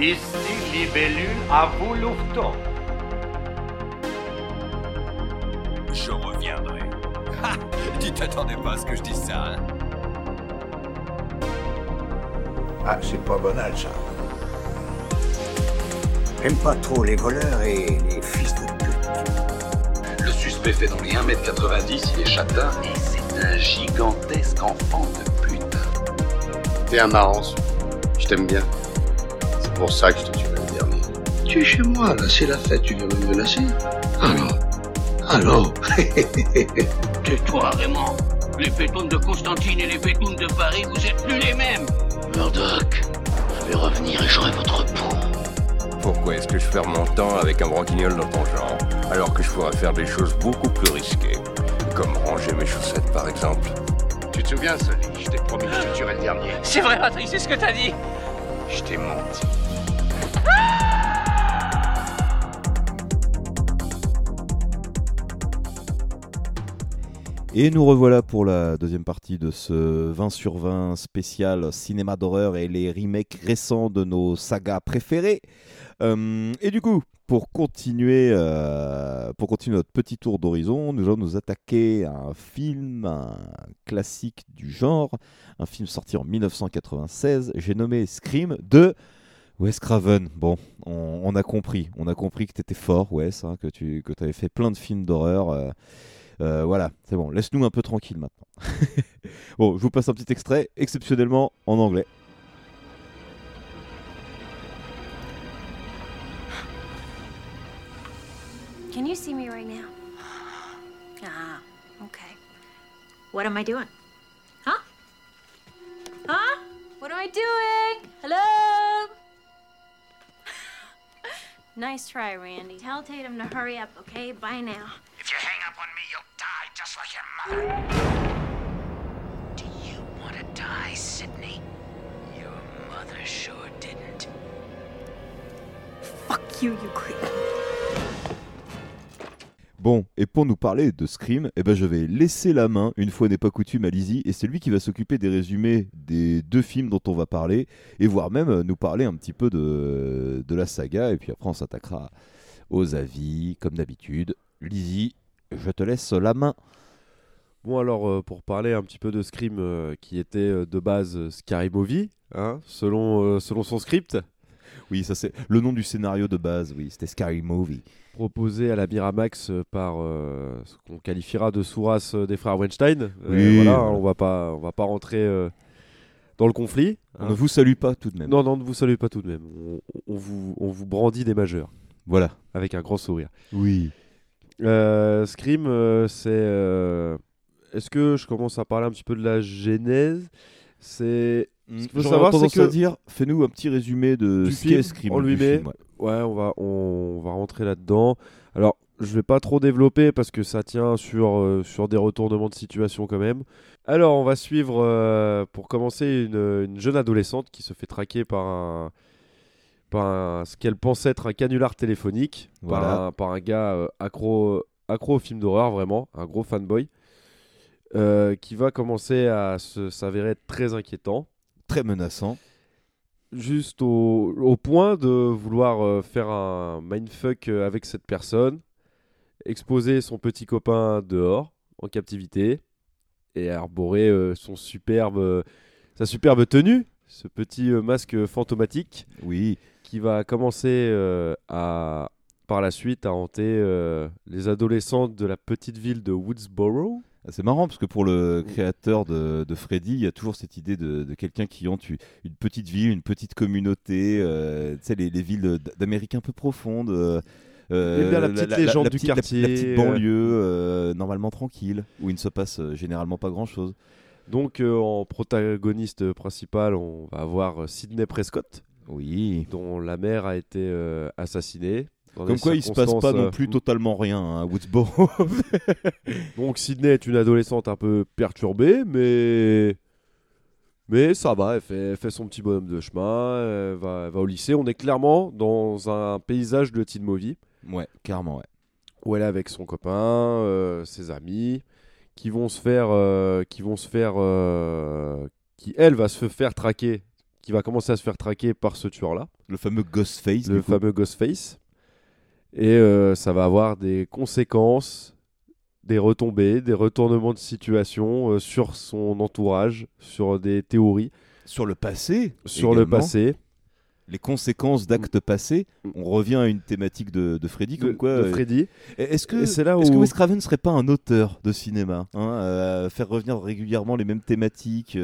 Ici Libellule à vous. Je reviendrai. Ha Tu t'attendais pas à ce que je dise ça, hein? Ah, c'est pas banal, ça. J'aime pas trop les voleurs et les fils de pute. Le suspect fait dans les 1m90, il est châtain et c'est un gigantesque enfant de pute. T'es un marrant, je t'aime bien. C'est pour ça que je te tuerai le dernier. Tu es chez moi, là, c'est la fête, tu viens me menacer Alors Alors Tais-toi, Raymond. Les pétounes de Constantine et les pétounes de Paris, vous êtes plus les mêmes. Murdoch, je vais revenir et j'aurai votre peau. Pourquoi est-ce que je perds mon temps avec un branquignol dans ton genre, alors que je pourrais faire des choses beaucoup plus risquées, comme ranger mes chaussettes par exemple? Tu te souviens, Sully Je t'ai promis que je te tuerais le dernier. C'est vrai, Patrick, c'est ce que t'as dit. Je t'ai menti. Et nous revoilà pour la deuxième partie de ce 20 sur 20 spécial cinéma d'horreur et les remakes récents de nos sagas préférées. Euh, et du coup, pour continuer, euh, pour continuer notre petit tour d'horizon, nous allons nous attaquer à un film, un classique du genre, un film sorti en 1996. J'ai nommé Scream de Wes Craven. Bon, on, a compris, on a compris que tu étais fort, Wes, hein, que tu que avais fait plein de films d'horreur. euh, euh, voilà, c'est bon, laisse-nous un peu tranquille maintenant. bon, je vous passe un petit extrait, exceptionnellement en anglais. Can you see me right now? Ah, okay. What am I doing? Huh? Huh? What am I doing? Hello? Nice try, Randy. Tell Tatum to hurry up, okay? Bye now. If you hang up on me, you'll die just like your mother. Do you want to die, Sydney? Your mother sure didn't. Fuck you, you creep. Bon, et pour nous parler de Scream, eh ben je vais laisser la main, une fois n'est pas coutume, à Lizzie, et c'est lui qui va s'occuper des résumés des deux films dont on va parler, et voire même euh, nous parler un petit peu de, de la saga, et puis après on s'attaquera aux avis, comme d'habitude. Lizzie, je te laisse la main. Bon alors euh, pour parler un petit peu de Scream euh, qui était euh, de base Scary Movie, hein, selon, selon son script, Oui, ça c'est le nom du scénario de base, oui, c'était Scary Movie. Proposé à la Miramax euh, par euh, ce qu'on qualifiera de Souras euh, des frères Weinstein. Oui, voilà, voilà. on va pas on va pas rentrer dans le conflit. On hein. ne vous salue pas tout de même. Non non, ne vous saluez pas tout de même. On, on vous on vous brandit des majeurs Voilà. avec un grand sourire. Oui. Euh, Scream, euh, c'est. euh, Est-ce que je commence à parler un petit peu de la genèse? C'est. Ce qu'il faut savoir, c'est que- dire, fais-nous un petit résumé de Du ce qu'est Scream. en lui-même. ouais. Ouais, on va, on, va rentrer là-dedans. Alors, je vais pas trop développer parce que ça tient sur, euh, sur des retournements de situation quand même. Alors, on va suivre, euh, pour commencer, une, une jeune adolescente qui se fait traquer par un, par un- ce qu'elle pensait être un canular téléphonique, par, un, par un gars euh, accro, accro aux films d'horreur, vraiment, un gros fanboy, qui va commencer à s'avérer être très inquiétant Très menaçant. Juste au, au point de vouloir euh, faire un mindfuck euh, avec cette personne, exposer son petit copain dehors, en captivité, et arborer euh, son superbe, sa superbe tenue, ce petit masque fantomatique, Oui. qui va commencer à, par la suite à hanter les adolescentes de la petite ville de Woodsboro. Ah, C'est marrant parce que pour le créateur de, de Freddy, il y a toujours cette idée de, de quelqu'un qui hante une petite ville, une petite communauté, euh, tu sais, les, les villes d'Amérique un peu profondes. euh, euh, Eh bien, la petite légende du petite- quartier, La, petite euh. banlieue, euh, normalement tranquille, où il ne se passe euh, généralement pas grand-chose. Donc euh, en protagoniste principal, on va avoir euh, Sidney Prescott. Oui. dont la mère a été euh, assassinée. Comme quoi, il se passe pas non euh, plus totalement rien hein, à Woodsboro. Donc Sydney est une adolescente un peu perturbée, mais mais ça va, elle fait, elle fait son petit bonhomme de chemin, elle va, elle va au lycée. On est clairement dans un paysage de teen movie ouais, clairement, ouais. où elle est avec son copain, euh, ses amis, qui vont se faire, euh, qui vont se faire, qui elle va se faire traquer, qui va commencer à se faire traquer par ce tueur-là, Le fameux Ghostface. le fameux Ghostface. Et euh, ça va avoir des conséquences, des retombées, des retournements de situation euh, sur son entourage, sur des théories, Sur le passé. sur le passé. Les conséquences d'actes passés. On revient à une thématique de, de Freddy. de, Comme quoi, de euh, Freddy. Est-ce que, Et c'est là que où- Wes Craven ne serait pas un auteur de cinéma hein, Faire revenir régulièrement les mêmes thématiques,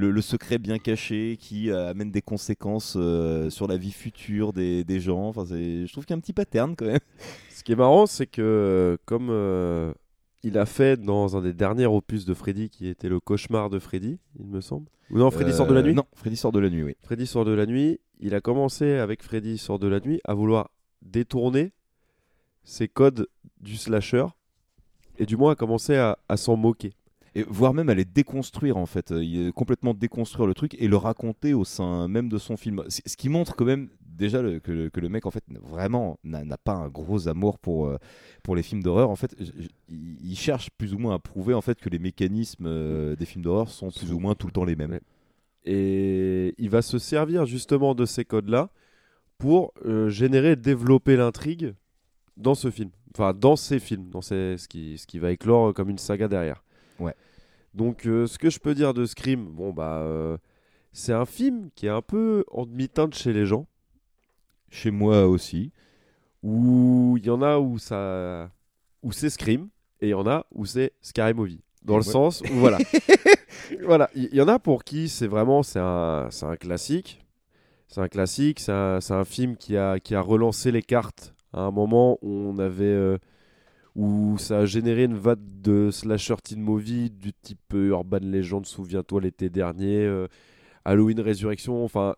le, le secret bien caché qui euh, amène des conséquences euh, sur la vie future des, des gens. Enfin, c'est- je trouve qu'il y a un petit pattern quand même. Ce qui est marrant, c'est que euh, comme il a fait dans un des derniers opus de Freddy, qui était le cauchemar de Freddy, il me semble. Ou non, Freddy sort de la nuit Non, Freddy sort de la nuit, oui. Freddy sort de la nuit, il a commencé avec Freddy sort de la nuit à vouloir détourner ses codes du slasher et du moins à commencer à, à s'en moquer. Et voire même les déconstruire en fait, Euh, il- complètement déconstruire le truc et le raconter au sein même de son film. C- Ce qui montre quand même déjà le- que, le, que le mec en fait vraiment n'a pas un gros amour pour, euh, pour les films d'horreur. En fait, il cherche plus ou moins à prouver en fait que les mécanismes euh, des films d'horreur sont plus ou moins tout le temps les mêmes. Et il va se servir justement de ces codes-là pour euh, générer, développer l'intrigue dans ce film. Enfin, dans ces films, dans ces- ce, qui, ce qui va éclore comme une saga derrière. Ouais. Donc, euh, ce que je peux dire de Scream, bon, bah, euh, c'est un film qui est un peu en demi-teinte chez les gens, Chez moi aussi. où il y en a où ça, où c'est Scream, et il y en a où c'est Scary Movie. Dans le Ouais. sens où, voilà. voilà, il y, en a pour qui c'est vraiment, c'est un, c'est un classique. C'est un classique, c'est un, c'est un film qui a, qui a relancé les cartes à un moment où on avait... euh, où ça a généré une vague de slasher teen movie du type euh, Urban Legend, souviens-toi l'été dernier, euh, Halloween Résurrection, enfin...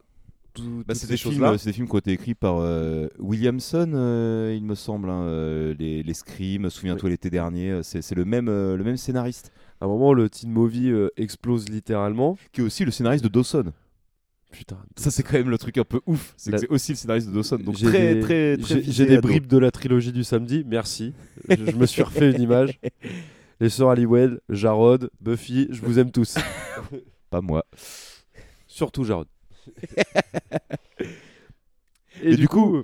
tout- Bah, c'est ces des, films, c'est des films qui ont été écrits par euh, Williamson, euh, il me semble. hein, les, les Scream, souviens-toi l'été dernier. C'est le même, le même scénariste. À un moment, le teen movie explose littéralement. Qui est aussi le scénariste de Dawson. Putain, Ça, c'est quand même le truc un peu ouf. C'est que La- c'est aussi le scénariste de Dawson. Donc J'ai très, des- très, très. j'ai- des bribes de la trilogie du samedi, merci. je, je me suis refait une image. Les sœurs Halliwell, Jarod, Buffy, je vous aime tous. Pas moi. Surtout Jarod. Et, du coup,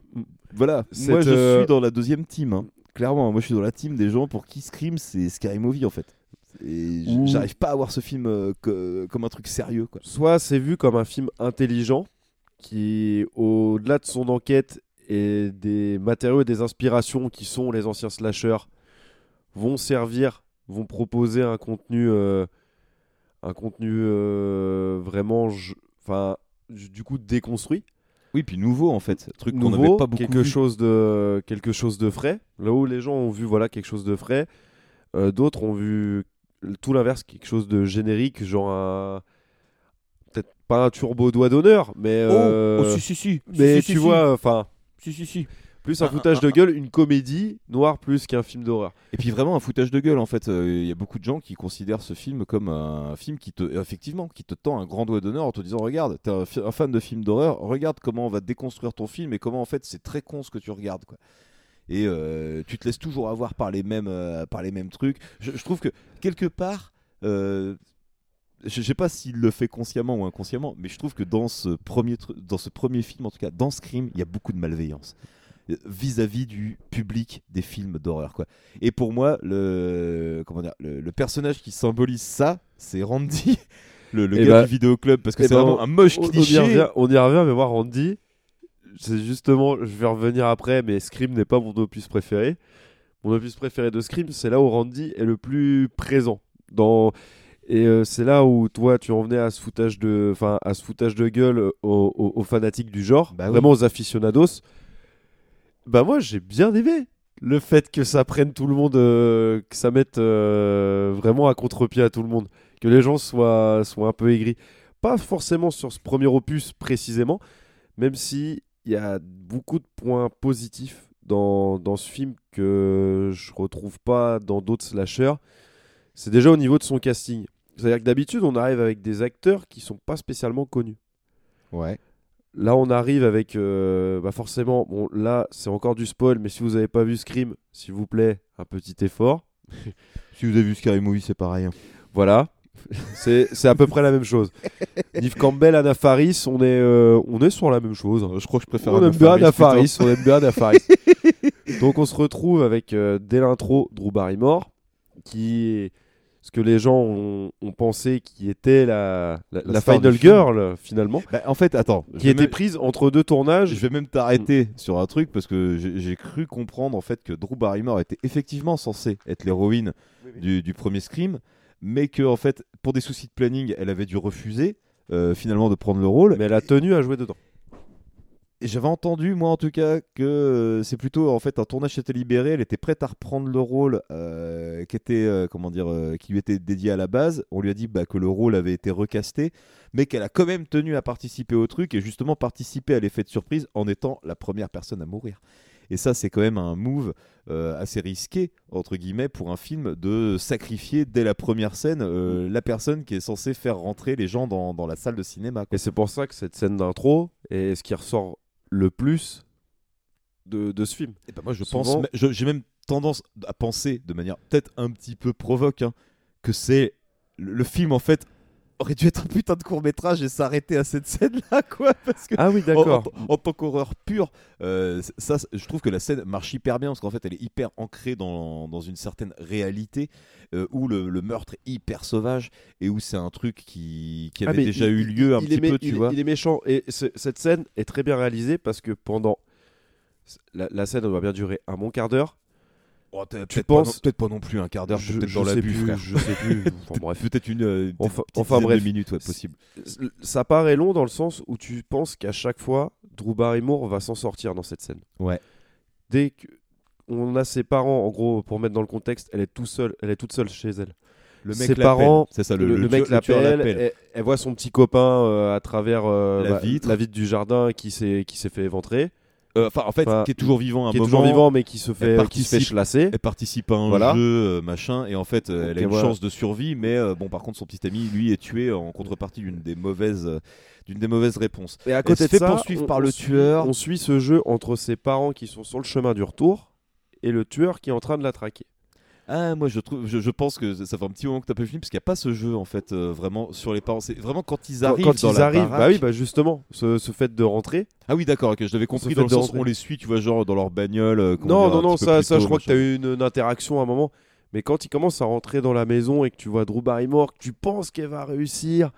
voilà. Moi, je euh, suis dans la deuxième team. hein. Clairement, moi, je suis dans la team des gens pour qui Scream, c'est Scary Movie en fait. Et j'arrive pas à voir ce film euh, que- comme un truc sérieux. Quoi. soit c'est vu comme un film intelligent qui, au-delà de son enquête et des matériaux et des inspirations qui sont les anciens slashers, vont servir, vont proposer un contenu, euh, un contenu euh, vraiment, enfin, du coup déconstruit. Oui, puis nouveau en fait. Truc qu'on n'avait pas beaucoup quelque vu. chose de quelque chose de frais. Là où les gens ont vu voilà quelque chose de frais, euh, d'autres ont vu tout l'inverse, quelque chose de générique, genre un peut-être pas un turbo doigt d'honneur, mais Oh, euh, oh, si, si, si. mais Si, si, tu si, vois, enfin Si, si, si. plus un foutage de gueule, une comédie noire plus qu'un film d'horreur. Et puis vraiment un foutage de gueule en fait. Euh, Il y a beaucoup de gens qui considèrent ce film comme un film qui te, effectivement, qui te tend un grand doigt d'honneur en te disant regarde, t'es un, un fan de films d'horreur, regarde comment on va déconstruire ton film et comment en fait c'est très con ce que tu regardes quoi. Et euh, tu te laisses toujours avoir par les mêmes, euh, par les mêmes trucs. Je, je trouve que quelque part, euh, je, je sais pas s'il le fait consciemment ou inconsciemment, mais je trouve que dans ce premier, dans ce premier film, en tout cas, dans Scream, il y a beaucoup de malveillance vis-à-vis du public des films d'horreur quoi. Et pour moi, le comment dire, le, le personnage qui symbolise ça, c'est Randy, le, le Eh gars bah- du vidéoclub, parce que eh c'est ben, vraiment un moche On, on y cliché. revient, on y revient, mais voir Randy, c'est justement, je vais revenir après, mais Scream n'est pas mon opus préféré. Mon opus préféré de Scream, c'est là où Randy est le plus présent. Dans... Et euh, c'est là où toi, tu en venais à ce foutage de, enfin, à ce foutage de gueule aux, aux- aux fanatiques du genre, Bah oui. vraiment aux aficionados. Bah moi, j'ai bien aimé le fait que ça prenne tout le monde, euh, que ça mette euh, vraiment à contre-pied à tout le monde, que les gens soient, soient un peu aigris. Pas forcément sur ce premier opus précisément, même si il y a beaucoup de points positifs dans, dans ce film que je retrouve pas dans d'autres slashers. C'est déjà au niveau de son casting. C'est-à-dire que d'habitude, on arrive avec des acteurs qui sont pas spécialement connus. Ouais. Là, on arrive avec, euh, bah forcément, bon, là, c'est encore du spoil, mais si vous n'avez pas vu Scream, s'il vous plaît, un petit effort. Si vous avez vu Scary Movie, c'est pareil. hein. Voilà. C'est c'est à peu près la même chose. Neve Campbell, Anna Faris, on est, euh, on est sur la même chose. Je crois que je préfère On Anna aime bien Anna. Faris, on aime bien Anna Faris. Donc on se retrouve avec euh, dès l'intro Drew Barrymore, qui est ce que les gens ont, ont pensé qui était la, la, La la star final girl finalement, Bah, en fait, attends. qui était même- prise entre deux tournages. Je vais même t'arrêter sur un truc parce que j'ai j'ai cru comprendre en fait que Drew Barrymore était effectivement censée être l'héroïne du, du premier Scream, mais que en fait pour des soucis de planning, elle avait dû refuser euh, finalement de prendre le rôle. Mais elle a tenu à jouer dedans. Et j'avais entendu moi en tout cas que euh, c'est plutôt en fait un tournage s'était libéré, elle était prête à reprendre le rôle euh, qui était euh, comment dire euh, qui lui était dédié à la base. On lui a dit bah, que le rôle avait été recasté, mais qu'elle a quand même tenu à participer au truc et justement participer à l'effet de surprise en étant la première personne à mourir. Et ça, c'est quand même un move euh, assez risqué, entre guillemets, pour un film de sacrifier dès la première scène euh, la personne qui est censée faire rentrer les gens dans, dans la salle de cinéma. quoi. Et c'est pour ça que cette scène d'intro est ce qui ressort le plus de, de ce film. Et ben moi, je Souvent- pense, je- j'ai même tendance à penser de manière peut-être un petit peu provoque hein, que c'est le, le film en fait aurait dû être un putain de court métrage et s'arrêter à cette scène là quoi parce que Ah oui, en- en, d'accord. en tant qu'horreur pure, euh, ça, je trouve que la scène marche hyper bien parce qu'en fait, elle est hyper ancrée dans, dans une certaine réalité euh, où le, le meurtre est hyper sauvage et où c'est un truc qui, qui Ah, avait déjà il- eu lieu un petit mé- peu, tu il vois. Il est méchant. Et ce- cette scène est très bien réalisée parce que pendant. La, la scène elle doit bien durer un bon quart d'heure. Oh, tu peut-être pas non- penses- peut-être pas non plus un quart d'heure, peut-être dans sais l'abus, plus, frère. je sais plus. Enfin, bref. Peut-être une euh, Enfin- petite enfin, bref. minutes, ouais, possible. Ça paraît long dans le sens où tu penses qu'à chaque fois, Drew Barrymore va s'en sortir dans cette scène. Ouais. Dès que on a ses parents, en gros, pour mettre dans le contexte, elle est tout seule, elle est toute seule chez elle. Le ses mec parents, l'appelle, c'est ça, le, le, le mec l'appelle, elle, elle voit son petit copain euh, à travers euh, La bah, vitre. la vitre du jardin qui s'est qui s'est fait éventrer, Enfin, en fait, Enfin, qui est toujours vivant à un qui est toujours vivant mais qui se fait elle qui se fait chlasser. Elle participe à un Voilà. jeu, euh, machin, et en fait, euh, elle a une voilà. chance de survie, mais euh, bon, par contre, son petit ami, lui, est tué en contrepartie d'une des mauvaises, euh, d'une des mauvaises réponses. Et à Elle côté se de fait ça, poursuivre on- par on le suit- tueur. On suit ce jeu entre ses parents qui sont sur le chemin du retour et le tueur qui est en train de la traquer. Ah, moi, je trouve, je, je pense que ça fait un petit moment que t'as pas film, parce qu'il n'y a pas ce jeu, en fait, euh, vraiment sur les parents. C'est vraiment quand ils Quand- arrivent quand dans ils la arrivent, baraque. bah oui, bah justement, ce, ce fait de rentrer. Ah oui, d'accord, ok, je l'avais compris dans le sens on les suit, tu vois, genre dans leur bagnole. euh, Non, non, non, ça, ça je crois que tu as machin. eu une, une interaction à un moment. Mais quand il commence à rentrer dans la maison et que tu vois Drew Barrymore, que tu penses qu'elle va réussir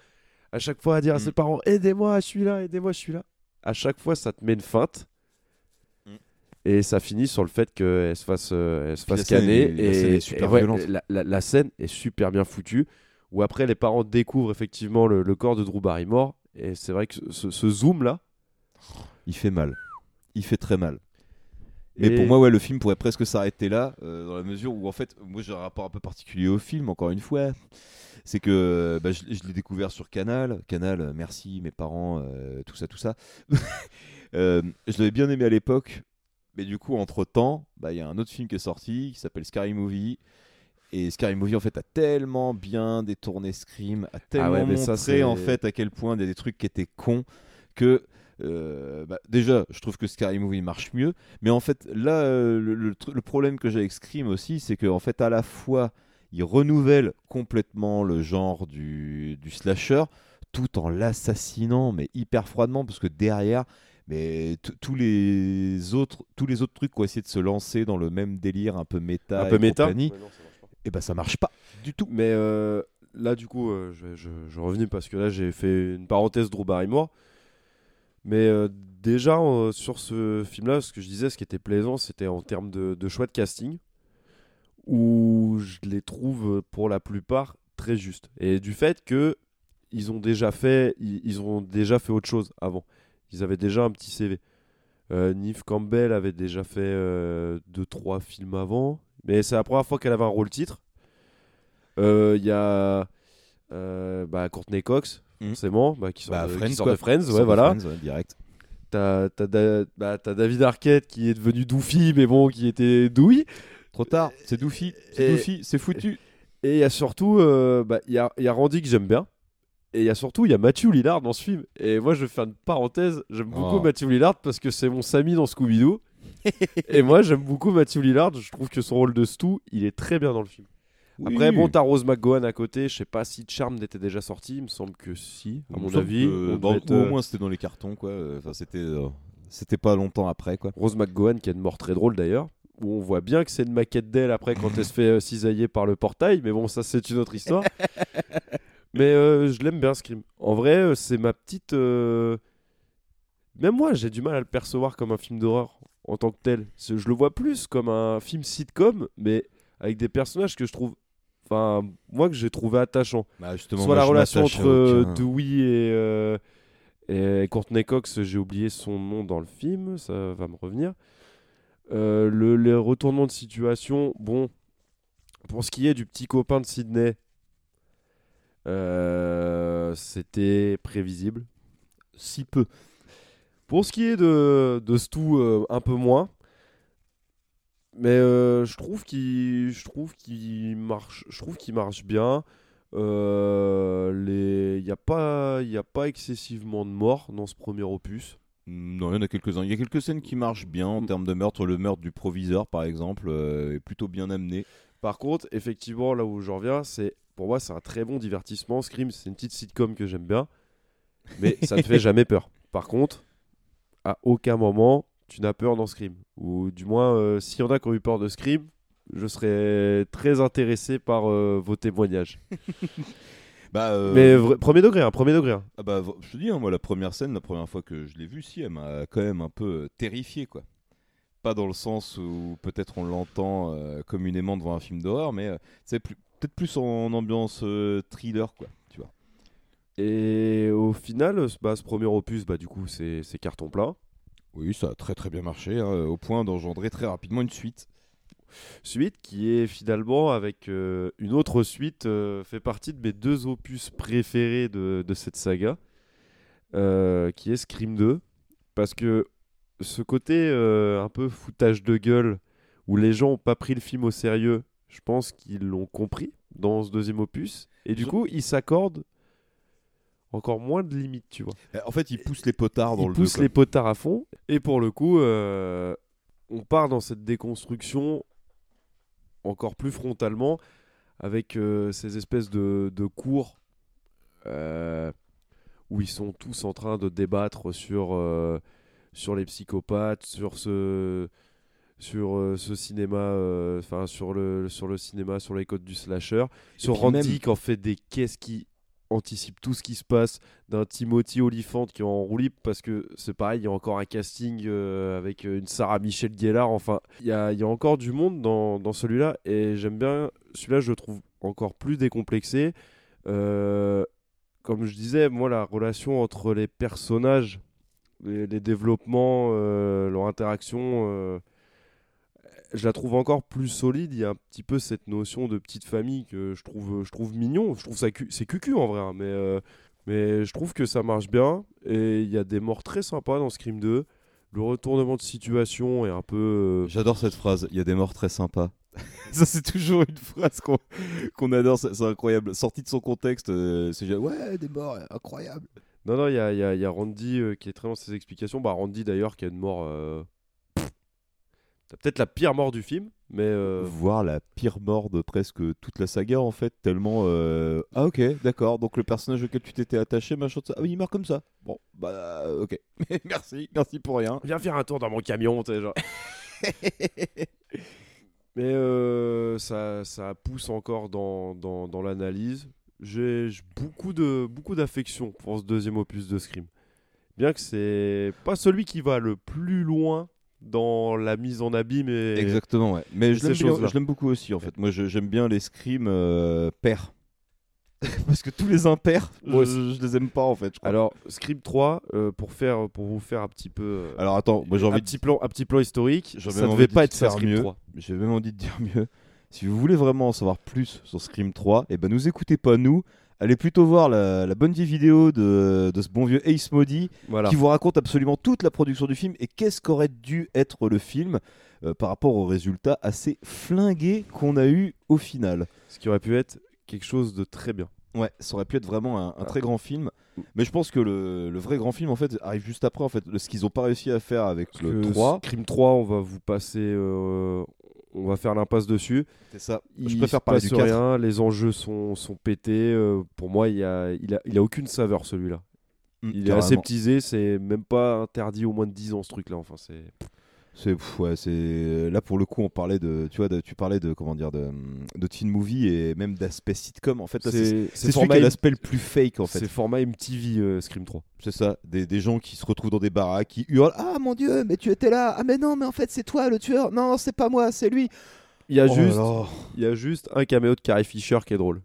à chaque fois à dire à Mm. ses parents Aidez-moi, je suis là, aidez-moi, je suis là. À chaque fois, ça te met une feinte. Et ça finit sur le fait qu'elle se fasse, euh, elle se fasse canner. est- la et, scène et ouais. La, la- la scène est super bien foutue. Où après, les parents découvrent effectivement le, le corps de Drew Barrymore. Et c'est vrai que ce, ce zoom-là. Il fait mal. Il fait très mal. Mais Et- pour moi, ouais, le film pourrait presque s'arrêter là, euh, dans la mesure où, en fait, moi j'ai un rapport un peu particulier au film, encore une fois. C'est que bah, je, je l'ai découvert sur Canal. Canal, euh, merci, mes parents, euh, tout ça, tout ça. Euh, je l'avais bien aimé à l'époque, mais du coup, entre temps, il y a un autre film qui est sorti qui s'appelle Scary Movie. Et Scary Movie, en fait, a tellement bien détourné Scream, a tellement Ah ouais, mais ça, montré, c'est- en fait, à quel point il y a des trucs qui étaient cons que. euh, bah, déjà, je trouve que Scary Movie marche mieux, mais en fait, là, euh, le, le tr- le problème que j'ai avec Scream aussi, c'est qu'en fait, à la fois, il renouvelle complètement le genre du, du slasher, tout en l'assassinant, mais hyper froidement, parce que derrière, mais tous les autres, tous les autres trucs qui ont essayé de se lancer dans le même délire, un peu méta, un peu et méta. compagnie, Ouais, non, et ben ça marche pas du tout. Mais euh, là, du coup, euh, je, je, je revenais parce que là, j'ai fait une parenthèse Drew Barrymore. Mais euh, déjà, euh, sur ce film-là, ce que je disais, ce qui était plaisant, c'était en termes de, de choix de casting, où je les trouve pour la plupart très justes. Et du fait que ils ont déjà fait, ils, ils ont déjà fait autre chose avant. Ils avaient déjà un petit CV. Euh, Campbell avait déjà fait 2-3 films avant, mais c'est la première fois qu'elle avait un rôle titre. Euh, Il y a euh, bah, Courtney Cox, Mhm. forcément, bah, qui sort, Bah, de, qui Friends, sort quoi. de Friends, Sort ouais, voilà. Friends, ouais, direct. T'as t'as Da- bah, t'as David Arquette qui est devenu Doofy, mais bon, qui était douille. Trop tard, c'est Doofy, c'est Doofy, c'est foutu. Et il y a surtout, euh, il y, a, y a Randy que j'aime bien. Et il y a surtout, il y a Matthew Lillard dans ce film. Et moi, je vais faire une parenthèse. J'aime beaucoup Oh. Matthew Lillard parce que c'est mon Samy dans Scooby-Doo. et moi, j'aime beaucoup Matthew Lillard. Je trouve que son rôle de Stu, il est très bien dans le film. Oui. Après, bon, t'as Rose McGowan à côté. Je sais pas si Charmed était déjà sorti. Il me semble que si, à Il mon avis. que On dans- devait être, ou euh, au moins c'était dans les cartons quoi. Enfin c'était euh, c'était pas longtemps après quoi. Rose McGowan qui a une mort très drôle d'ailleurs. Où on voit bien que c'est une maquette d'elle après quand elle se fait euh, cisailler par le portail. Mais bon, ça, c'est une autre histoire. mais euh, je l'aime bien, Scream. En vrai, euh, c'est ma petite. euh, Même moi, j'ai du mal à le percevoir comme un film d'horreur en tant que tel. Je le vois plus comme un film sitcom, mais avec des personnages que je trouve. Enfin, moi, que j'ai trouvé attachant. Bah, justement, Soit moi, la relation entre aucun. Dewey et, euh, et Courtney Cox, j'ai oublié son nom dans le film, ça va me revenir. Le, les retournements de situation, bon, pour ce qui est du petit copain de Sydney, euh, c'était prévisible. si peu. Pour ce qui est de, de Stu, euh, un peu moins. Mais euh, je trouve qu'il je trouve qu'il marche je trouve qu'il marche bien. Les il y a pas il a pas excessivement de morts dans ce premier opus. Non, il y en a quelques-uns. Il y a quelques scènes qui marchent bien en Mm. termes de meurtre. Le meurtre du proviseur, par exemple, euh, est plutôt bien amené. Par contre, effectivement, là où je reviens, c'est pour moi c'est un très bon divertissement. Scream, c'est une petite sitcom que j'aime bien, mais ça ne fait jamais peur. Par contre, à aucun moment tu n'as peur dans Scream. Ou du moins, euh, s'il y en a qui ont eu peur de Scream, je serais très intéressé par euh, vos témoignages. Bah, euh, Mais premier degré, hein, premier degré. hein. ah bah, je te dis, hein, moi, la première scène, la première fois que je l'ai vue, si, elle m'a quand même un peu euh, terrifié, quoi. Pas dans le sens où peut-être on l'entend euh, communément devant un film d'horreur, mais euh, c'est plus- peut-être plus en ambiance euh, thriller, quoi. Tu vois. Et au final, ce- bah, ce premier opus, bah, du coup, c'est c'est carton plein. Oui, ça a très très bien marché, hein, au point d'engendrer très rapidement une suite. Suite qui est finalement, avec euh, une autre suite, euh, fait partie de mes deux opus préférés de, de cette saga, euh, qui est Scream 2. Parce que ce côté euh, un peu foutage de gueule, où les gens n'ont pas pris le film au sérieux, je pense qu'ils l'ont compris dans ce deuxième opus. Et du Ils coup, ils s'accordent encore moins de limites, tu vois. Euh, En fait, il pousse les potards dans Ils le poussent les potards à fond. Et pour le coup, euh, on part dans cette déconstruction encore plus frontalement avec euh, ces espèces de, de cours euh, où ils sont tous en train de débattre sur, sur les psychopathes, sur ce sur euh, ce cinéma euh, enfin sur le sur le cinéma sur les codes du slasher sur Randy même- qui en fait des caisses qui anticipe tout ce qui se passe d'un Timothy Olyphant qui est en roue libre parce que c'est pareil, il y a encore un casting euh, avec une Sarah Michelle Gellar. Enfin, il y a, il y a encore du monde dans, dans celui-là et j'aime bien. Celui-là, je le trouve encore plus décomplexé. Euh, comme je disais, moi, la relation entre les personnages, les, les développements, euh, leur interaction. Je la trouve encore plus solide. Il y a un petit peu cette notion de petite famille que je trouve, je trouve mignon. Je trouve ça cu- c'est cucu en vrai, hein, mais, euh, mais je trouve que ça marche bien. Et il y a des morts très sympas dans Scream 2. Le retournement de situation est un peu. euh, J'adore cette phrase. Il y a des morts très sympas. Ça, c'est toujours une phrase qu'on adore. C'est incroyable. Sorti de son contexte, euh, c'est genre, ouais, des morts, incroyable. Non, non, il y a, y a- y a Randy euh, qui est très dans ses explications. Bah, Randy d'ailleurs qui a une mort. Euh, C'est peut-être la pire mort du film, mais. euh, Voir la pire mort de presque toute la saga, en fait, tellement. euh, Ah, ok, d'accord. Donc le personnage auquel tu t'étais attaché, machin, de ça. Ah, oui, il meurt comme ça. Bon, bah, ok. merci, merci pour rien. Viens faire un tour dans mon camion, tu sais, genre. Mais euh, ça, ça pousse encore dans, dans, dans l'analyse. J'ai j'ai beaucoup de beaucoup d'affection pour ce deuxième opus de Scream. Bien que c'est pas celui qui va le plus loin dans la mise en abîme et Exactement, ouais. Mais je l'aime beaucoup aussi, en fait. Moi, j'aime bien les scrims euh, pairs. Parce que tous les impairs, je, je les aime pas, en fait. je crois. Alors, Scream 3, euh, pour, faire, pour vous faire un petit peu. euh, Alors, attends, moi j'ai un, envie de petit plan, un petit plan historique, ça devait pas être ça faire mieux. 3. J'ai même envie de dire mieux. Si vous voulez vraiment en savoir plus sur Scream 3, et ben nous écoutez pas nous. Allez plutôt voir la, la bonne vieille vidéo de, de ce bon vieux Ace Modi Voilà. qui vous raconte absolument toute la production du film et qu'est-ce qu'aurait dû être le film euh, par rapport aux résultats assez flingués qu'on a eu au final. Ce qui aurait pu être quelque chose de très bien. Ouais, ça aurait pu être vraiment un, un Ah. très grand film. Mais je pense que le, le vrai grand film en fait arrive juste après en fait. Ce qu'ils ont pas réussi à faire avec Parce le que 3. Scream 3, on va vous passer. euh, on va faire l'impasse dessus. C'est ça. Il je préfère parler du 4. rien, les enjeux sont, sont pétés. euh, pour moi, il y a, il a, il a aucune saveur celui-là. Mm, Il est aseptisé, c'est même pas interdit au moins de 10 ans ce truc-là. Enfin, c'est. C'est ouais, c'est là pour le coup on parlait de tu vois de- tu parlais de comment dire de, de teen movie et même d'aspect sitcom en fait c'est celui qui a l'aspect le plus fake en fait C'est format MTV euh, Scream 3. c'est ça des, des gens qui se retrouvent dans des baraques qui hurlent ah mon dieu mais tu étais là ah mais non mais en fait c'est toi le tueur non c'est pas moi c'est lui Il y a Oh juste, il y a juste un caméo de Carrie Fisher qui est drôle.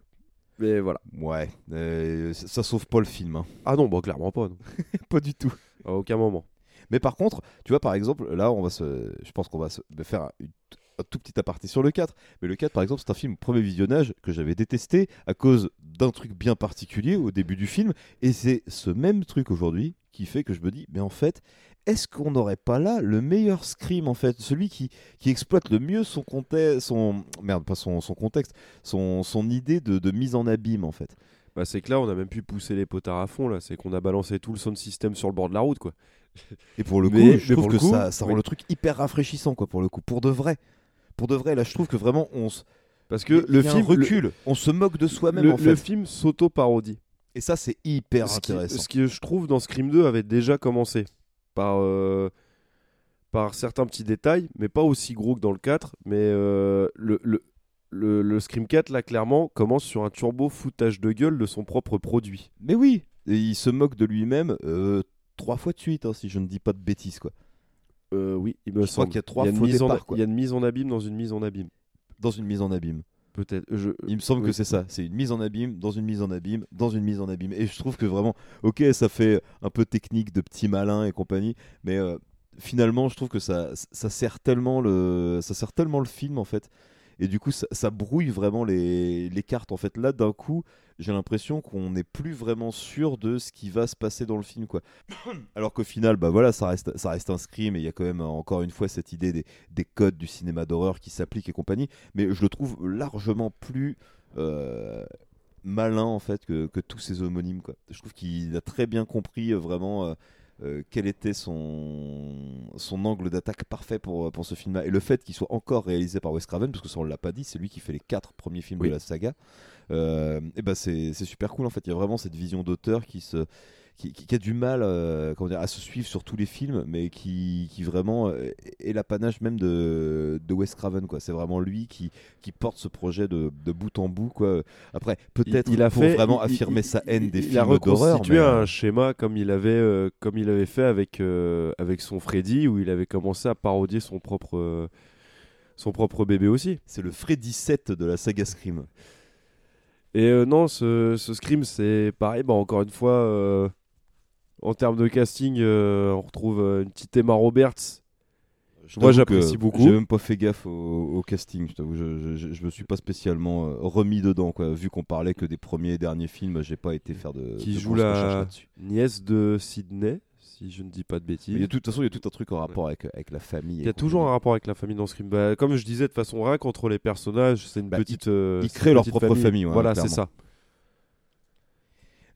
Mais voilà. ouais euh, ça, ça sauve pas le film hein. Ah non, bon, clairement pas. non. pas du tout À aucun moment. Mais par contre, tu vois, par exemple, là, on va je pense qu'on va faire un, tout petit aparté sur le 4. Mais le 4, par exemple, c'est un film premier visionnage que j'avais détesté à cause d'un truc bien particulier au début du film. Et c'est ce même truc aujourd'hui qui fait que je me dis, mais en fait, est-ce qu'on n'aurait pas là le meilleur Scream, en fait? Celui qui, qui exploite le mieux son contexte, son, idée de, de mise en abîme, en fait. Bah, c'est que là, on a même pu pousser les potards à fond. là. C'est qu'on a balancé tout le sound system sur le bord de la route. quoi. Et pour le coup, Mais- je mais trouve que coup, ça, ça rend oui. le truc hyper rafraîchissant, quoi, pour le coup, pour de vrai. Pour de vrai, là, je trouve que vraiment, on se. Parce que le film. recule, on se moque de soi-même, le- en fait. le film s'auto-parodie. Et ça, c'est hyper ce qui, intéressant. ce que je trouve dans Scream 2 avait déjà commencé par, euh, par certains petits détails, mais pas aussi gros que dans le 4. Mais euh, le, le, le, le Scream 4, là, clairement, commence sur un turbo foutage de gueule de son propre produit. Mais oui, et il se moque de lui-même euh, trois fois de suite, hein, si je ne dis pas de bêtises, quoi. Euh, oui, il me Je crois semble. qu'il y a trois départs, quoi. Il y a une mise en abîme dans une mise en abîme. Dans une mise en abîme. Peut-être. Je... Il me semble que c'est ça. C'est une mise en abîme, dans une mise en abîme, dans une mise en abîme. Et je trouve que vraiment, ok, ça fait un peu technique de petit malin et compagnie, mais euh, finalement, je trouve que ça, ça sert tellement le, ça sert tellement le film en fait. Et du coup, ça, ça brouille vraiment les, les cartes. En fait, là, d'un coup, j'ai l'impression qu'on n'est plus vraiment sûr de ce qui va se passer dans le film, quoi. Alors qu'au final, bah voilà, ça reste, ça reste scream et il y a quand même encore une fois cette idée des, des codes du cinéma d'horreur qui s'appliquent et compagnie. Mais je le trouve largement plus euh, malin en fait que, que tous ses homonymes, quoi. Je trouve qu'il a très bien compris euh, vraiment. Euh, euh, quel était son, son angle d'attaque parfait pour, pour ce film-là. Et le fait qu'il soit encore réalisé par Wes Craven, parce que ça on l'a pas dit, c'est lui qui fait les quatre premiers films Oui. de la saga, euh, et ben c'est c'est super cool en fait. Il y a vraiment cette vision d'auteur qui se. Qui, qui- qui a du mal euh, comment dire, à se suivre sur tous les films, mais qui, qui vraiment euh, est l'apanage même de, de Wes Craven. quoi. C'est vraiment lui qui, qui porte ce projet de, de bout en bout. Quoi. Après, peut-être il a pour fait vraiment il- affirmer il- sa haine des il a films d'horreur. reconstitué mais, euh, un schéma comme il avait euh, comme il avait fait avec euh, avec son Freddy où il avait commencé à parodier son propre euh, son propre bébé aussi. C'est le Freddy 7 de la saga Scream. Et euh, non, ce, ce Scream, c'est pareil. Bah, encore une fois, euh, en termes de casting, euh, on retrouve euh, une petite Emma Roberts. Je Moi, j'apprécie beaucoup. J'ai même pas fait gaffe au, au casting. Je, t'avoue, je, je, je me suis pas spécialement euh, remis dedans. Quoi. Vu qu'on parlait que des premiers et derniers films, j'ai pas été faire de. qui de joue la nièce de Sydney, si je ne dis pas de bêtises. De toute façon, il y a tout un truc en rapport avec, avec la famille. Il y a toujours un rapport avec la famille dans Scream. Bah, comme je disais, de façon rien qu'entre les personnages, c'est une Bah, petite. euh, ils créent leur propre famille, ouais, voilà, c'est ça.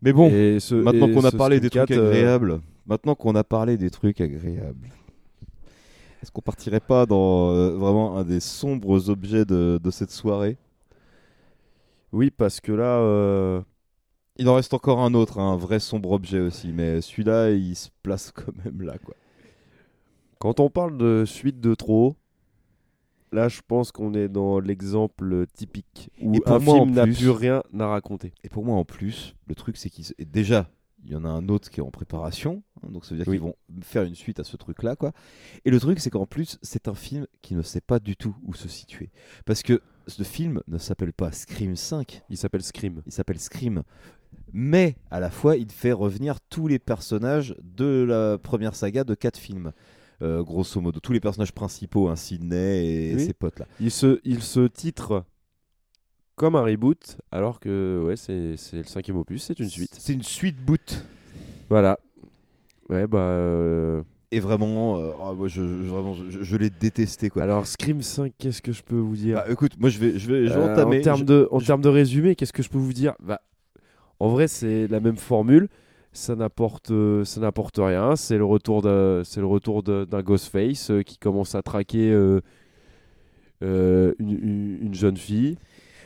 Mais bon, ce- maintenant qu'on a parlé des trucs 4, euh, agréables, maintenant qu'on a parlé des trucs agréables, est-ce qu'on partirait pas dans euh, vraiment un des sombres objets de, de cette soirée? Oui, parce que là, euh, Il en reste encore un autre, hein, un vrai sombre objet aussi, mais celui-là, il se place quand même là, quoi. quand on parle de suite de trop, là, je pense qu'on est dans l'exemple typique où Et pour un moi, film n'a plus- rien à raconter. Et pour moi, en plus, le truc, c'est qu'ils. et Déjà, il y en a un autre qui est en préparation. hein, donc, ça veut dire Oui. qu'ils vont faire une suite à ce truc-là, quoi. Et le truc, c'est qu'en plus, c'est un film qui ne sait pas du tout où se situer. Parce que ce film ne s'appelle pas Scream 5, Il s'appelle Scream. il s'appelle Scream. Mais à la fois, il fait revenir tous les personnages de la première saga de quatre films. Euh, grosso modo, tous les personnages principaux, hein, Sidney et Oui. ses potes là. Il se, il se titre comme un reboot, alors que ouais, c'est c'est le cinquième opus, c'est une suite. C'est une suite boot. Voilà. Ouais, bah. euh, Et vraiment, euh, ah, moi, je, je- vraiment, je, je l'ai détesté quoi. Alors, Scream 5, qu'est-ce que je peux vous dire? Bah, écoute, moi je vais, je vais, je vais Euh, entamer. En termes de, en termes de résumé, qu'est-ce que je peux vous dire? Bah, En vrai, c'est la même formule. Ça n'apporte, euh, ça n'apporte rien. C'est le retour d'un, c'est le retour de- d'un Ghostface euh, qui commence à traquer euh, euh, une, une- une jeune fille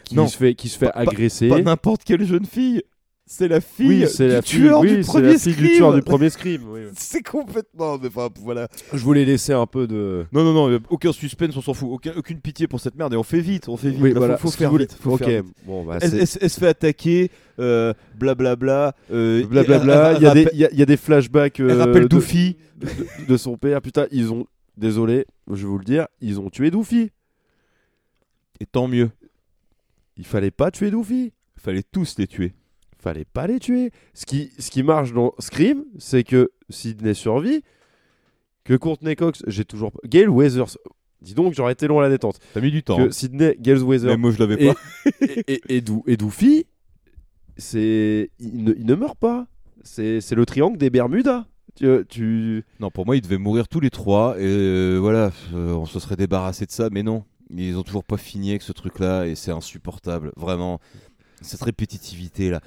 qui Non, se fait, qui se fait pas- pas- agresser. Pas n'importe quelle jeune fille. C'est la fille oui, c'est du la fille, tueur oui, du c'est premier la fille du Scream. tueur du premier Scream. oui, oui. C'est complètement. mais enfin, voilà. Je voulais laisser un peu de. Non, non, non, euh, aucun suspense, on s'en fout. Aucun- aucune pitié pour cette merde et on fait vite, on fait vite. Oui, Là, voilà. faut, faire vite. Faut ok, faire vite. bon, bah, Elle, c'est- elle- elle se fait attaquer, euh, blablabla. euh, Blablabla, elle- il y, a elle des- rappelle- il y a- il y a des flashbacks elle euh, rappelle de, Doofy. de, de- de son père. Putain, ils ont. Désolé, je vais vous le dire, ils ont tué Doofy. Et tant mieux. Il fallait pas tuer Doofy. Fallait tous les tuer. Fallait pas les tuer. Ce qui, ce qui marche dans Scream, c'est que Sidney survit, que Courtney Cox, j'ai toujours. Gail Weathers. Dis donc, j'aurais été long à la détente. T'as mis du temps. Que hein. Sidney, Gail Weathers Mais moi, je l'avais pas. et, et, et Dou- et Doofy, c'est. Il ne, il ne meurt pas. C'est c'est le triangle des Bermudas. Tu, tu... Non, pour moi, ils devaient mourir tous les trois. Et euh, voilà, euh, on se serait débarrassé de ça. Mais non, ils ont toujours pas fini avec ce truc-là. Et c'est insupportable. Vraiment. Cette répétitivité là,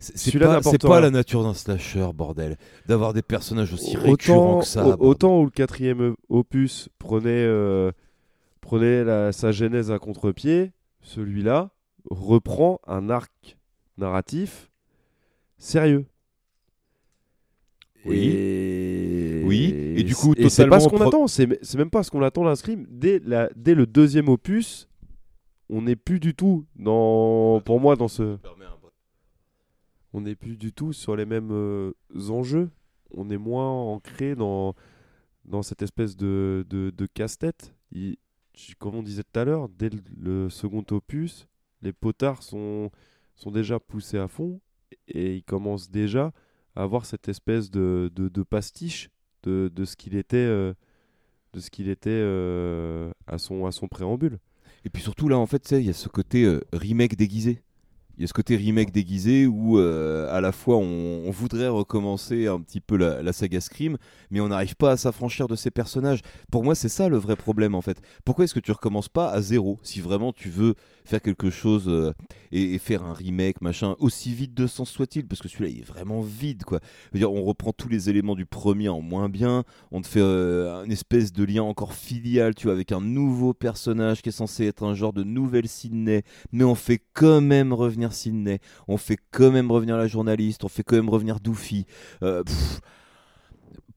c'est pas, la nature d'un slasher, bordel. D'avoir des personnages aussi récurrents que ça. autant où le quatrième opus prenait, euh, prenait la- sa genèse à contre-pied, celui-là reprend un arc narratif sérieux. Oui. Et... Oui, et du coup, et c'est pas ce qu'on totalement attend, c'est c'est même pas ce qu'on attend d'un Scream. Dès, la, dès le deuxième opus, on n'est plus du tout dans, pour moi, dans ce, on n'est plus du tout sur les mêmes euh, enjeux. On est moins ancré dans, dans cette espèce de, de, de casse-tête. Comme on disait tout à l'heure, dès le, le second opus, les potards sont, sont déjà poussés à fond et ils commencent déjà à avoir cette espèce de, de, de pastiche de, de ce qu'il était, euh, de ce qu'il était euh, à, son, à son préambule. Et puis surtout là, en fait, il y a ce côté euh, remake déguisé. Il y a ce côté remake déguisé où euh, à la fois on, on voudrait recommencer un petit peu la, la saga Scream, mais on n'arrive pas à s'affranchir de ces personnages. Pour moi, c'est ça le vrai problème en fait. Pourquoi est-ce que tu recommences pas à zéro si vraiment tu veux faire quelque chose euh, et, et faire un remake, machin, aussi vide de sens soit-il? Parce que celui-là, il est vraiment vide quoi. Dire, on reprend tous les éléments du premier en moins bien, on te fait euh, une espèce de lien encore filial, tu vois, avec un nouveau personnage qui est censé être un genre de nouvelle Sydney, mais on fait quand même revenir Sydney, on fait quand même revenir la journaliste, on fait quand même revenir Doofy. Euh,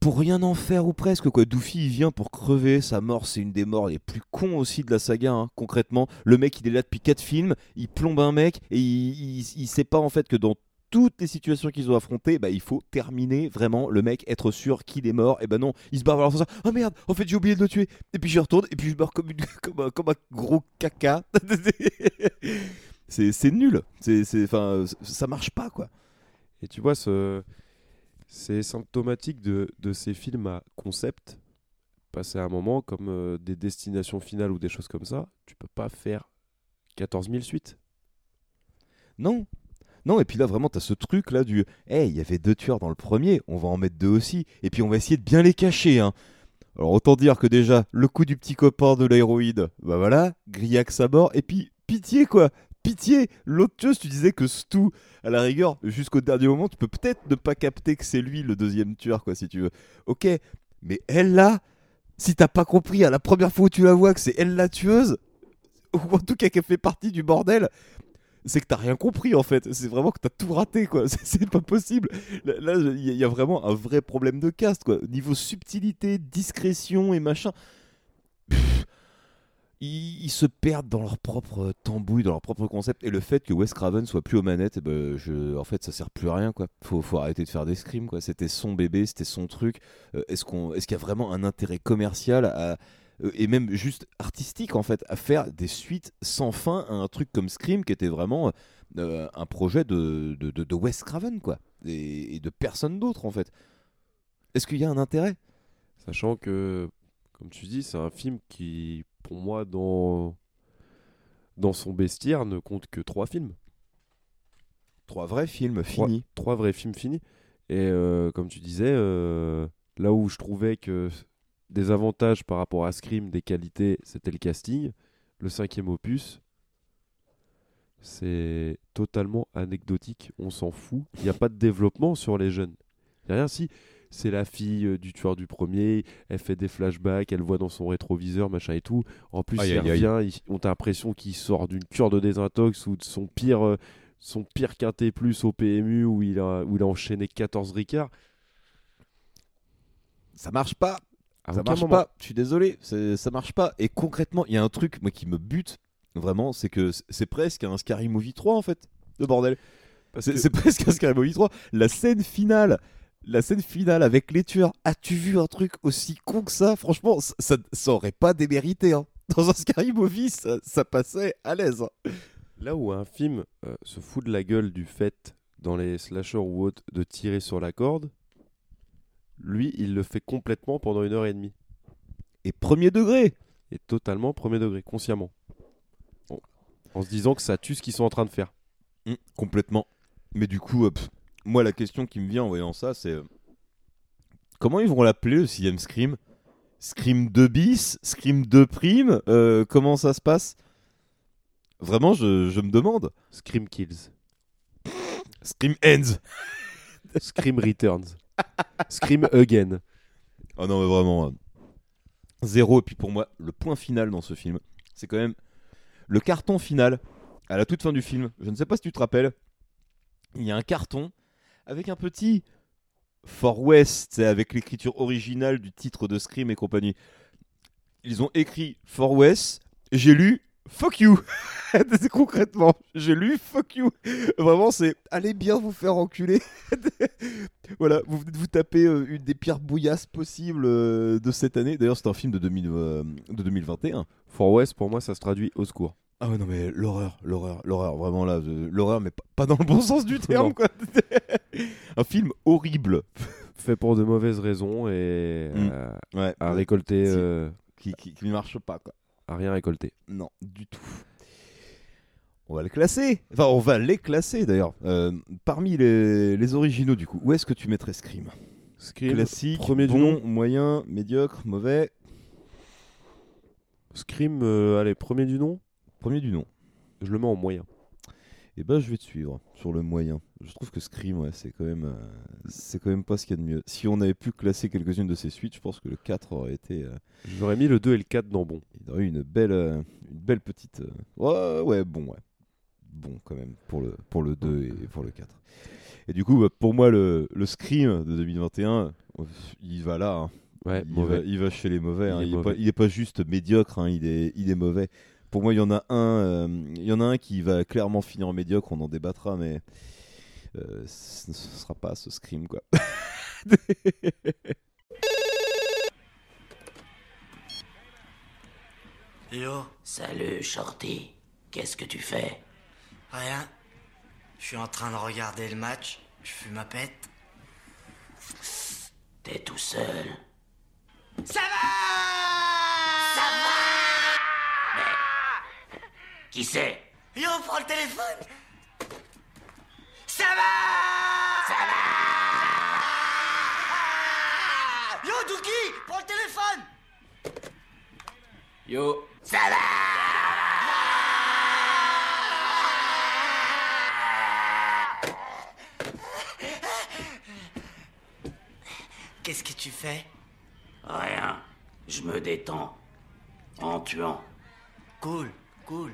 pour rien en faire ou presque quoi. Doofy il vient pour crever, sa mort c'est une des morts les plus cons aussi de la saga. hein. Concrètement, le mec il est là depuis 4 films, il plombe un mec et il, il- sait pas en fait que dans toutes les situations qu'ils ont affrontées, bah, il faut terminer vraiment le mec, être sûr qu'il est mort. Et ben non, il se barre vers l'ascenseur. Oh merde, en fait j'ai oublié de le tuer. Et puis je retourne et puis je meurs comme un gros caca. c'est nul. C'est enfin ça marche pas quoi. Et tu vois, ce... c'est symptomatique de, de ces films à concept. Passer à un moment comme euh, des destinations finales ou des choses comme ça, tu peux pas faire 14 000 suites. Non. Non, et puis là, vraiment, t'as ce truc là du Hey, il y avait deux tueurs dans le premier, on va en mettre deux aussi, et puis on va essayer de bien les cacher. Hein. Alors, autant dire que déjà, le coup du petit copain de l'héroïde, bah voilà, Grillax à bord, et puis pitié quoi, pitié L'autre tu disais que Stu, à la rigueur, jusqu'au dernier moment, tu peux peut-être ne pas capter que c'est lui le deuxième tueur, quoi, si tu veux. Ok, mais elle là, si t'as pas compris à la première fois où tu la vois que c'est elle la tueuse, ou en tout cas qu'elle fait partie du bordel, c'est que t'as rien compris en fait. C'est vraiment que t'as tout raté quoi. C'est- pas possible. Là, là, il y, a- il y a vraiment un vrai problème de cast quoi. Niveau subtilité, discrétion et machin. Pff, ils, se perdent dans leur propre tambouille, dans leur propre concept. Et le fait que Wes Craven soit plus aux manettes, eh ben, en fait, ça sert plus à rien quoi. Faut, arrêter de faire des scrims quoi. C'était son bébé, c'était son truc. Euh, est-ce qu'on, est-ce qu'il y a vraiment un intérêt commercial euh, et même juste artistique en fait, à faire des suites sans fin à un truc comme Scream qui était vraiment euh, un projet de, de, de, de Wes Craven quoi, et, et de personne d'autre en fait. Est-ce qu'il y a un intérêt? Sachant que, comme tu dis, c'est un film qui, pour moi, dans, dans son bestiaire, ne compte que trois films. Trois vrais films finis. Trois vrais films finis. Et euh, comme tu disais, euh, là où je trouvais que des avantages par rapport à Scream, des qualités, c'était le casting. Le cinquième opus, c'est totalement anecdotique. On s'en fout. Il n'y a pas de développement sur les jeunes. A rien. Si c'est la fille euh, du tueur du premier, elle fait des flashbacks, elle voit dans son rétroviseur, machin et tout. En plus, Aïe, il aïe, aïe. revient, il- on a l'impression qu'il sort d'une cure de désintox ou de son pire, euh, son pire quintet plus au PMU où il a, où il a enchaîné 14 ricards. Ça marche pas. À ça marche moment. pas. Je suis désolé, ça marche pas. Et concrètement, il y a un truc moi qui me bute vraiment, c'est que c'est presque un Scary Movie 3 en fait. Le bordel. Parce C'est que- c'est presque un Scary Movie 3. La scène finale, la scène finale avec les tueurs. As-tu vu un truc aussi con que ça? Franchement, ça, ça, ça aurait pas démérité. hein. Dans un Scary Movie, ça, ça passait à l'aise. hein. Là où un film euh, se fout de la gueule du fait, dans les slashers ou autres, de tirer sur la corde, lui, il le fait complètement pendant une heure et demie. Et premier degré. Et totalement premier degré, consciemment. En, en se disant que ça tue ce qu'ils sont en train de faire. Mm, complètement. Mais du coup, euh, pff, moi, la question qui me vient en voyant ça, c'est euh, comment ils vont l'appeler le sixième Scream? Scream 2 bis Scream 2 prime Euh, Comment ça se passe? Vraiment, je, je me demande. Scream Kills. Scream Ends Scream Returns. Scream Again. Oh non, mais vraiment. euh, Zéro. Et puis pour moi, le point final dans ce film, c'est quand même le carton final à la toute fin du film. Je ne sais pas si tu te rappelles. Il y a un carton avec un petit For West, avec l'écriture originale du titre de Scream et compagnie. Ils ont écrit For West. J'ai lu Fuck you. Concrètement, j'ai lu Fuck you. Vraiment, c'est allez bien vous faire enculer. voilà, vous venez de vous taper euh, une des pires bouillasses possibles euh, de cette année. D'ailleurs, c'est un film de, 2000, euh, de 2021. For West, pour moi, ça se traduit au secours. Ah ouais, non, mais l'horreur, l'horreur, l'horreur, vraiment là, l'horreur, mais pas, dans le bon sens du terme, quoi. un film horrible. Fait pour de mauvaises raisons et Mm. euh, Ouais, à récolter, si. euh, qui, qui, qui ne marche pas, quoi. à rien récolter. Non, du tout. On va le classer. Enfin, on va les classer d'ailleurs. Euh, parmi les, les originaux, du coup, où est-ce que tu mettrais Scream? Scream, Classique, premier du nom. moyen, médiocre, mauvais? Scream, euh, allez, premier du nom, Premier du nom. je le mets en moyen. Et ben, je vais te suivre sur le moyen. Je trouve que Scream, ouais, c'est quand même, euh, c'est quand même pas ce qu'il y a de mieux. Si on avait pu classer quelques-unes de ces suites, je pense que le 4 aurait été, euh, J'aurais mis le 2 et le 4 dans bon. il aurait eu une belle, euh, une belle petite. Ouais, ouais, bon, ouais, bon quand même pour le, pour le 2 et pour le 4. Et du coup, bah, pour moi, le, le Scream de 2021, euh, il va là. hein. Ouais, il, mauvais. Va, il va chez les mauvais. Il hein. est Il, est mauvais. pas, il est pas juste médiocre, hein, il, est, il est mauvais. Pour moi, il y en a un, euh, il y en a un qui va clairement finir en médiocre. On en débattra, mais euh, ce ne sera pas ce scream quoi. Yo, Salut, Shorty. Qu'est-ce que tu fais? Rien. Je suis en train de regarder le match. Je fume ma pète. T'es tout seul. Ça va Qui c'est? Yo, prends le téléphone Ça va Ça va Yo, Dookie, prends le téléphone Yo. Ça va Qu'est-ce que tu fais? Rien. Je me détends. En tuant. Cool, cool.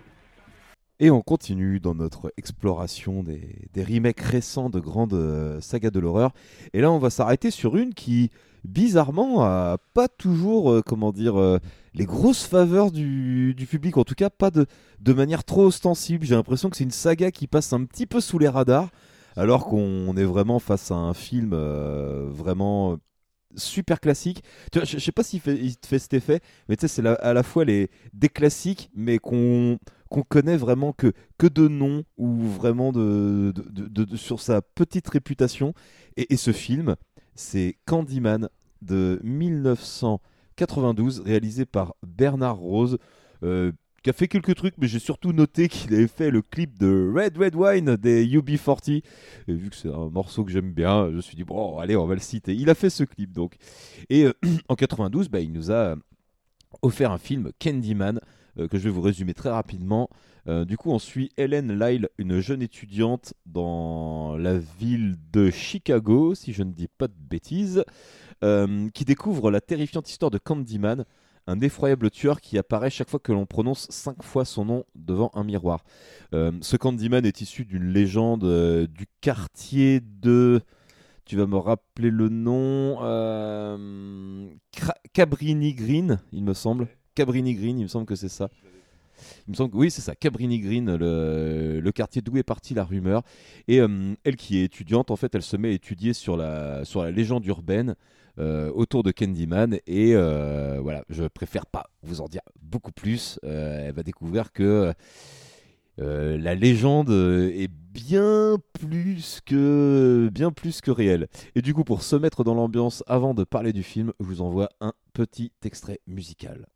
Et on continue dans notre exploration des, remakes récents de grandes euh, sagas de l'horreur. Et là, on va s'arrêter sur une qui, bizarrement, a pas toujours, euh, comment dire, euh, les grosses faveurs du, public. En tout cas, pas de, de manière trop ostensible. J'ai l'impression que c'est une saga qui passe un petit peu sous les radars, alors qu'on est vraiment face à un film vraiment super classique. Je, je sais pas s'il il te fait cet effet, mais tu sais, c'est à la fois les, des classiques, mais qu'on qu'on connaît vraiment que, que de nom ou vraiment de, sur sa petite réputation. Et, et ce film, c'est Candyman de 1992, réalisé par Bernard Rose, euh, qui a fait quelques trucs, mais j'ai surtout noté qu'il avait fait le clip de Red Red Wine des UB40. Et vu que c'est un morceau que j'aime bien, je me suis dit, bon, allez, on va le citer. Il a fait ce clip donc. Et euh, en 92, bah, il nous a offert un film Candyman euh, que je vais vous résumer très rapidement. Euh, du coup, on suit Helen Lyle, une jeune étudiante dans la ville de Chicago, si je ne dis pas de bêtises, euh, qui découvre la terrifiante histoire de Candyman, un effroyable tueur qui apparaît chaque fois que l'on prononce cinq fois son nom devant un miroir. Ce Candyman est issu d'une légende du quartier de... Tu vas me rappeler le nom Cabrini Green, il me semble. Cabrini Green, il me semble que c'est ça. Oui, c'est ça, Cabrini Green, le, quartier d'où est partie la rumeur. Et euh, elle qui est étudiante, en fait, elle se met à étudier sur la, légende urbaine euh, autour de Candyman. Et euh, voilà, je préfère pas vous en dire beaucoup plus. Elle va découvrir que la légende est bien plus que bien plus que réelle. Et du coup, pour se mettre dans l'ambiance avant de parler du film, je vous envoie un petit extrait musical.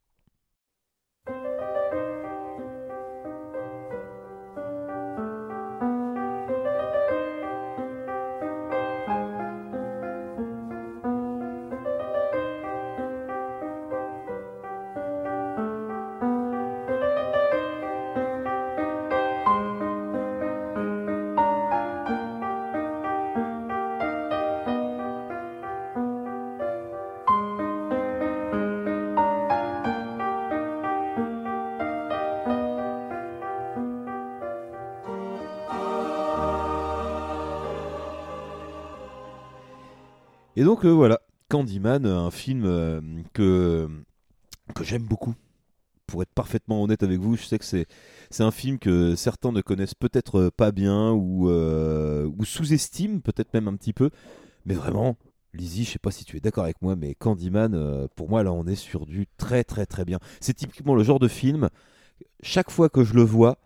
Donc euh, voilà, Candyman, euh, un film euh, que, que j'aime beaucoup. Pour être parfaitement honnête avec vous, je sais que c'est, c'est un film que certains ne connaissent peut-être pas bien ou, ou sous-estiment peut-être même un petit peu. Mais vraiment, Lizzie, je sais pas si tu es d'accord avec moi, mais Candyman, pour moi là on est sur du très très très bien. C'est typiquement le genre de film, chaque fois que je le vois,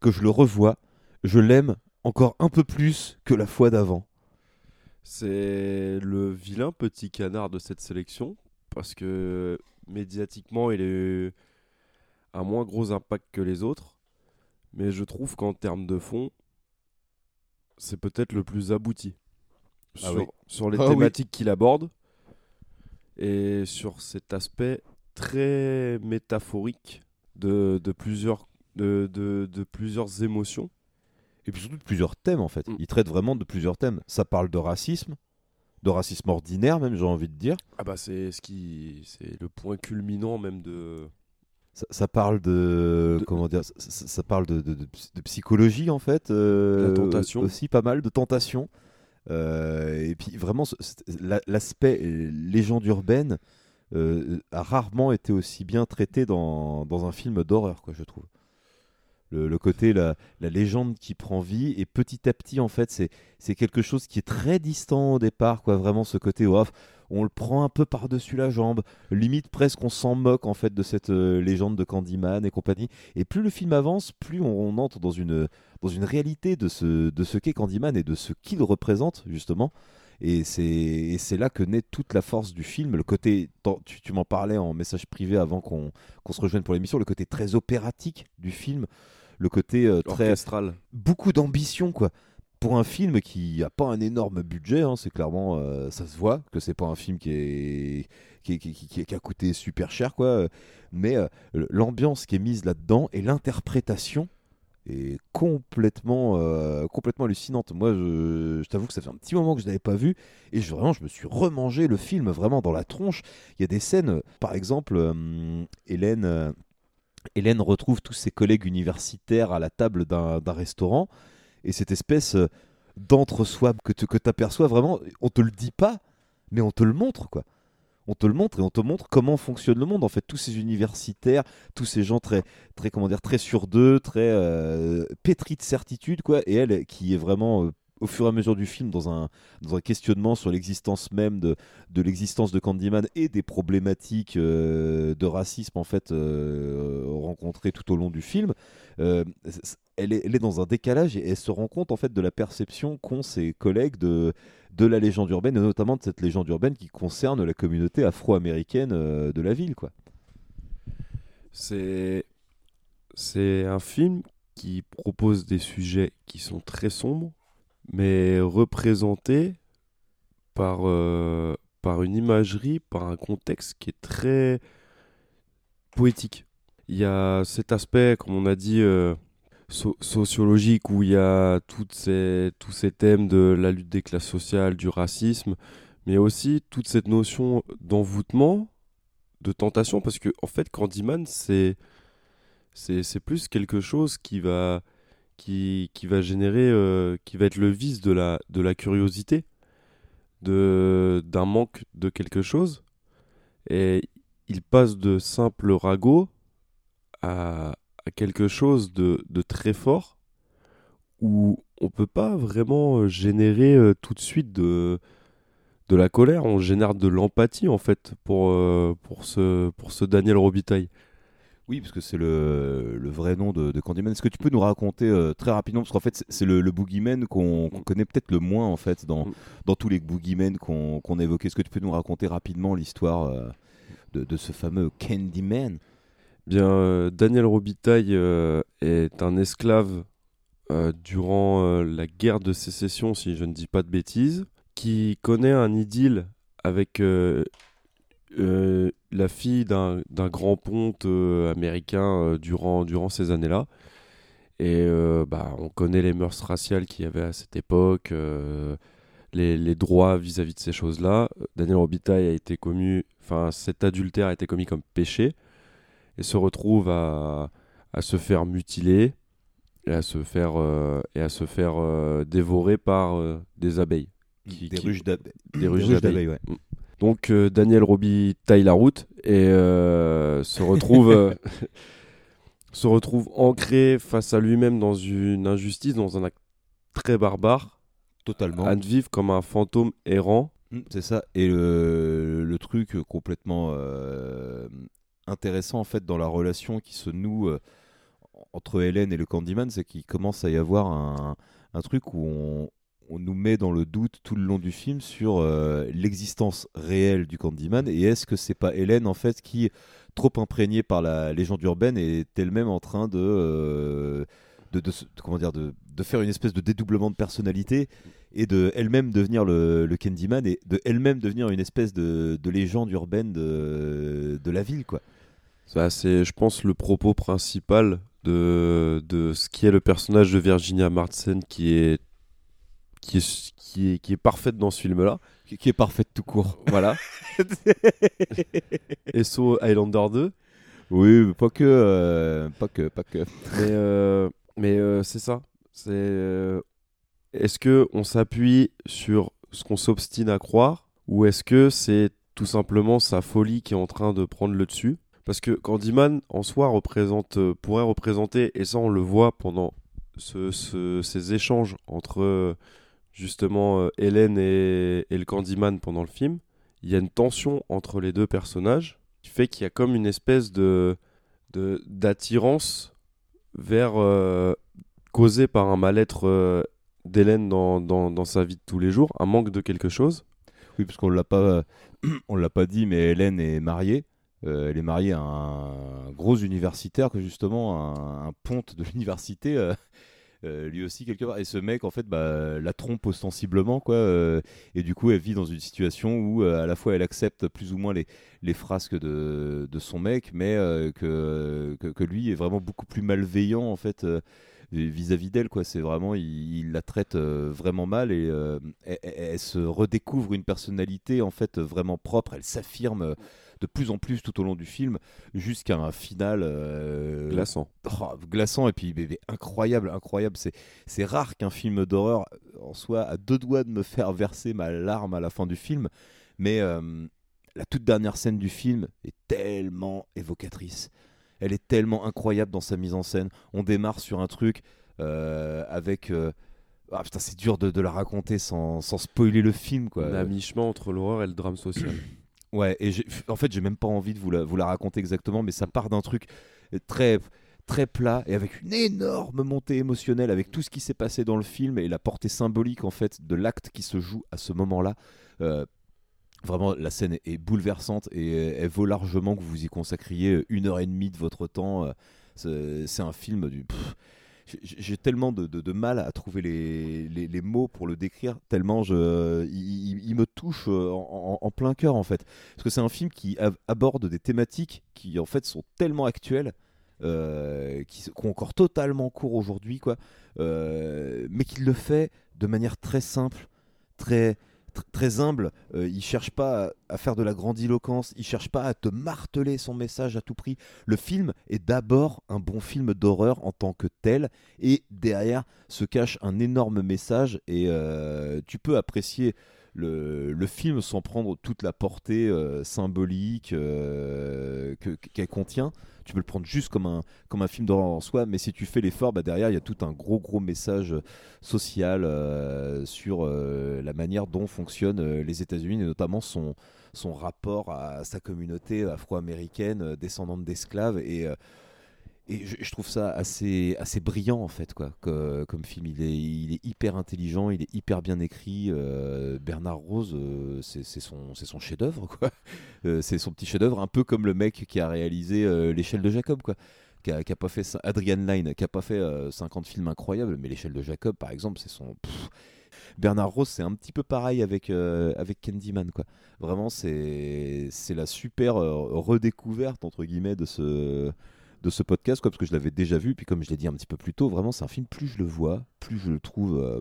que je le revois, je l'aime encore un peu plus que la fois d'avant. C'est le vilain petit canard de cette sélection parce que médiatiquement il a eu un moins gros impact que les autres, mais je trouve qu'en termes de fond, c'est peut-être le plus abouti Ah sur, oui. sur les Ah oui. thématiques qu'il aborde et sur cet aspect très métaphorique de, de plusieurs, de, de- de plusieurs émotions. Et puis surtout de plusieurs thèmes en fait. Il traite vraiment de plusieurs thèmes. Ça parle de racisme, de racisme ordinaire même, j'ai envie de dire. Ah bah c'est ce qui c'est le point culminant même de Ça, ça parle de, comment dire, ça, parle de, de- de- de psychologie en fait. euh, La tentation. Aussi pas mal de tentation. Euh, et puis vraiment, l'aspect euh, légende urbaine euh, a rarement été aussi bien traité dans, dans un film d'horreur, quoi, je trouve. Le, côté, la, légende qui prend vie, et petit à petit, en fait, c'est c'est quelque chose qui est très distant au départ, quoi. Vraiment, ce côté, off, on le prend un peu par-dessus la jambe, limite presque on s'en moque, en fait, de cette euh, légende de Candyman et compagnie. Et plus le film avance, plus on, on entre dans une, dans une réalité de ce, de ce qu'est Candyman et de ce qu'il représente, justement. Et c'est là que naît toute la force du film. Le côté, tu, tu m'en parlais en message privé avant qu'on se rejoigne pour l'émission, le côté très opératique du film, le côté euh, très orchestral. beaucoup d'ambition quoi. Pour un film qui a pas un énorme budget, hein, c'est clairement, euh, ça se voit que c'est pas un film qui est qui, est- qui, qui- qui- qui a coûté super cher quoi. Mais euh, l'ambiance qui est mise là-dedans et l'interprétation est complètement, euh, complètement hallucinante. Moi, je, t'avoue que ça fait un petit moment que je n'avais pas vu et je, vraiment, je me suis remangé le film vraiment dans la tronche. Il y a des scènes, par exemple, euh, Hélène, euh, Hélène retrouve tous ses collègues universitaires à la table d'un restaurant et cette espèce d'entre-soi que tu que aperçois vraiment, on te le dit pas, mais on te le montre quoi on te le montre et on te montre comment fonctionne le monde. En fait, tous ces universitaires, tous ces gens très, très comment dire, très sur d'eux, très euh, pétris de certitude, quoi. Et elle, qui est vraiment euh, au fur et à mesure du film dans un, dans un questionnement sur l'existence même de, de l'existence de Candyman et des problématiques euh, de racisme en fait rencontrées tout au long du film. elle est, elle est dans un décalage et elle se rend compte en fait de la perception qu'ont ses collègues de, de la légende urbaine et notamment de cette légende urbaine qui concerne la communauté afro-américaine euh, de la ville quoi. C'est un film qui propose des sujets qui sont très sombres, mais représentés par, euh, par une imagerie, par un contexte qui est très poétique. il y a cet aspect, comme on a dit, euh, so- sociologique, où il y a toutes ces, tous ces thèmes de la lutte des classes sociales, du racisme, mais aussi toute cette notion d'envoûtement, de tentation, parce que en fait, Candyman, c'est c'est plus quelque chose qui va qui, qui va générer, euh, qui va être le vice de la, de la curiosité, de d'un manque de quelque chose, et il passe de simple ragot à quelque chose de, de très fort, où on peut pas vraiment euh, générer euh, tout de suite de, de la colère, on génère de l'empathie en fait pour, euh, pour, ce, pour ce Daniel Robitaille. Oui, parce que c'est le, le vrai nom de, de Candyman. Est-ce que tu peux nous raconter euh, très rapidement, parce qu'en fait c'est- le, le boogeyman qu'on connaît peut-être le moins en fait dans, Mm. dans tous les boogeymen qu'on qu'on a évoqués. Est-ce que tu peux nous raconter rapidement l'histoire de, de ce fameux Candyman? Bien, euh, Daniel Robitaille euh, est un esclave euh, durant la guerre de sécession, si je ne dis pas de bêtises, qui connaît un idylle avec la fille d'un grand ponte américain durant, durant ces années-là. Et bah, on connaît les mœurs raciales qu'il y avait à cette époque, les, les droits vis-à-vis de ces choses-là. Daniel Robitaille a été commis, enfin cet adultère a été commis comme péché et se retrouve à, à se faire mutiler et à se faire, euh, et à se faire euh, dévorer par euh, des abeilles. Qui- Des qui- ruches d'ab- des ruches d'abeilles. d'abeilles, ouais. Mm. Donc Daniel Roby taille la route et se retrouve se retrouve ancré face à lui-même dans une injustice, dans un acte très barbare, Totalement. à vivre comme un fantôme errant. Mm, C'est ça. Et le, le truc complètement euh, intéressant en fait dans la relation qui se noue euh, entre Hélène et le Candyman, c'est qu'il commence à y avoir un, un truc où on, on nous met dans le doute tout le long du film sur euh, l'existence réelle du Candyman et est-ce que c'est pas Hélène en fait qui, trop imprégnée par la légende urbaine, est elle-même en train de, euh, de, comment dire, de, de faire une espèce de dédoublement de personnalité et de elle-même devenir le, le Candyman et de elle-même devenir une espèce de, de légende urbaine de, de la ville quoi. C'est, je pense, le propos principal de, de ce qui est le personnage de Virginia Madsen qui est, qui est, qui est, qui est parfaite dans ce film-là. Qui, qui est parfaite tout court. Voilà. SO Highlander 2. Oui, mais pas que, euh, pas que, pas que. Mais, euh, mais euh, c'est ça. C'est, est-ce que on s'appuie sur ce qu'on s'obstine à croire ou est-ce que c'est tout simplement sa folie qui est en train de prendre le dessus? Parce que Candyman en soi euh, pourrait représenter, et ça on le voit pendant ce- ce- ces échanges entre euh, justement euh, Hélène et, le Candyman pendant le film, il y a une tension entre les deux personnages qui fait qu'il y a comme une espèce de d'attirance vers euh, causé par un mal-être euh, d'Hélène dans, dans, dans sa vie de tous les jours, un manque de quelque chose. Oui, parce qu'on l'a pas, on l'a pas dit, mais Hélène est mariée. Euh, elle est mariée à un gros universitaire que justement un, un ponte de l'université. euh, euh, lui aussi quelque part et ce mec en fait bah, la trompe ostensiblement quoi et du coup elle vit dans une situation où à la fois elle accepte plus ou moins les, frasques de, son mec mais que, lui est vraiment beaucoup plus malveillant en fait vis-à-vis d'elle quoi c'est vraiment il, la traite vraiment mal et elle, elle- se redécouvre une personnalité en fait vraiment propre elle s'affirme de plus en plus tout au long du film jusqu'à un final euh, Glaçant. oh, glaçant et puis mais incroyable incroyable c'est c'est rare qu'un film d'horreur en soit à deux doigts de me faire verser ma larme à la fin du film mais euh, la toute dernière scène du film est tellement évocatrice elle est tellement incroyable dans sa mise en scène on démarre sur un truc euh, avec euh, ah putain c'est dur de, de la raconter sans, sans spoiler le film quoi à mi-chemin entre l'horreur et le drame social. Ouais, et en fait, j'ai même pas envie de vous la, raconter exactement, mais ça part d'un truc très très plat et avec une énorme montée émotionnelle avec tout ce qui s'est passé dans le film et la portée symbolique en fait de l'acte qui se joue à ce moment-là. Euh, vraiment, la scène est, bouleversante et elle vaut largement que vous y consacriez une heure et demie de votre temps. Euh, C'est un film du. J'ai- tellement de, mal à trouver les, mots pour le décrire, tellement il, me touche euh, en, plein cœur en fait. Parce que c'est un film qui ab- aborde des thématiques qui en fait sont tellement actuelles euh, qui, qui ont encore totalement cours aujourd'hui, quoi, euh, mais qui le fait de manière très simple, très tr- très humble. Euh, il cherche pas à, faire de la grandiloquence, il cherche pas à te marteler son message à tout prix. Le film est d'abord un bon film d'horreur en tant que tel, et derrière se cache un énorme message, et euh, tu peux apprécier le, le film sans prendre toute la portée euh, symbolique euh, que- qu'elle contient. Tu peux le prendre juste comme un, comme un film d'horreur en soi, mais si tu fais l'effort, bah derrière, il y a tout un gros, gros message social euh, sur euh, la manière dont fonctionnent euh, les États-Unis, et notamment son, son rapport à sa communauté afro-américaine, euh, descendante d'esclaves. Et, euh, et je, trouve ça assez, assez brillant, en fait, quoi, comme film. Il est, il est hyper intelligent, il est hyper bien écrit. euh, Bernard Rose, euh, c'est son, son chef-d'œuvre, quoi. Euh, c'est son petit chef-d'œuvre, un peu comme le mec qui a réalisé L'échelle de Jacob, quoi. Qui a, qui a pas fait Adrian Lyne, qui a pas fait euh, 50 films incroyables, mais L'échelle de Jacob, par exemple, c'est son. Bernard Rose, c'est un petit peu pareil avec, avec Candyman, quoi. Vraiment, c'est la super redécouverte, entre guillemets, de ce, de ce podcast, quoi, parce que je l'avais déjà vu, puis comme je l'ai dit un petit peu plus tôt, vraiment, c'est un film, plus je le vois, plus je le trouve euh,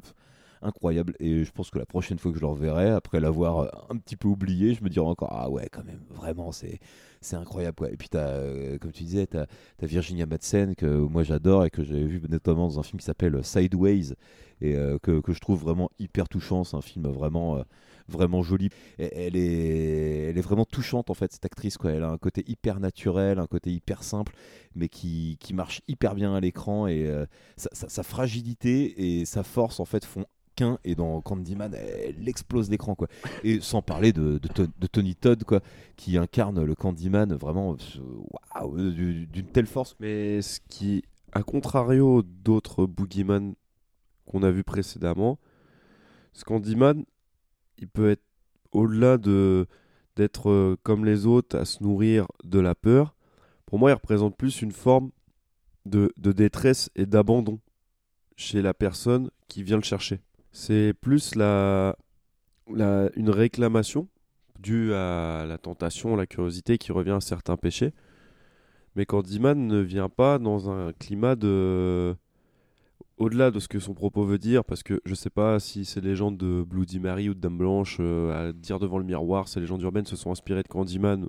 incroyable. Et je pense que la prochaine fois que je le reverrai, après l'avoir euh, un petit peu oublié, je me dirai encore, ah ouais, quand même, vraiment, c'est c'est incroyable. Quoi. Et puis, as, euh, comme tu disais, tu as, Virginia Madsen, que moi j'adore et que j'avais vu notamment dans un film qui s'appelle Sideways, et que, que je trouve vraiment hyper touchant. C'est un film vraiment, vraiment joli. Et elle, est, elle est vraiment touchante, en fait, cette actrice. Quoi. Elle a un côté hyper naturel, un côté hyper simple, mais qui, qui marche hyper bien à l'écran. Et euh, sa, fragilité et sa force, en fait, font qu'un. Et dans Candyman, elle explose l'écran. quoi. Et sans parler de, de, Ton- de Tony Todd, quoi, qui incarne le Candyman vraiment euh, waouh, euh, du- d'une telle force. Mais ce qui, à contrario d'autres Boogeyman qu'on a vu précédemment, ce Candyman, il peut être au-delà de d'être euh, comme les autres à se nourrir de la peur. Pour moi, il représente plus une forme de, détresse et d'abandon chez la personne qui vient le chercher. C'est plus la, la, une réclamation due à la tentation, la curiosité qui revient à certains péchés. Mais Candyman ne vient pas dans un climat de. Au-delà de ce que son propos veut dire, parce que je sais pas si ces légendes de Bloody Mary ou de Dame Blanche euh, à dire devant le miroir, ces légendes urbaines se sont inspirées de Candyman,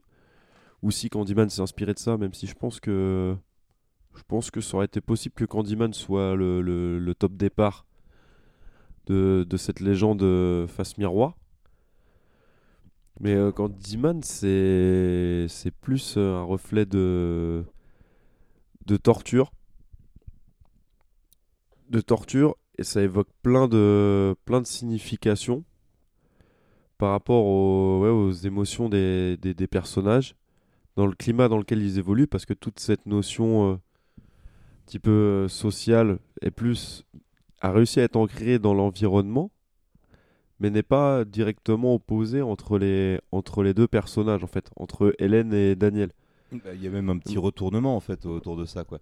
ou si Candyman s'est inspiré de ça, même si je pense que. Je pense que ça aurait été possible que Candyman soit le, top départ de, cette légende euh, face miroir. Mais euh, Candyman, c'est plus un reflet de de torture, de torture, et ça évoque plein de plein de significations par rapport aux, aux émotions des, des, personnages, dans le climat dans lequel ils évoluent, parce que toute cette notion euh, un petit peu euh, sociale plus a réussi à être ancrée dans l'environnement mais n'est pas directement opposé entre les, entre les deux personnages, en fait, entre Hélène et Daniel. Bah, Il y a même un petit retournement en fait autour de ça quoi.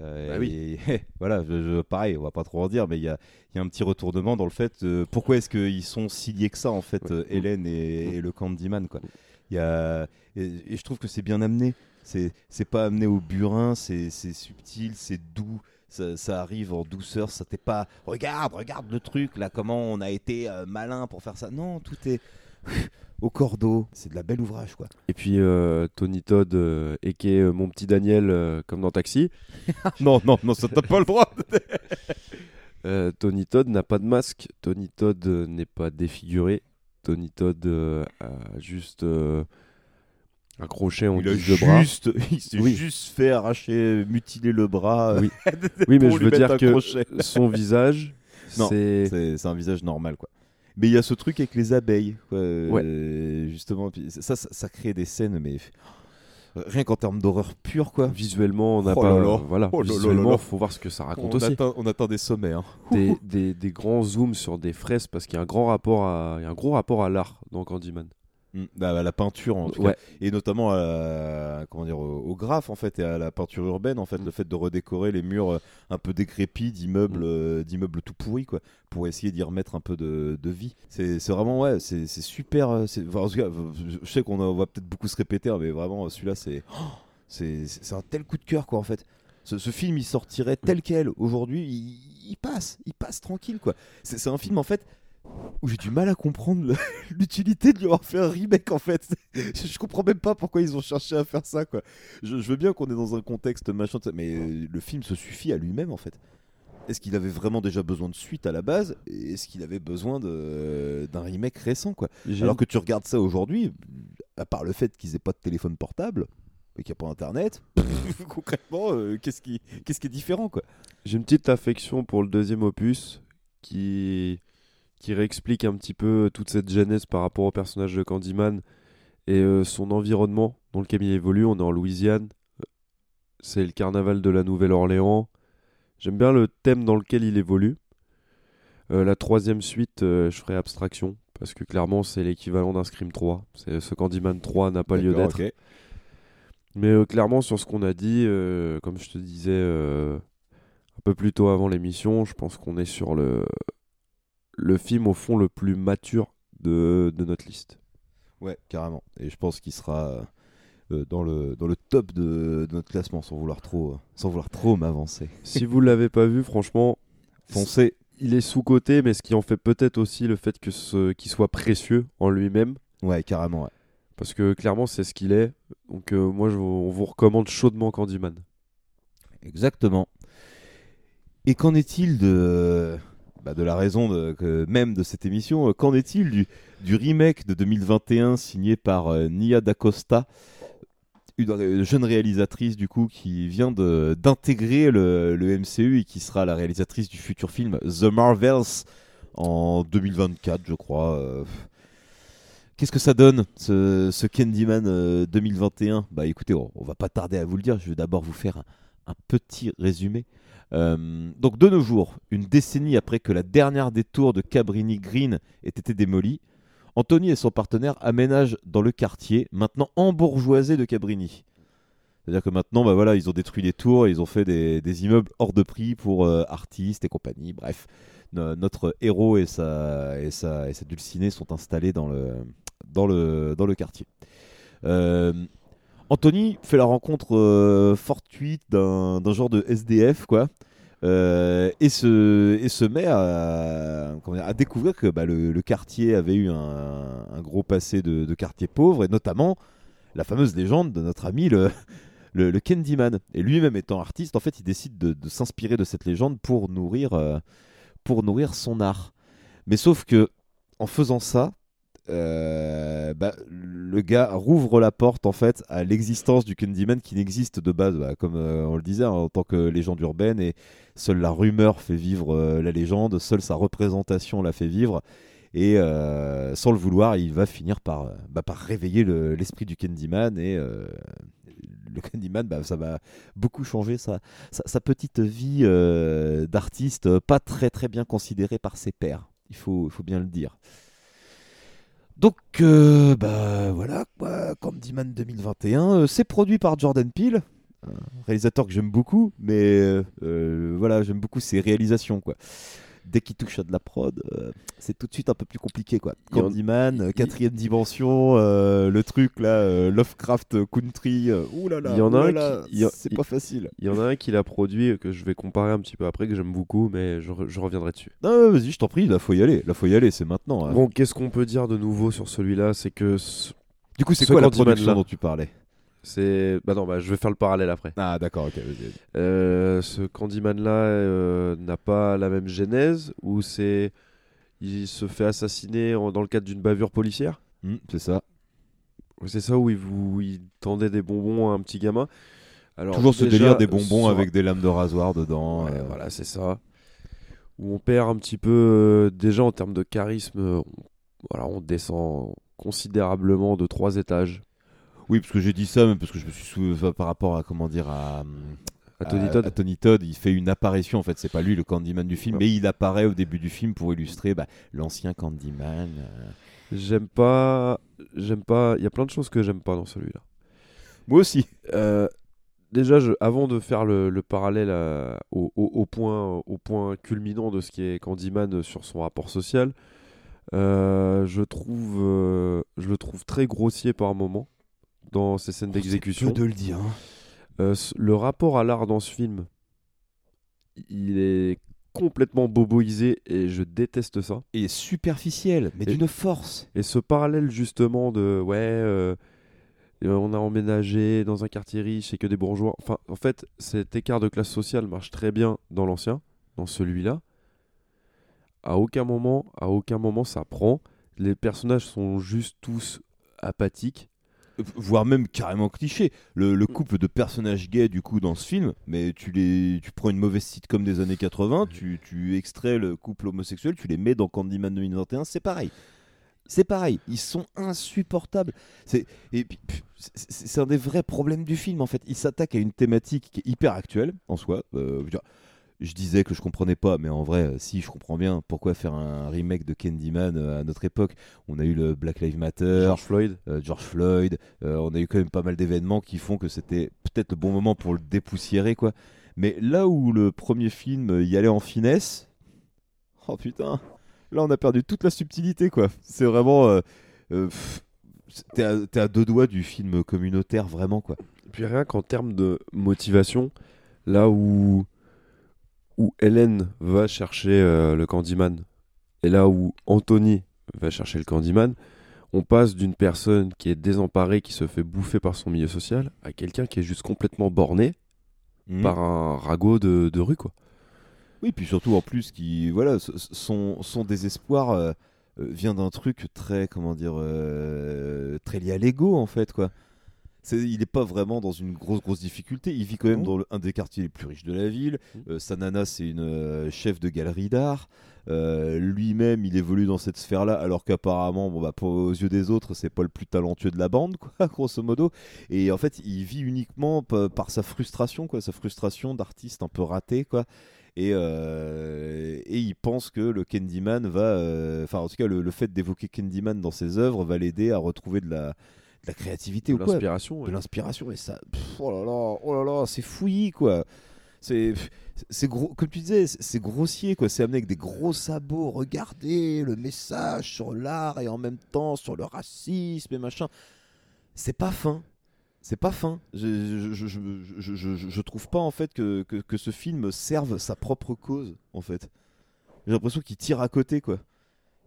Euh, Bah oui. et- voilà, je, je- pareil, on va pas trop en dire, mais il y a, y a un petit retournement dans le fait euh, pourquoi est-ce qu'ils sont si liés que ça en fait, euh, Hélène et, et le Candyman quoi. Il y a, et, et je trouve que c'est bien amené. C'est pas amené au burin, c'est c'est subtil, c'est doux. Ça, ça arrive en douceur, ça t'est pas regarde, regarde le truc là, comment on a été euh, malin pour faire ça. Non, tout est au cordeau. C'est de la belle ouvrage quoi. Et puis euh, Tony Todd, euh, et qui est euh, mon petit Daniel, euh, comme dans Taxi. non, non, non, ça t'as pas le droit. Tony Todd n'a pas de masque, Tony Todd n'est pas défiguré, Tony Todd a juste un crochet en guise de bras. il s'est Oui. juste fait arracher, mutiler le bras. Oui. Oui, mais je veux dire que crochet. son visage, c'est un visage normal quoi. Mais il y a ce truc avec les abeilles, euh, justement. ça, ça, ça crée des scènes, mais rien qu'en termes d'horreur pure, quoi. visuellement, on n'a Oh pas. là là. Voilà, Oh visuellement, là. faut voir ce que ça raconte on aussi. Atteint, on atteint des sommets. hein. des, des, des grands zooms sur des fresques parce qu'il y a un grand rapport à il y a un gros rapport à l'art dans Candyman. Mm, bah, à la peinture en tout Ouais. cas. et notamment à la- comment dire au, graphe en fait et à la peinture urbaine en fait le fait de redécorer les murs euh, un peu décrépits d'immeubles euh, d'immeubles tout pourris quoi pour essayer d'y remettre un peu de, de vie c'est vraiment ouais c'est c'est super euh, c'est enfin, en tout cas, je sais qu'on va peut-être beaucoup se répéter hein, mais vraiment celui-là c'est oh, C'est c'est un tel coup de cœur, quoi, en fait. Ce, ce film, il sortirait tel quel. Aujourd'hui, il, il passe. Il passe tranquille, quoi. C'est c'est un film, en fait, où j'ai du mal à comprendre l'utilité de lui avoir fait un remake, en fait. Je, comprends même pas pourquoi ils ont cherché à faire ça, quoi. Je, je veux bien qu'on est dans un contexte machin, mais le film se suffit à lui-même, en fait. Est-ce qu'il avait vraiment déjà besoin de suite à la base? Est-ce qu'il avait besoin d'un remake récent quoi? Alors que tu regardes ça aujourd'hui, à part le fait qu'ils aient pas de téléphone portable et qu'il n'y a pas internet, concrètement, euh, qu'est-ce qui, qu'est-ce qui est différent quoi? J'ai une petite affection pour le deuxième opus qui, qui réexplique un petit peu toute cette genèse par rapport au personnage de Candyman et euh, son environnement dans lequel il évolue. On est en Louisiane, euh, c'est le carnaval de la Nouvelle-Orléans. J'aime bien le thème dans lequel il évolue. Euh, la troisième suite, euh, je ferai abstraction parce que clairement c'est l'équivalent d'un Scream 3. C'est, ce Candyman 3 n'a pas lieu d'être. Mais euh, clairement, sur ce qu'on a dit, euh, comme je te disais euh, un peu plus tôt avant l'émission, je pense qu'on est sur le, le film, au fond, le plus mature de, de notre liste. Ouais, carrément. Et je pense qu'il sera euh, dans, le, dans le top de, de notre classement sans vouloir trop, sans vouloir trop m'avancer. si vous ne l'avez pas vu, franchement, Foncez. il est sous-coté, mais ce qui en fait peut-être aussi le fait que ce, qu'il soit précieux en lui-même. Ouais, carrément. ouais. Parce que clairement, c'est ce qu'il est. Donc, euh, moi, je, on vous recommande chaudement Candyman. Exactement. Et qu'en est-il de, bah, de la raison même de cette émission Qu'en est-il du, remake de 2021 signé par euh, Nia DaCosta, une ré- jeune réalisatrice du coup qui vient d'intégrer le, MCU et qui sera la réalisatrice du futur film The Marvels en 2024, je crois. euh. Qu'est-ce que ça donne, ce, Candyman euh, 2021 Bah écoutez, on, on va pas tarder à vous le dire. Je vais d'abord vous faire un petit résumé. Euh, donc de nos jours, une décennie après que la dernière des tours de Cabrini Green ait été démolie, Anthony et son partenaire aménagent dans le quartier, maintenant embourgeoisé de Cabrini. C'est-à-dire que maintenant, bah voilà, ils ont détruit les tours, ils ont fait des, immeubles hors de prix pour euh, artistes et compagnie. Bref, No- notre héros et sa, dulcinée sont installés dans le quartier. Euh, Anthony fait la rencontre euh, fortuite d'un genre de SDF, quoi. euh, et, se, et se met à, découvrir que bah, le, quartier avait eu un, gros passé de, quartier pauvre, et notamment la fameuse légende de notre ami le, le, Candyman. Et lui-même étant artiste, en fait, il décide de, de s'inspirer de cette légende pour nourrir, euh, pour nourrir son art. Mais sauf que, en faisant ça, euh, bah, le gars rouvre la porte en fait à l'existence du Candyman qui n'existe de base, bah, comme euh, on le disait, hein, en tant que légende urbaine, et seule la rumeur fait vivre euh, la légende, seule sa représentation la fait vivre, et sans le vouloir, il va finir par, bah, réveiller le- l'esprit du Candyman, et le Candyman, ça va beaucoup changer sa, petite vie d'artiste, pas très très bien considéré par ses pairs, il faut bien le dire. Donc, euh, bah voilà, quoi, Candyman 2021, euh, c'est produit par Jordan Peele, un réalisateur que j'aime beaucoup, mais euh, voilà, j'aime beaucoup ses réalisations, quoi. Dès qu'il touche à de la prod, euh, c'est tout de suite un peu plus compliqué, quoi. En- Candyman, euh, quatrième dimension, euh, le truc là, euh, Lovecraft Country, là, Il y en a un qui- c'est pas facile. Il y en a un qui l'a produit, que je vais comparer un petit peu après, que j'aime beaucoup, mais je, re- je reviendrai dessus. Non, vas-y, je t'en prie, là faut y aller, là faut y aller, c'est maintenant. hein. Bon, qu'est-ce qu'on peut dire de nouveau sur celui-là? C'est que ce- du coup, c'est ce quoi la production dont tu parlais? C'est. Bah non, bah je vais faire le parallèle après. Ah d'accord, ok, vas-y. vas-y. Euh, ce Candyman-là euh, n'a pas la même genèse, où c'est. Il se fait assassiner en- dans le cadre d'une bavure policière? Hmm, c'est ça. C'est ça où il, vous, il tendait des bonbons à un petit gamin. Alors, Toujours ce déjà, délire des bonbons sur- avec des lames de rasoir dedans. Ouais, euh, voilà, c'est ça. Où on perd un petit peu, euh, déjà en termes de charisme, on, voilà, on descend considérablement de trois étages. Oui, parce que j'ai dit ça, mais parce que je me suis souvenu par rapport à comment dire à, À Tony Todd. à Tony Todd, il fait une apparition. En fait, c'est pas lui le Candyman du film, Non. mais il apparaît au début du film pour illustrer bah, l'ancien Candyman. euh. J'aime pas, j'aime pas. Il y a plein de choses que j'aime pas dans celui-là. Moi aussi. Euh, déjà, je, avant de faire le, le parallèle à- au, au- au point, au point culminant de ce qui est Candyman sur son rapport social, euh, je trouve, euh, je le trouve très grossier par moment dans ses scènes d'exécution. de le dire. hein. Euh, le rapport à l'art dans ce film, il est complètement boboisé et je déteste ça. Et superficiel, mais d'une force. Et ce parallèle justement de ouais, euh, euh, on a emménagé dans un quartier riche et que des bourgeois. Enfin, en fait, cet écart de classe sociale marche très bien dans l'ancien, dans celui-là. À aucun moment, à aucun moment ça prend. Les personnages sont juste tous apathiques. Voire même carrément cliché. Le, le couple de personnages gays du coup dans ce film, mais tu les, tu prends une mauvaise sitcom des années 80, tu, tu extrais le couple homosexuel, tu les mets dans Candyman 2021, c'est pareil. C'est pareil, ils sont insupportables. C'est et puis, pff, c'est- c'est c'est un des vrais problèmes du film en fait. Il s'attaque à une thématique qui est hyper actuelle en soi. Euh, je disais que je comprenais pas, mais en vrai, euh, si je comprends bien, pourquoi faire un remake de Candyman euh, à notre époque? On a eu le Black Lives Matter, George Floyd. euh, George Floyd. euh, on a eu quand même pas mal d'événements qui font que c'était peut-être le bon moment pour le dépoussiérer, quoi. Mais là où le premier film y allait en finesse, oh putain, là on a perdu toute la subtilité, quoi. C'est vraiment. euh, T'es à, à deux doigts du film communautaire, vraiment, quoi. Et puis rien qu'en termes de motivation, là où, où Hélène va chercher euh, le Candyman et là où Anthony va chercher le Candyman, on passe d'une personne qui est désemparée, qui se fait bouffer par son milieu social, à quelqu'un qui est juste complètement borné Mhm. par un ragot de, de rue, quoi. Oui, puis surtout en plus, qui, voilà, son, son désespoir euh, euh, vient d'un truc très, comment dire, euh, très lié à l'ego en fait, quoi. Il n'est pas vraiment dans une grosse grosse difficulté. Il vit quand même dans le- un des quartiers les plus riches de la ville. Euh, sa nana, c'est une euh, chef de galerie d'art. Euh, lui-même, il évolue dans cette sphère-là, alors qu'apparemment, bon bah, pour- aux yeux des autres, c'est pas le plus talentueux de la bande, quoi, grosso modo. Et en fait, il vit uniquement pa- par sa frustration, quoi, sa frustration d'artiste un peu raté, quoi. Et, euh, et il pense que le Candyman va, euh, enfin en tout cas le, le fait d'évoquer Candyman dans ses œuvres va l'aider à retrouver de la, de la créativité De ou quoi, l'inspiration, de l'inspiration et ça, pff, oh là là, oh là là, c'est fouillis quoi. C'est, c'est gros, comme tu disais, c'est- grossier quoi. C'est amené avec des gros sabots. Regardez le message sur l'art et en même temps sur le racisme et machin. C'est pas fin. C'est pas fin. Je, je, je, je, je- je- je trouve pas en fait que, que, que ce film serve sa propre cause en fait. J'ai l'impression qu'il tire à côté quoi.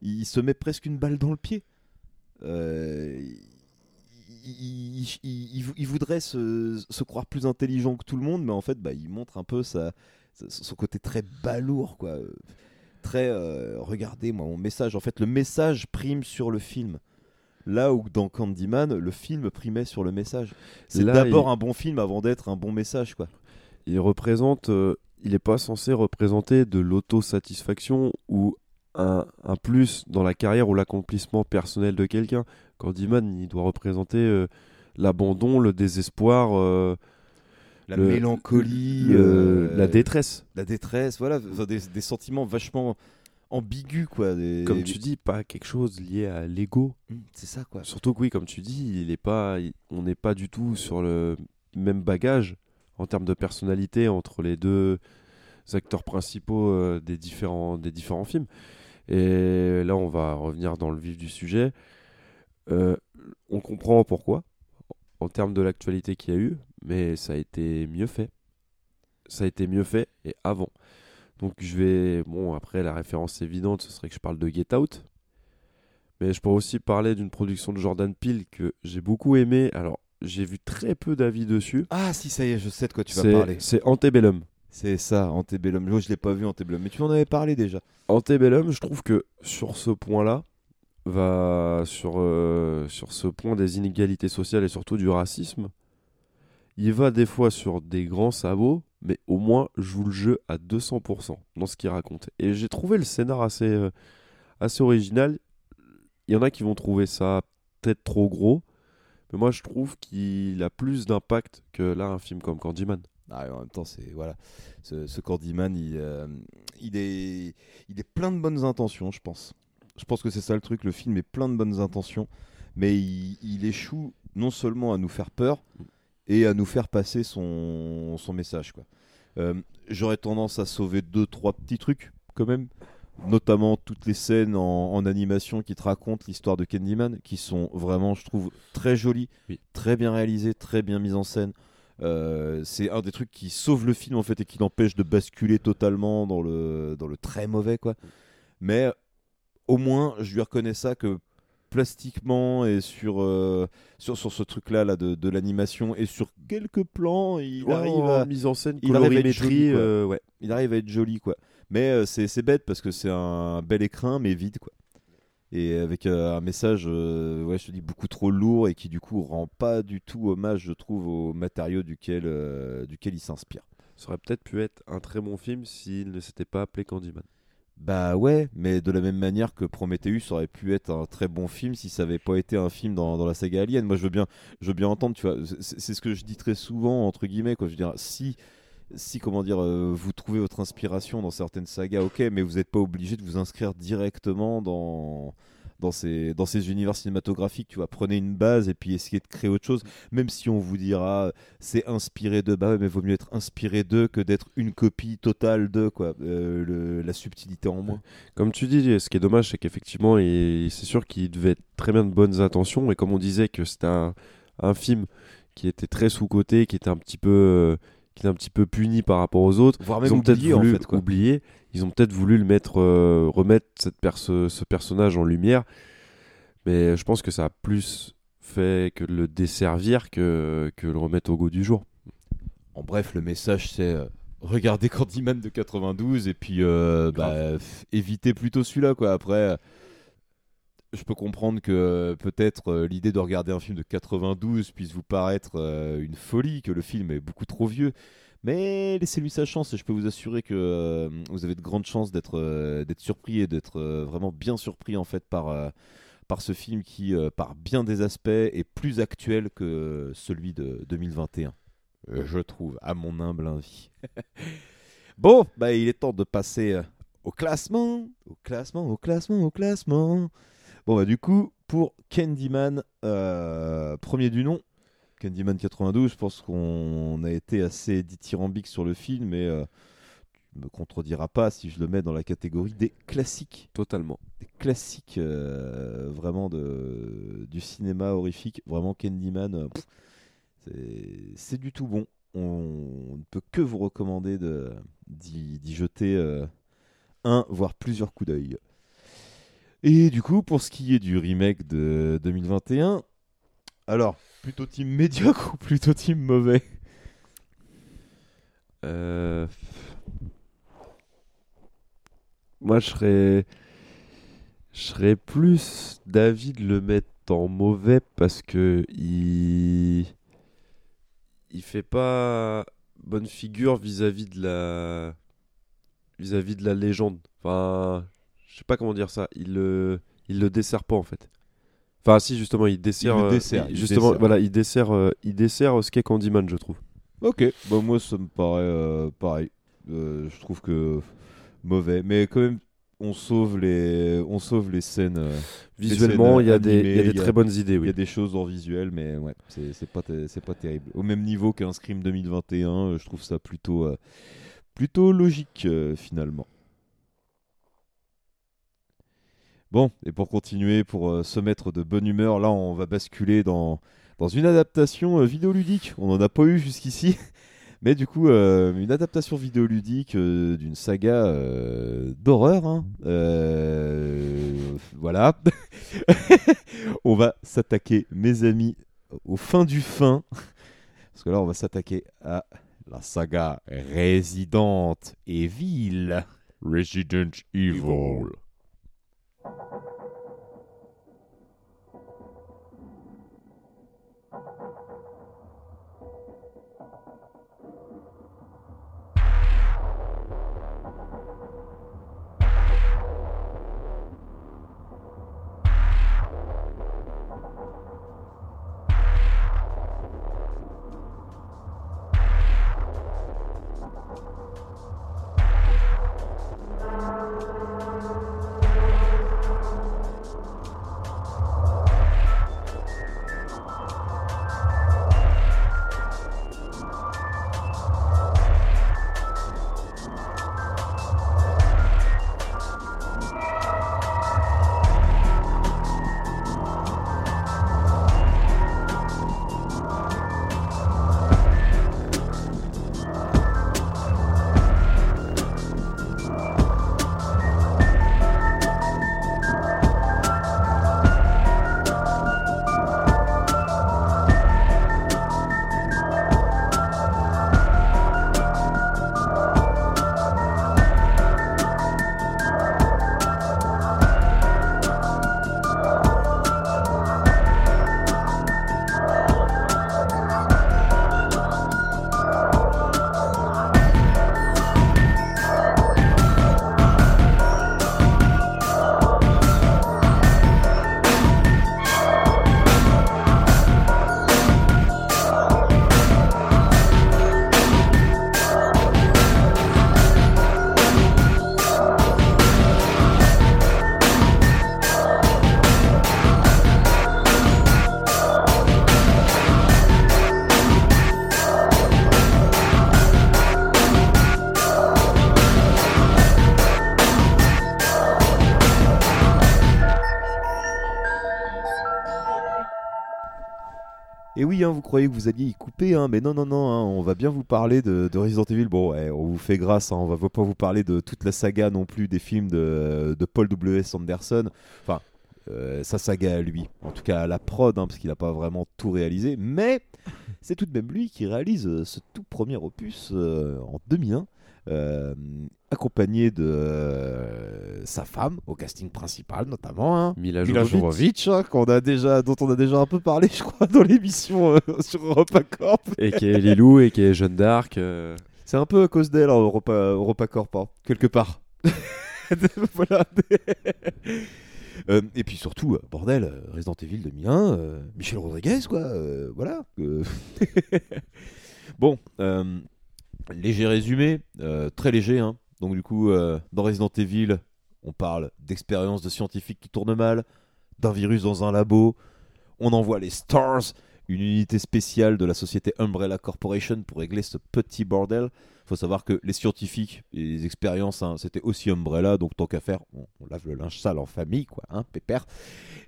Il se met presque une balle dans le pied. Euh, il, il- il- il vou- il voudrait se, se croire plus intelligent que tout le monde, mais en fait, bah, il montre un peu sa, son côté très balourd, quoi. Très, euh, regardez, moi, mon message. En fait, le message prime sur le film. Là où dans Candyman, le film primait sur le message. C'est d'abord il- un bon film avant d'être un bon message, quoi. Il représente, euh, il n'est pas censé représenter de l'autosatisfaction ou un, un plus dans la carrière ou l'accomplissement personnel de quelqu'un. Candyman, il doit représenter euh, l'abandon, le désespoir, euh, La le- mélancolie, le- euh, la détresse. La détresse, voilà, des, des sentiments vachement ambigus, quoi. des- Comme tu dis, pas quelque chose lié à l'ego. Mm, C'est ça, quoi. Surtout que oui, comme tu dis, il est pas, il- on n'est pas du tout sur le même bagage en termes de personnalité entre les deux acteurs principaux euh, des, différents, des différents films. Et là, on va revenir dans le vif du sujet. Euh, on comprend pourquoi, en termes de l'actualité qu'il y a eu, mais ça a été mieux fait. Ça a été mieux fait et avant. Donc je vais... Bon, après, la référence évidente, ce serait que je parle de Get Out. Mais je pourrais aussi parler d'une production de Jordan Peele que j'ai beaucoup aimé. Alors, j'ai vu très peu d'avis dessus. Ah, si, ça y est, je sais de quoi tu vas parler. C'est Antebellum. C'est ça, Antebellum. Moi, je l'ai pas vu, Antebellum, mais tu en avais parlé déjà. Antebellum, je trouve que sur ce point-là, va sur, euh, sur ce point des inégalités sociales et surtout du racisme, il va des fois sur des grands sabots, mais au moins joue le jeu à 200% dans ce qu'il raconte. Et j'ai trouvé le scénar assez, euh, assez original. Il y en a qui vont trouver ça peut-être trop gros, mais moi je trouve qu'il a plus d'impact que là un film comme Candyman. Ah, en même temps, c'est voilà, ce, ce Candyman, il, euh, il est, il est plein de bonnes intentions, je pense. Je pense que c'est ça le truc. Le film est plein de bonnes intentions, mais il, il échoue non seulement à nous faire peur et à nous faire passer son, son message. Quoi. Euh, J'aurais tendance à sauver deux, trois petits trucs quand même, notamment toutes les scènes en, en animation qui te racontent l'histoire de Candyman, qui sont vraiment, je trouve, très jolies, Oui. très bien réalisées, très bien mises en scène. Euh, c'est un des trucs qui sauve le film en fait et qui l'empêche de basculer totalement dans le, dans le très mauvais quoi. Mais au moins, je lui reconnais ça que plastiquement et sur, euh, sur, sur ce truc là, de, de l'animation et sur quelques plans il Ouais, arrive à mise en scène, il arrive à être joli, euh, ouais. il arrive à être joli quoi mais euh, c'est c'est bête parce que c'est un bel écrin mais vide quoi et avec euh, un message ouais je te dis beaucoup trop lourd et qui du coup rend pas du tout hommage je trouve au matériau duquel duquel il s'inspire Ça aurait peut-être pu être un très bon film s'il ne s'était pas appelé Candyman. Bah ouais, mais de la même manière que Prometheus aurait pu être un très bon film si ça avait pas été un film dans, la saga Alien. Moi, je veux bien, je veux bien entendre, tu vois. C'est c'est ce que je dis très souvent entre guillemets, quoi. Je veux dire, si, si comment dire, euh, vous trouvez votre inspiration dans certaines sagas, ok, mais vous n'êtes pas obligé de vous inscrire directement dans dans ces, dans ces univers cinématographiques, tu vois, prenez une base et puis essayez de créer autre chose, même si on vous dira c'est inspiré de, bah ouais, mais vaut mieux être inspiré d'eux que d'être une copie totale d'eux, quoi, Euh, le- la subtilité en moins. Comme tu dis, ce qui est dommage, c'est qu'effectivement, c'est sûr qu'il devait être très bien de bonnes intentions, et comme on disait que c'était un, un film qui était très sous-coté, qui était un petit peu, euh, qui était un petit peu puni par rapport aux autres, Voire ils même ont peut-être en voulu fait, quoi. oublier, ils ont peut-être voulu le mettre, euh, remettre cette perso- ce personnage en lumière, mais je pense que ça a plus fait que le desservir que, que le remettre au goût du jour. En bref, le message c'est euh, regardez Candyman de 92 et puis euh, bah, évitez plutôt celui-là quoi. Après, euh, je peux comprendre que euh, peut-être l'idée de regarder un film de 92 puisse vous paraître une folie, que le film est beaucoup trop vieux. Mais laissez-lui sa chance et je peux vous assurer que euh, vous avez de grandes chances d'être euh, d'être surpris et d'être euh, vraiment bien surpris en fait par, par ce film qui, par bien des aspects, est plus actuel que celui de 2021. Euh, je trouve, à mon humble avis. bon, bah il est temps de passer au classement, au classement, au classement, au classement. Bon bah du coup, pour Candyman, premier du nom, Candyman 92, je pense qu'on a été assez dithyrambique sur le film et euh, tu me contrediras pas si je le mets dans la catégorie des classiques. Totalement. Des classiques euh, vraiment de, du cinéma horrifique. Vraiment Candyman, euh, c'est- c'est du tout bon. On ne peut que vous recommander de- d'y d'y jeter euh, un, voire plusieurs coups d'œil. Et du coup, pour ce qui est du remake de 2021, alors, plutôt team médiocre ou plutôt team mauvais Euh, Moi, je serais... plus d'avis de le mettre en mauvais parce que il il fait pas bonne figure vis-à-vis de la vis-à-vis de la légende. Enfin, je sais pas comment dire ça. Il le il le dessert pas en fait. Enfin, si justement, il dessert. euh, dessert, il- il justement, dessert. voilà, il dessert, euh, il dessert ce qu'est Candyman, je trouve. Ok, bah moi ça me paraît euh, pareil. Je trouve que mauvais, mais quand même on sauve les, on sauve les scènes. Visuellement, il y y a des très bonnes idées, oui. Il y a des choses en visuel, mais ouais, c'est pas, c'est pas terrible. Au même niveau qu'un Scream 2021, euh, je trouve ça plutôt, euh, plutôt logique euh, finalement. Bon, et pour continuer, pour euh, se mettre de bonne humeur, là on va basculer dans, dans une adaptation euh, vidéoludique. On n'en a pas eu jusqu'ici, mais du coup, euh, une adaptation vidéoludique d'une saga d'horreur. hein. Voilà. on va s'attaquer, mes amis, au fin du fin. Parce que là, on va s'attaquer à la saga Resident Evil. Resident Evil. Hein, vous croyez que vous alliez y couper, hein, mais non, non, non, hein, on va bien vous parler de, de Resident Evil. Bon, on vous fait grâce, hein, on va pas vous parler de toute la saga non plus des films de, de Paul W.S. Anderson. Enfin, euh, sa saga à lui, en tout cas à la prod, parce qu'il n'a pas vraiment tout réalisé, mais c'est tout de même lui qui réalise euh, ce tout premier opus euh, en 2001. Euh, accompagné de euh, sa femme au casting principal notamment hein, Mila Jovovich. Hein, qu'on a déjà, dont on a déjà un peu parlé je crois dans l'émission euh, sur EuropaCorp Et qui est Lilou, et qui est Jeanne d'Arc. euh, c'est un peu à cause d'elle hein, Europa, EuropaCorp hein, quelque part voilà Euh, et puis surtout, bordel, Resident Evil 2001, euh, Michel Rodriguez, quoi, euh, voilà. euh. bon, euh, léger résumé, euh, très léger, hein. Donc du coup, euh, dans Resident Evil, on parle d'expériences de scientifiques qui tournent mal, d'un virus dans un labo, on envoie les Stars, une unité spéciale de la société Umbrella Corporation pour régler ce petit bordel. faut savoir que les scientifiques et les expériences, hein, c'était aussi Umbrella, donc tant qu'à faire, on, on lave le linge sale en famille, quoi, hein, pépère.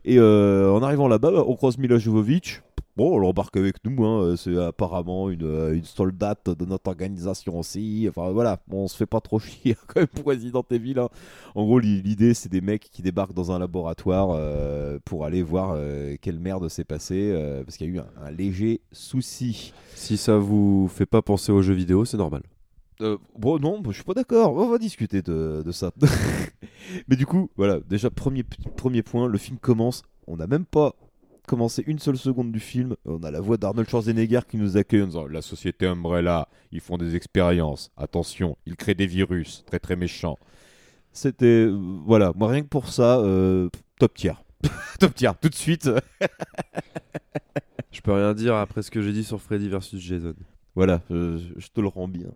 Et euh, en arrivant là-bas, bah, on croise Mila Jovovich. Bon, elle embarque avec nous, hein, c'est apparemment une, euh, une soldate de notre organisation aussi. Enfin voilà, on se fait pas trop chier quand même pour Resident Evil. hein. En gros, l'i- l'idée, c'est des mecs qui débarquent dans un laboratoire euh, pour aller voir euh, quelle merde s'est passée, euh, parce qu'il y a eu un, un léger souci. Si ça vous fait pas penser aux jeux vidéo, c'est normal. Euh, bon, non, je suis pas d'accord. On va discuter de, de ça. Mais du coup, voilà, déjà, premier, premier point, le film commence. On n'a même pas commencé une seule seconde du film. On a la voix d'Arnold Schwarzenegger qui nous accueille en disant La société Umbrella, ils font des expériences. Attention, ils créent des virus très très méchants. C'était. euh, voilà, moi rien que pour ça, euh, top tier. top tier, tout de suite. Je peux rien dire après ce que j'ai dit sur Freddy versus Jason. Voilà, je, je te le rends bien.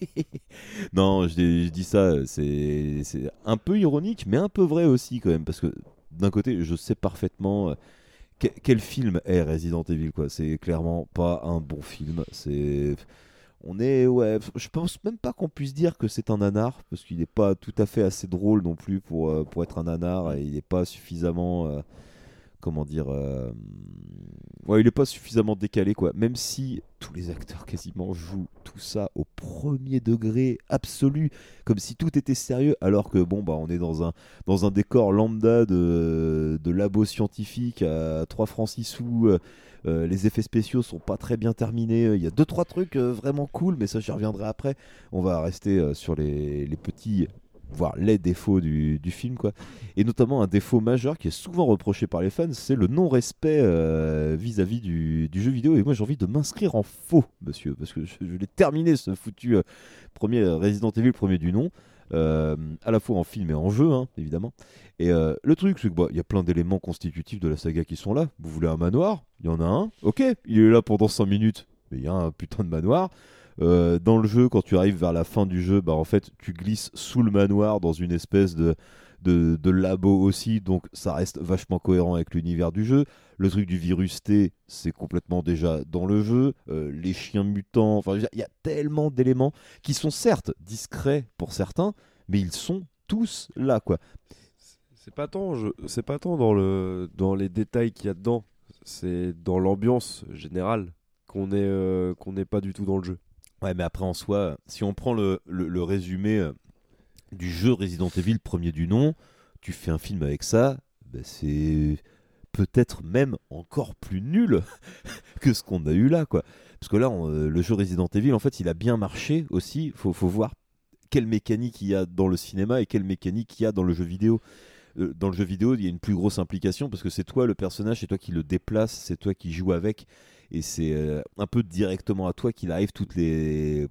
non, je, dis- je dis ça, c'est c'est un peu ironique, mais un peu vrai aussi quand même, parce que d'un côté, je sais parfaitement euh, que- quel film est Resident Evil, quoi? C'est clairement pas un bon film. On est, je pense même pas qu'on puisse dire que c'est un nanar, parce qu'il n'est pas tout à fait assez drôle non plus pour euh, être un nanar, il n'est pas suffisamment euh, comment dire euh, ouais il est pas suffisamment décalé quoi. Même si tous les acteurs quasiment jouent tout ça au premier degré absolu comme si tout était sérieux alors que bon bah on est dans un décor lambda de, de labo scientifique à 3 francs 6 sous euh, euh, les effets spéciaux sont pas très bien terminés il y a deux trois trucs vraiment cool mais ça j'y reviendrai après. On va rester sur les petits voire les défauts du, du film quoi et notamment un défaut majeur qui est souvent reproché par les fans, c'est le non-respect euh, vis-à-vis du, du jeu vidéo. Et moi j'ai envie de m'inscrire en faux, monsieur, parce que je, je l'ai terminé ce foutu euh, premier euh, Resident Evil, premier du nom, à la fois en film et en jeu, hein, évidemment. Et le truc, c'est que bah, il y a plein d'éléments constitutifs de la saga qui sont là. Vous voulez un manoir? Il y en a un? Ok, il est là pendant 5 minutes, mais il y a un putain de manoir. Euh, dans le jeu, quand tu arrives vers la fin du jeu, bah en fait, tu glisses sous le manoir dans une espèce de, de, labo aussi, donc ça reste vachement cohérent avec l'univers du jeu. Le truc du virus T, c'est complètement déjà dans le jeu. Euh, les chiens mutants, enfin, il y a tellement d'éléments qui sont certes discrets pour certains, mais ils sont tous là, quoi. C'est pas tant, c'est pas tant dans le dans les détails qu'il y a dedans, c'est dans l'ambiance générale qu'on est euh, qu'on n'est pas du tout dans le jeu. Ouais, mais après en soi, si on prend le, résumé euh, du jeu Resident Evil premier du nom, tu fais un film avec ça, bah, c'est peut-être même encore plus nul que ce qu'on a eu là, quoi. Parce que là, euh, le jeu Resident Evil, en fait, il a bien marché aussi. Faut, faut voir quelle mécanique il y a dans le cinéma et quelle mécanique il y a dans le jeu vidéo. Euh, Dans le jeu vidéo, il y a une plus grosse implication parce que c'est toi le personnage, c'est toi qui le déplace, c'est toi qui joues avec. Et c'est euh, un peu directement à toi qu'il arrive toutes les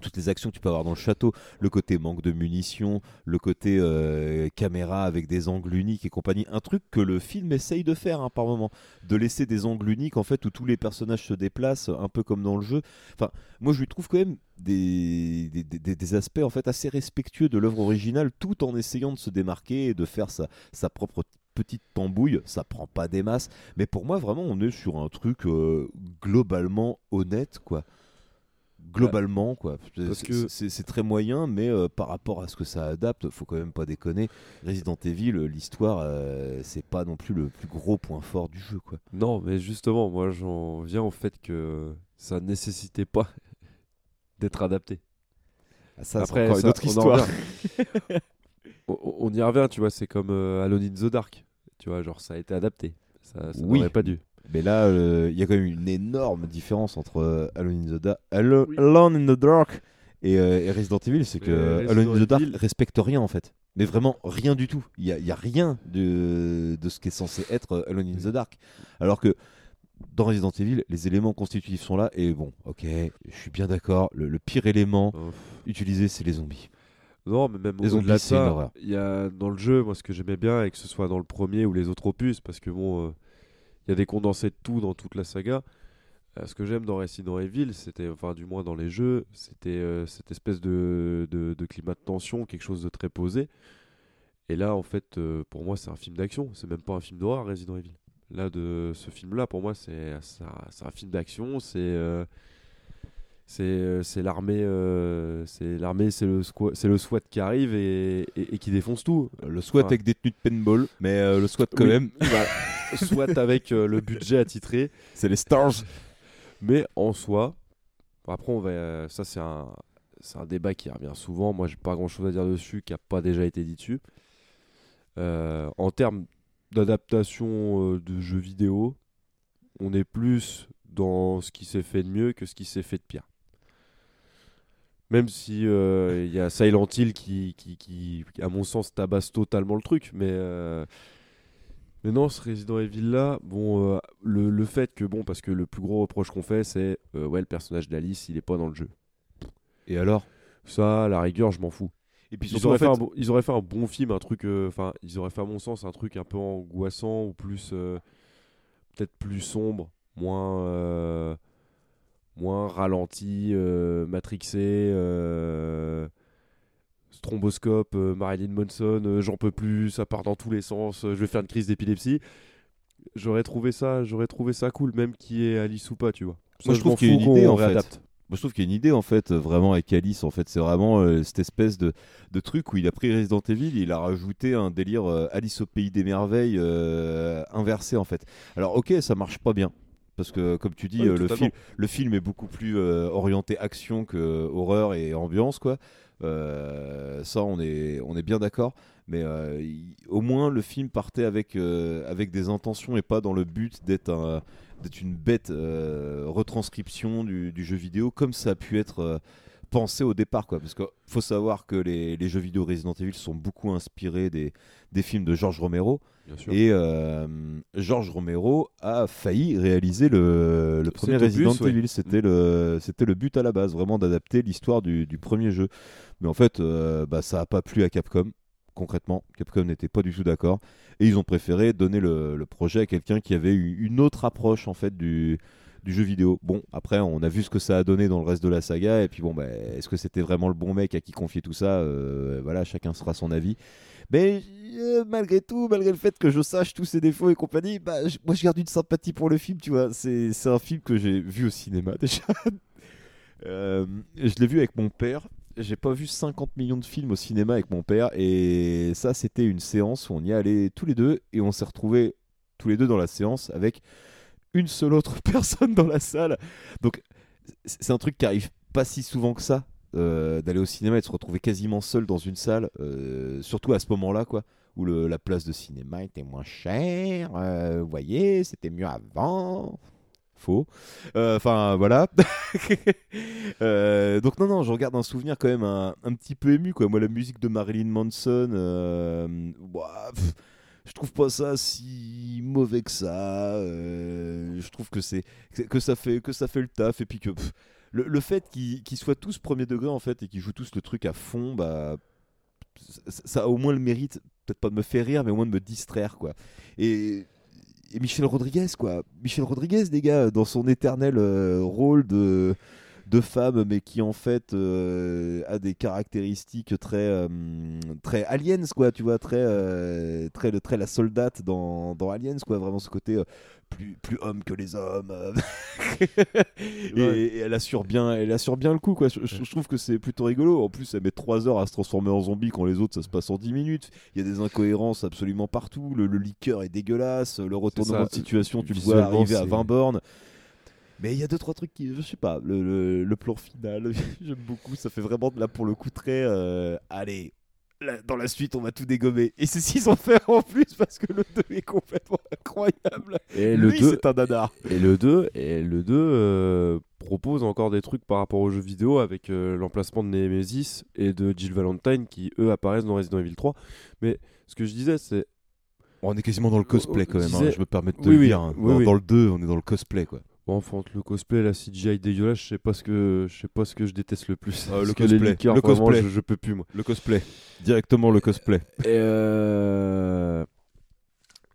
toutes les actions que tu peux avoir dans le château, le côté manque de munitions, le côté euh, caméra avec des angles uniques et compagnie, un truc que le film essaye de faire hein, par moment, de laisser des angles uniques en fait où tous les personnages se déplacent, un peu comme dans le jeu. Enfin, moi je lui trouve quand même des, des, aspects en fait assez respectueux de l'œuvre originale, tout en essayant de se démarquer et de faire sa, sa propre petite tambouille, ça prend pas des masses, mais pour moi vraiment on est sur un truc euh, globalement honnête quoi. Globalement quoi. parce C'est- que- c'est très moyen, mais euh, par rapport à ce que ça adapte, faut quand même pas déconner. Resident Evil, euh, l'histoire, euh, c'est pas non plus le plus gros point fort du jeu quoi. Non, mais justement, moi j'en viens au fait que ça nécessitait pas d'être adapté. Ah, ça, c'est Après, encore une autre histoire. on, on y revient, tu vois, c'est comme euh, Alone in the Dark. Tu vois, genre ça a été adapté. Ça, ça Oui. n'aurait pas dû. Mais là, euh, il y a quand même une énorme différence entre euh, Alone, in the Da- Allo- Alone in the Dark et, euh, et Resident Evil, c'est que Alone in the Dark respecte rien en fait. Mais vraiment rien du tout. Il y a, rien de, de ce qui est censé être Alone in the Dark. Alors que dans Resident Evil, les éléments constitutifs sont là et bon, ok, je suis bien d'accord. Le, le pire élément utilisé, c'est les zombies. Non, mais même Les au-delà zombies, de ça, il y a dans le jeu, moi ce que j'aimais bien, et que ce soit dans le premier ou les autres opus, parce que bon, euh, il y a des condensés de tout dans toute la saga. Euh, ce que j'aime dans Resident Evil, c'était, enfin du moins dans les jeux, c'était euh, cette espèce de, de, climat de tension, quelque chose de très posé. Et là, en fait, euh, pour moi, c'est un film d'action. C'est même pas un film d'horreur, Resident Evil. Là, de ce film-là, pour moi, c'est un, un film d'action. C'est c'est euh, c'est l'armée, euh, c'est l'armée, c'est le c'est le SWAT qui arrive et, et- et qui défonce tout. Le SWAT Enfin, avec des tenues de paintball, mais euh, le SWAT quand oui, même, voilà. SWAT avec euh, le budget attitré. c'est les stars. Mais en soi, après on va, ça c'est un, c'est un débat qui revient souvent. Moi j'ai pas grand chose à dire dessus, qui a pas déjà été dit dessus. En termes d'adaptation de jeux vidéo, on est plus dans ce qui s'est fait de mieux que ce qui s'est fait de pire. Même si euh, il y a Silent Hill qui, qui, qui, à mon sens, tabasse totalement le truc, mais euh, mais non, ce Resident Evil là, bon, euh, le, le fait que, bon, parce que le plus gros reproche qu'on fait, c'est euh, ouais, le personnage d'Alice, il est pas dans le jeu. Et alors? Ça, à la rigueur, je m'en fous. Et puis Ils auraient, en fait fait- un bon, ils auraient fait un bon film, un truc. euh, Enfin, ils auraient fait, à mon sens, un truc un peu angoissant ou plus. Peut-être plus sombre, moins. Moins ralenti, euh, matrixé. euh, Stromboscope, euh, Marilyn Manson, j'en peux plus, ça part dans tous les sens, je vais faire une crise d'épilepsie. J'aurais trouvé ça, j'aurais trouvé ça cool, même qui est Alice ou pas, tu vois. Moi, je trouve qu'il y a une idée en fait. Moi, je trouve qu'il y a une idée en fait, vraiment avec Alice. En fait, c'est vraiment euh, cette espèce de, de truc où il a pris Resident Evil, il a rajouté un délire euh, Alice au pays des merveilles euh, inversé en fait. Alors, ok, ça marche pas bien. Parce que, comme tu dis, Oui, euh, le, film, le film est beaucoup plus euh, orienté action que euh, horreur et ambiance, quoi. Euh, ça, on est, on est bien d'accord. Mais euh, il- au moins, le film partait avec, euh, avec des intentions et pas dans le but d'être un, d'être une bête retranscription du, du jeu vidéo, comme ça a pu être pensé au départ. Quoi. Parce qu'il faut savoir que les, les jeux vidéo Resident Evil sont beaucoup inspirés des, des films de George Romero. Bien sûr. Et euh, George Romero a failli réaliser le, le premier Resident. Evil. C'était le, c'était le but à la base, vraiment d'adapter l'histoire du, du premier jeu. Mais en fait, euh, bah, ça n'a pas plu à Capcom. Concrètement, Capcom n'était pas du tout d'accord. Et ils ont préféré donner le, le projet à quelqu'un qui avait eu une autre approche en fait du, du jeu vidéo. Bon, après, on a vu ce que ça a donné dans le reste de la saga. Et puis bon, bah, est-ce que c'était vraiment le bon mec à qui confier tout ça Euh, Voilà, chacun sera son avis. Mais euh, malgré tout, malgré le fait que je sache tous ses défauts et compagnie, bah, moi je garde une sympathie pour le film, tu vois. C'est c'est un film que j'ai vu au cinéma déjà. Euh, je l'ai vu avec mon père. J'ai pas vu 50 millions de films au cinéma avec mon père. Et ça, c'était une séance où on y allait tous les deux. Et on s'est retrouvés tous les deux dans la séance avec une seule autre personne dans la salle. Donc, c'est un truc qui arrive pas si souvent que ça. euh, d'aller au cinéma et de se retrouver quasiment seul dans une salle, euh, surtout à ce moment-là, quoi, où le- la place de cinéma était moins chère. euh, vous voyez, c'était mieux avant. Faux. Enfin, voilà. Donc, non, non, je regarde un souvenir quand même un, un petit peu ému, quoi. Moi, la musique de Marilyn Manson, pff, je trouve pas ça si mauvais que ça. euh, je trouve que c'est que ça fait que ça fait le taf et puis que le, le fait qu'ils soient tous premier degré en fait et qu'ils jouent tous le truc à fond, bah ça, a au moins le mérite peut-être pas de me faire rire, mais au moins de me distraire quoi. Et et Michel Rodriguez, quoi. Michel Rodriguez, les gars, dans son éternel euh, rôle de, de femme, mais qui en fait euh, a des caractéristiques très, euh, très aliens, quoi, tu vois, très, euh, très, le, très la soldate dans, dans Aliens, quoi, vraiment ce côté plus, plus homme que les hommes. et, et elle assure bien, elle assure bien le coup, quoi. Je, trouve que c'est plutôt rigolo. En plus, elle met 3 heures à se transformer en zombie quand les autres ça se passe en 10 minutes. Il y a des incohérences absolument partout. Le, le liqueur est dégueulasse. Le retournement de situation, tu le vois arriver à c'est- 20 bornes. Mais il y a deux trois trucs qui, je sais pas, le, le- le plan final, j'aime beaucoup. Ça fait vraiment là pour le coup très, euh, allez, là, dans la suite on va tout dégommer. Et c'est ce qu'ils ont fait en plus parce que le 2 est complètement incroyable. Et le Lui, 2 c'est un nanar. Et le 2, et le 2 euh, propose encore des trucs par rapport aux jeux vidéo avec euh, l'emplacement de Nemesis et de Jill Valentine qui eux apparaissent dans Resident Evil 3. Mais ce que je disais, c'est On est quasiment dans le cosplay quand même, hein, je me permets de te Oui, le oui, dire. hein. oui, dans, oui. dans le 2, on est dans le cosplay quoi. Bon, enfin, entre le cosplay et la CGI dégueulasse, je sais pas ce que je sais pas ce que je déteste le plus. Euh, le cosplay, liqueurs, le vraiment, cosplay. je, je peux plus moi. Le cosplay. Directement le cosplay. Et, euh,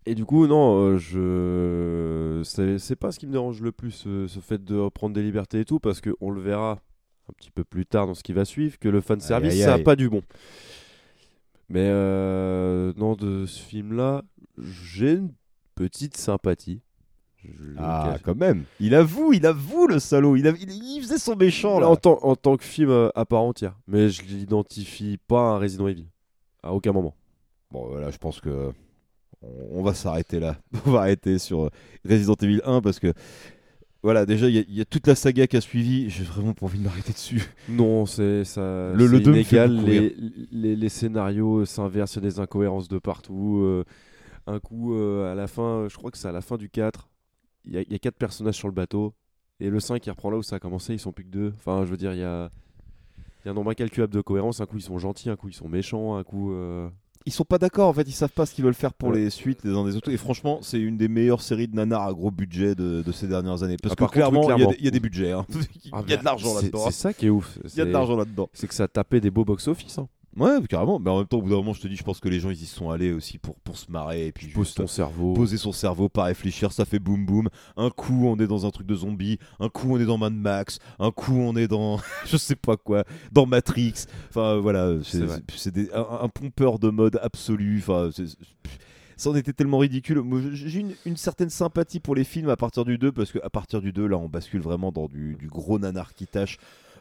et du coup, non, euh, je c'est pas ce qui me dérange le plus, ce fait de reprendre des libertés et tout, parce que on le verra un petit peu plus tard dans ce qui va suivre que le fan service, Aïe, aïe, ça a pas du bon. Mais euh, non, de ce film-là, j'ai une petite sympathie. Je Ah, cache. quand même. Il avoue, il avoue le salaud. Il, a- il, il faisait son méchant là. en, tant, en tant que film euh, à part entière, mais je l'identifie pas à un Resident Evil. À aucun moment. Bon, voilà, je pense que on, on va s'arrêter là. On va arrêter sur Resident Evil 1 parce que voilà, déjà il y, a- il y a toute la saga qui a suivi. J'ai vraiment pas envie de m'arrêter dessus. Non, c'est ça. Le- le inégal. Les, rire. les, les scénarios s'inversent, il y a des incohérences de partout. euh, un coup, euh, à la fin, je crois que c'est à la fin du 4, il y a, il y a quatre personnages sur le bateau. Et le 5, il reprend là où ça a commencé, ils sont plus que deux. Enfin, je veux dire, il y a, il y a un nombre incalculable de cohérence. Un coup, ils sont gentils, un coup, ils sont méchants, un coup. euh, Ils sont pas d'accord en fait, ils savent pas ce qu'ils veulent faire pour Ouais. les suites les uns des autres. Et franchement, c'est une des meilleures séries de nanars à gros budget de, de ces dernières années. Parce Ah, que par clairement, il y a des- il y, a des budgets. hein. Il ah, y a de mais l'argent là-dedans. C'est ça qui est ouf. Il y a de l'argent là-dedans. C'est que ça tapait des beaux box-office. Hein. Ouais, carrément. Mais en même temps, au bout d'un moment, je te dis, je pense que les gens ils y sont allés aussi pour, pour se marrer et puis Pose ton cerveau. poser son cerveau, pas réfléchir, ça fait boum boum. Un coup, on est dans un truc de zombie, un coup, on est dans Mad Max, un coup, on est dans je sais pas quoi, dans Matrix. Enfin, voilà, C'est des- un, un pompeur de mode absolu. Enfin, ça en était tellement ridicule. J'ai une, une certaine sympathie pour les films à partir du 2, parce qu'à partir du 2, là, on bascule vraiment dans du, du gros nanar qui tâche.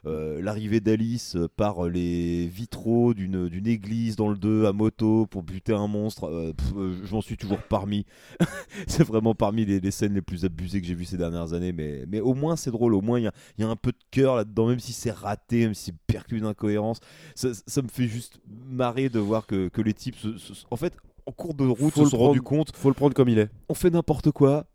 Euh, L'arrivée d'Alice euh, par les vitraux d'une d'une église dans le 2 à moto pour buter un monstre, euh, euh, je m'en suis toujours parmi. c'est vraiment parmi les, les scènes les plus abusées que j'ai vues ces dernières années, mais, mais au moins c'est drôle, au moins il y a, y a un peu de cœur là-dedans, même si c'est raté, même si c'est perclus d'incohérence. Ça, ça me fait juste marrer de voir que, que les types, se- se- en fait, en cours de route, Faut se sont rendus compte, Faut le prendre comme il est. on fait n'importe quoi,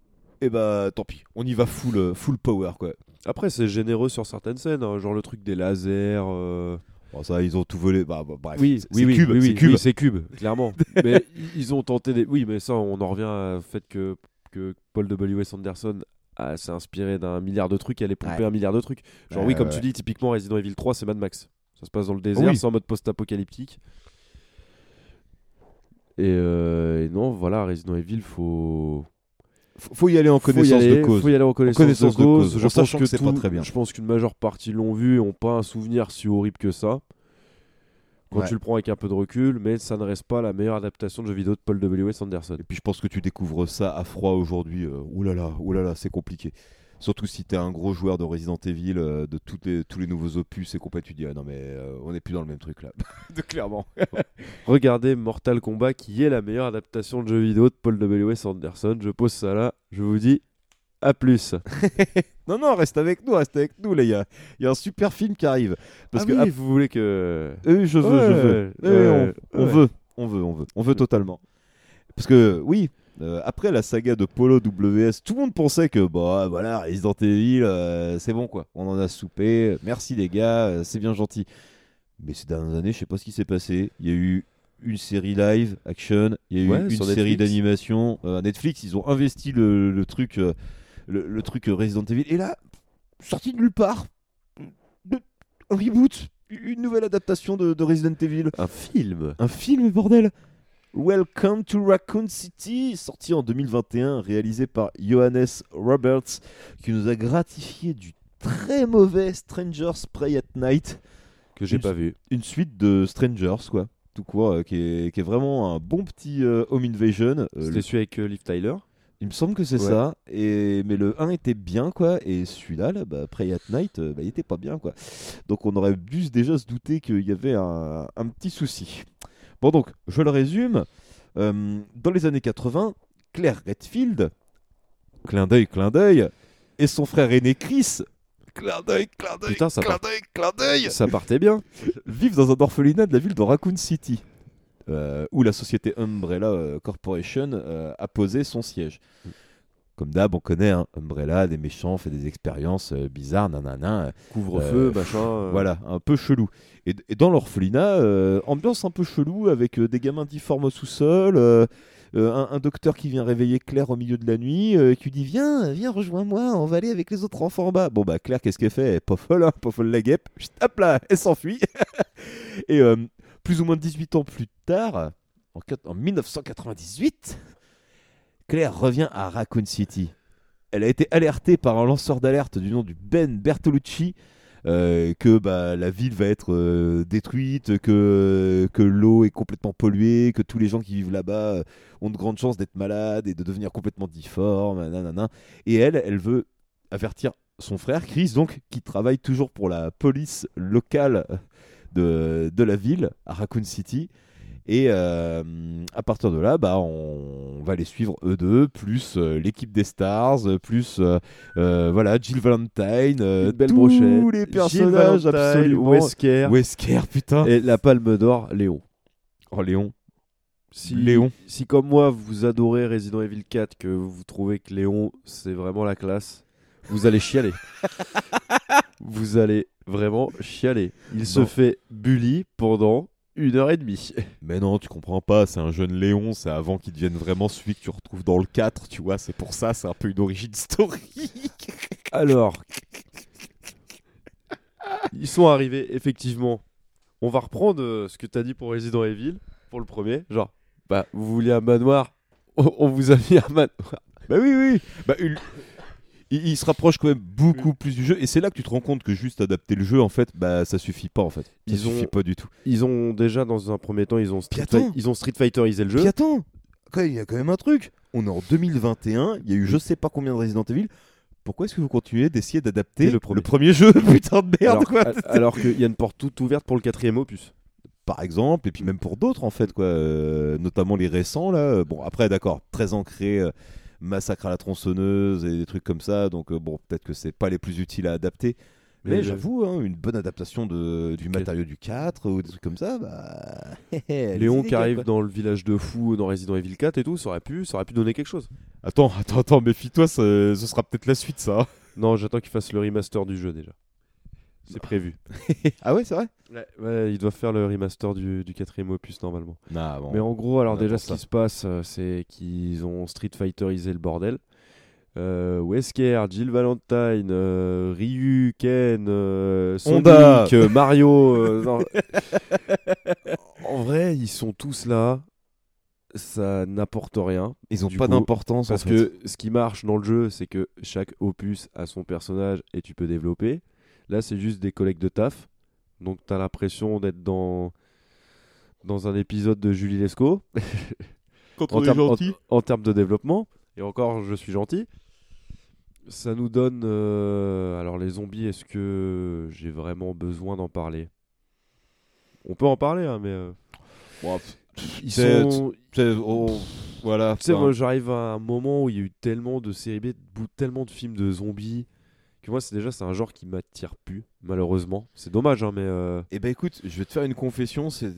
et bah tant pis, on y va full, euh, full power quoi. Après, c'est généreux sur certaines scènes, hein, genre le truc des lasers. euh, Bon, ça, ils ont tout volé. Bah, bah, bref, Oui, c'est oui, cube, oui, c'est cube. oui, c'est cube, clairement. mais ils ont tenté des. Oui, mais ça, on en revient au fait que, que Paul W.S. Anderson a- s'est inspiré d'un milliard de trucs, elle est pompé Ouais. un milliard de trucs. Genre, Ouais, oui, comme ouais, tu dis, typiquement Resident Evil 3, c'est Mad Max. Ça se passe dans le désert, Oui. c'est en mode post-apocalyptique. Et, euh, et non, voilà, Resident Evil, faut. Faut, faut y aller en connaissance aller, de cause. Faut y aller en connaissance, connaissance de de cause. cause, Je en pense que, c'est pas très bien. Je pense qu'une majeure partie l'ont vu et n'ont pas un souvenir si horrible que ça. Quand Ouais. tu le prends avec un peu de recul, mais ça ne reste pas la meilleure adaptation de jeu vidéo de Paul W.S. Anderson. Et puis je pense que tu découvres ça à froid aujourd'hui. euh, là là, c'est compliqué. Surtout si t'es un gros joueur de Resident Evil, euh, de toutes les, tous les nouveaux opus et compagnie, tu dis ah non mais euh, on n'est plus dans le même truc là. de clairement. Regardez Mortal Kombat qui est la meilleure adaptation de jeu vidéo de Paul W.S. Anderson. Je pose ça là, je vous dis à plus. non non, reste avec nous, reste avec nous y a, il y a un super film qui arrive. Parce ah que oui, vous voulez que. Euh, je veux, je veux. ouais, Euh, on, on ouais. veut, on veut, on veut, on veut totalement. Parce que oui, euh, après la saga de Polo WS, tout le monde pensait que bah voilà Resident Evil, euh, c'est bon quoi, on en a soupé. Merci les gars, euh, c'est bien gentil. Mais ces dernières années, je sais pas ce qui s'est passé. Il y a eu une série live action, il y a eu Ouais, une série Netflix. d'animation. Netflix, ils ont investi le, le truc, le, le truc Resident Evil. Et là, sorti de nulle part, de- un reboot, une nouvelle adaptation de, de Resident Evil. Un film. Un film, bordel Welcome to Raccoon City, sorti en 2021, réalisé par Johannes Roberts, qui nous a gratifié du très mauvais Strangers Pray at Night. Que j'ai pas vu. Une suite de Strangers, quoi. Tout court, euh, qui, est, qui est vraiment un bon petit euh, Home Invasion. Euh, C'était le- celui avec euh, Liv Tyler. il me semble que c'est Ouais. ça. Et, mais le 1 était bien, quoi. Et celui-là, là, bah, Pray at Night, euh, bah, il était pas bien, quoi. Donc on aurait dû déjà se douter qu'il y avait un, un petit souci. Bon, donc, je le résume. Euh, dans les années 80, Claire Redfield, clin d'œil, clin d'œil, et son frère aîné Chris, clin d'œil, clin d'œil, Putain, ça clin part- d'œil, clin d'œil, Ça partait bien. vivent dans un orphelinat de la ville de Raccoon City, euh, où la société Umbrella euh, Corporation euh, a posé son siège. Comme d'hab, on connaît hein, Umbrella, des méchants, fait des expériences euh, bizarres, nanana. euh, Couvre-feu, Euh, machin. Voilà, un peu chelou. Et, et dans l'orphelinat, ambiance un peu chelou avec des gamins difformes au sous-sol, euh, un, un docteur qui vient réveiller Claire au milieu de la nuit, euh, qui lui dit Viens, viens, rejoins-moi, on va aller avec les autres enfants en bas. Bon, bah, Claire, qu'est-ce qu'elle fait? Elle est pas folle, hein, pas folle la guêpe. Chut, Hop là, elle s'enfuit. et euh, plus ou moins 18 ans plus tard, en, en 1998, Claire revient à Raccoon City. Elle a été alertée par un lanceur d'alerte du nom du Ben Bertolucci euh, que bah, la ville va être euh, détruite, que, que l'eau est complètement polluée, que tous les gens qui vivent là-bas euh, ont de grandes chances d'être malades et de devenir complètement difformes. Et elle, elle veut avertir son frère, Chris, donc, qui travaille toujours pour la police locale de, de la ville, à Raccoon City. Et euh, à partir de là, bah, on va les suivre eux deux, plus euh, l'équipe des Stars, euh, plus voilà Jill Valentine, belle tous brochette. les personnages absolument. Wesker. Wesker, putain. Et la Palme d'Or, Léon. Oh Léon. Si, Léon. Si comme moi vous adorez Resident Evil 4, que vous trouvez que Léon c'est vraiment la classe, vous allez chialer. vous allez vraiment chialer. Il se fait bully pendant une heure et demie. Mais non, tu comprends pas, c'est un jeune Léon, c'est avant qu'il devienne vraiment celui que tu retrouves dans le 4, tu vois, c'est pour ça, c'est un peu une origin story. Alors, ils sont arrivés, effectivement. On va reprendre euh, ce que tu as dit pour Resident Evil, pour le premier. Genre, bah, vous vouliez un manoir On on vous a mis un manoir. Bah oui, oui. Bah, une- il, il se rapproche quand même beaucoup plus du jeu, et c'est là que tu te rends compte que juste adapter le jeu, en fait, bah ça suffit pas en fait. Ça Ils suffit ont- pas du tout. Ils ont déjà, dans un premier temps, ils ont Street, Puis attends. Fi- ils ont Street Fighterisé le jeu. Puis attends, il y a quand même un truc. On est en 2021, il y a eu je sais pas combien de Resident Evil. Pourquoi est-ce que vous continuez d'essayer d'adapter le le premier. jeu Putain de merde, alors, quoi alors qu'il y a une porte toute ouverte pour le quatrième opus. par exemple, et puis même pour d'autres en fait, quoi, euh, notamment les récents là. Bon, après, d'accord, très ancré, euh, massacre à la tronçonneuse et des trucs comme ça, donc euh, bon, peut-être que c'est pas les plus utiles à adapter. Mais, j'avoue, hein, une bonne adaptation de, du matériau du 4 ou des trucs comme ça, bah. Léon qui arrive quoi. dans le village de fous dans Resident Evil 4 et tout, ça aurait pu, ça aurait pu donner quelque chose. Attends, attends, attends, méfie-toi, ce sera peut-être la suite ça. Non, j'attends qu'il fasse le remaster du jeu déjà. C'est prévu. ah ouais, c'est vrai Ouais, ils doivent faire le remaster du, du quatrième opus normalement. Ah, bon. Mais en gros, alors déjà, ce qui se passe, euh, c'est qu'ils ont Street Fighterisé le bordel. Euh, Wesker, Jill Valentine, euh, Ryu, Ken, euh, Sonic, Honda. euh, Mario. euh, non. en vrai, ils sont tous là. Ça n'apporte rien. Ils ont Du pas d'importance en Parce fait. que ce qui marche dans le jeu, c'est que chaque opus a son personnage et tu peux développer. Là, c'est juste des collègues de taf. Donc, tu as l'impression d'être dans, dans un épisode de Julie Lescaut. Quand en, on est termes- en- gentil. en termes de développement. Et encore, je suis gentil. Ça nous donne. euh, alors, les zombies, est-ce que j'ai vraiment besoin d'en parler? On peut en parler, hein, mais. euh, ils sont. Oh, voilà. Tu sais, moi, j'arrive à un moment où il y a eu tellement de séries B, tellement de films de zombies, que moi, c'est déjà c'est un genre qui m'attire plus, malheureusement. C'est dommage, hein, mais euh, Eh ben écoute, je vais te faire une confession, c'est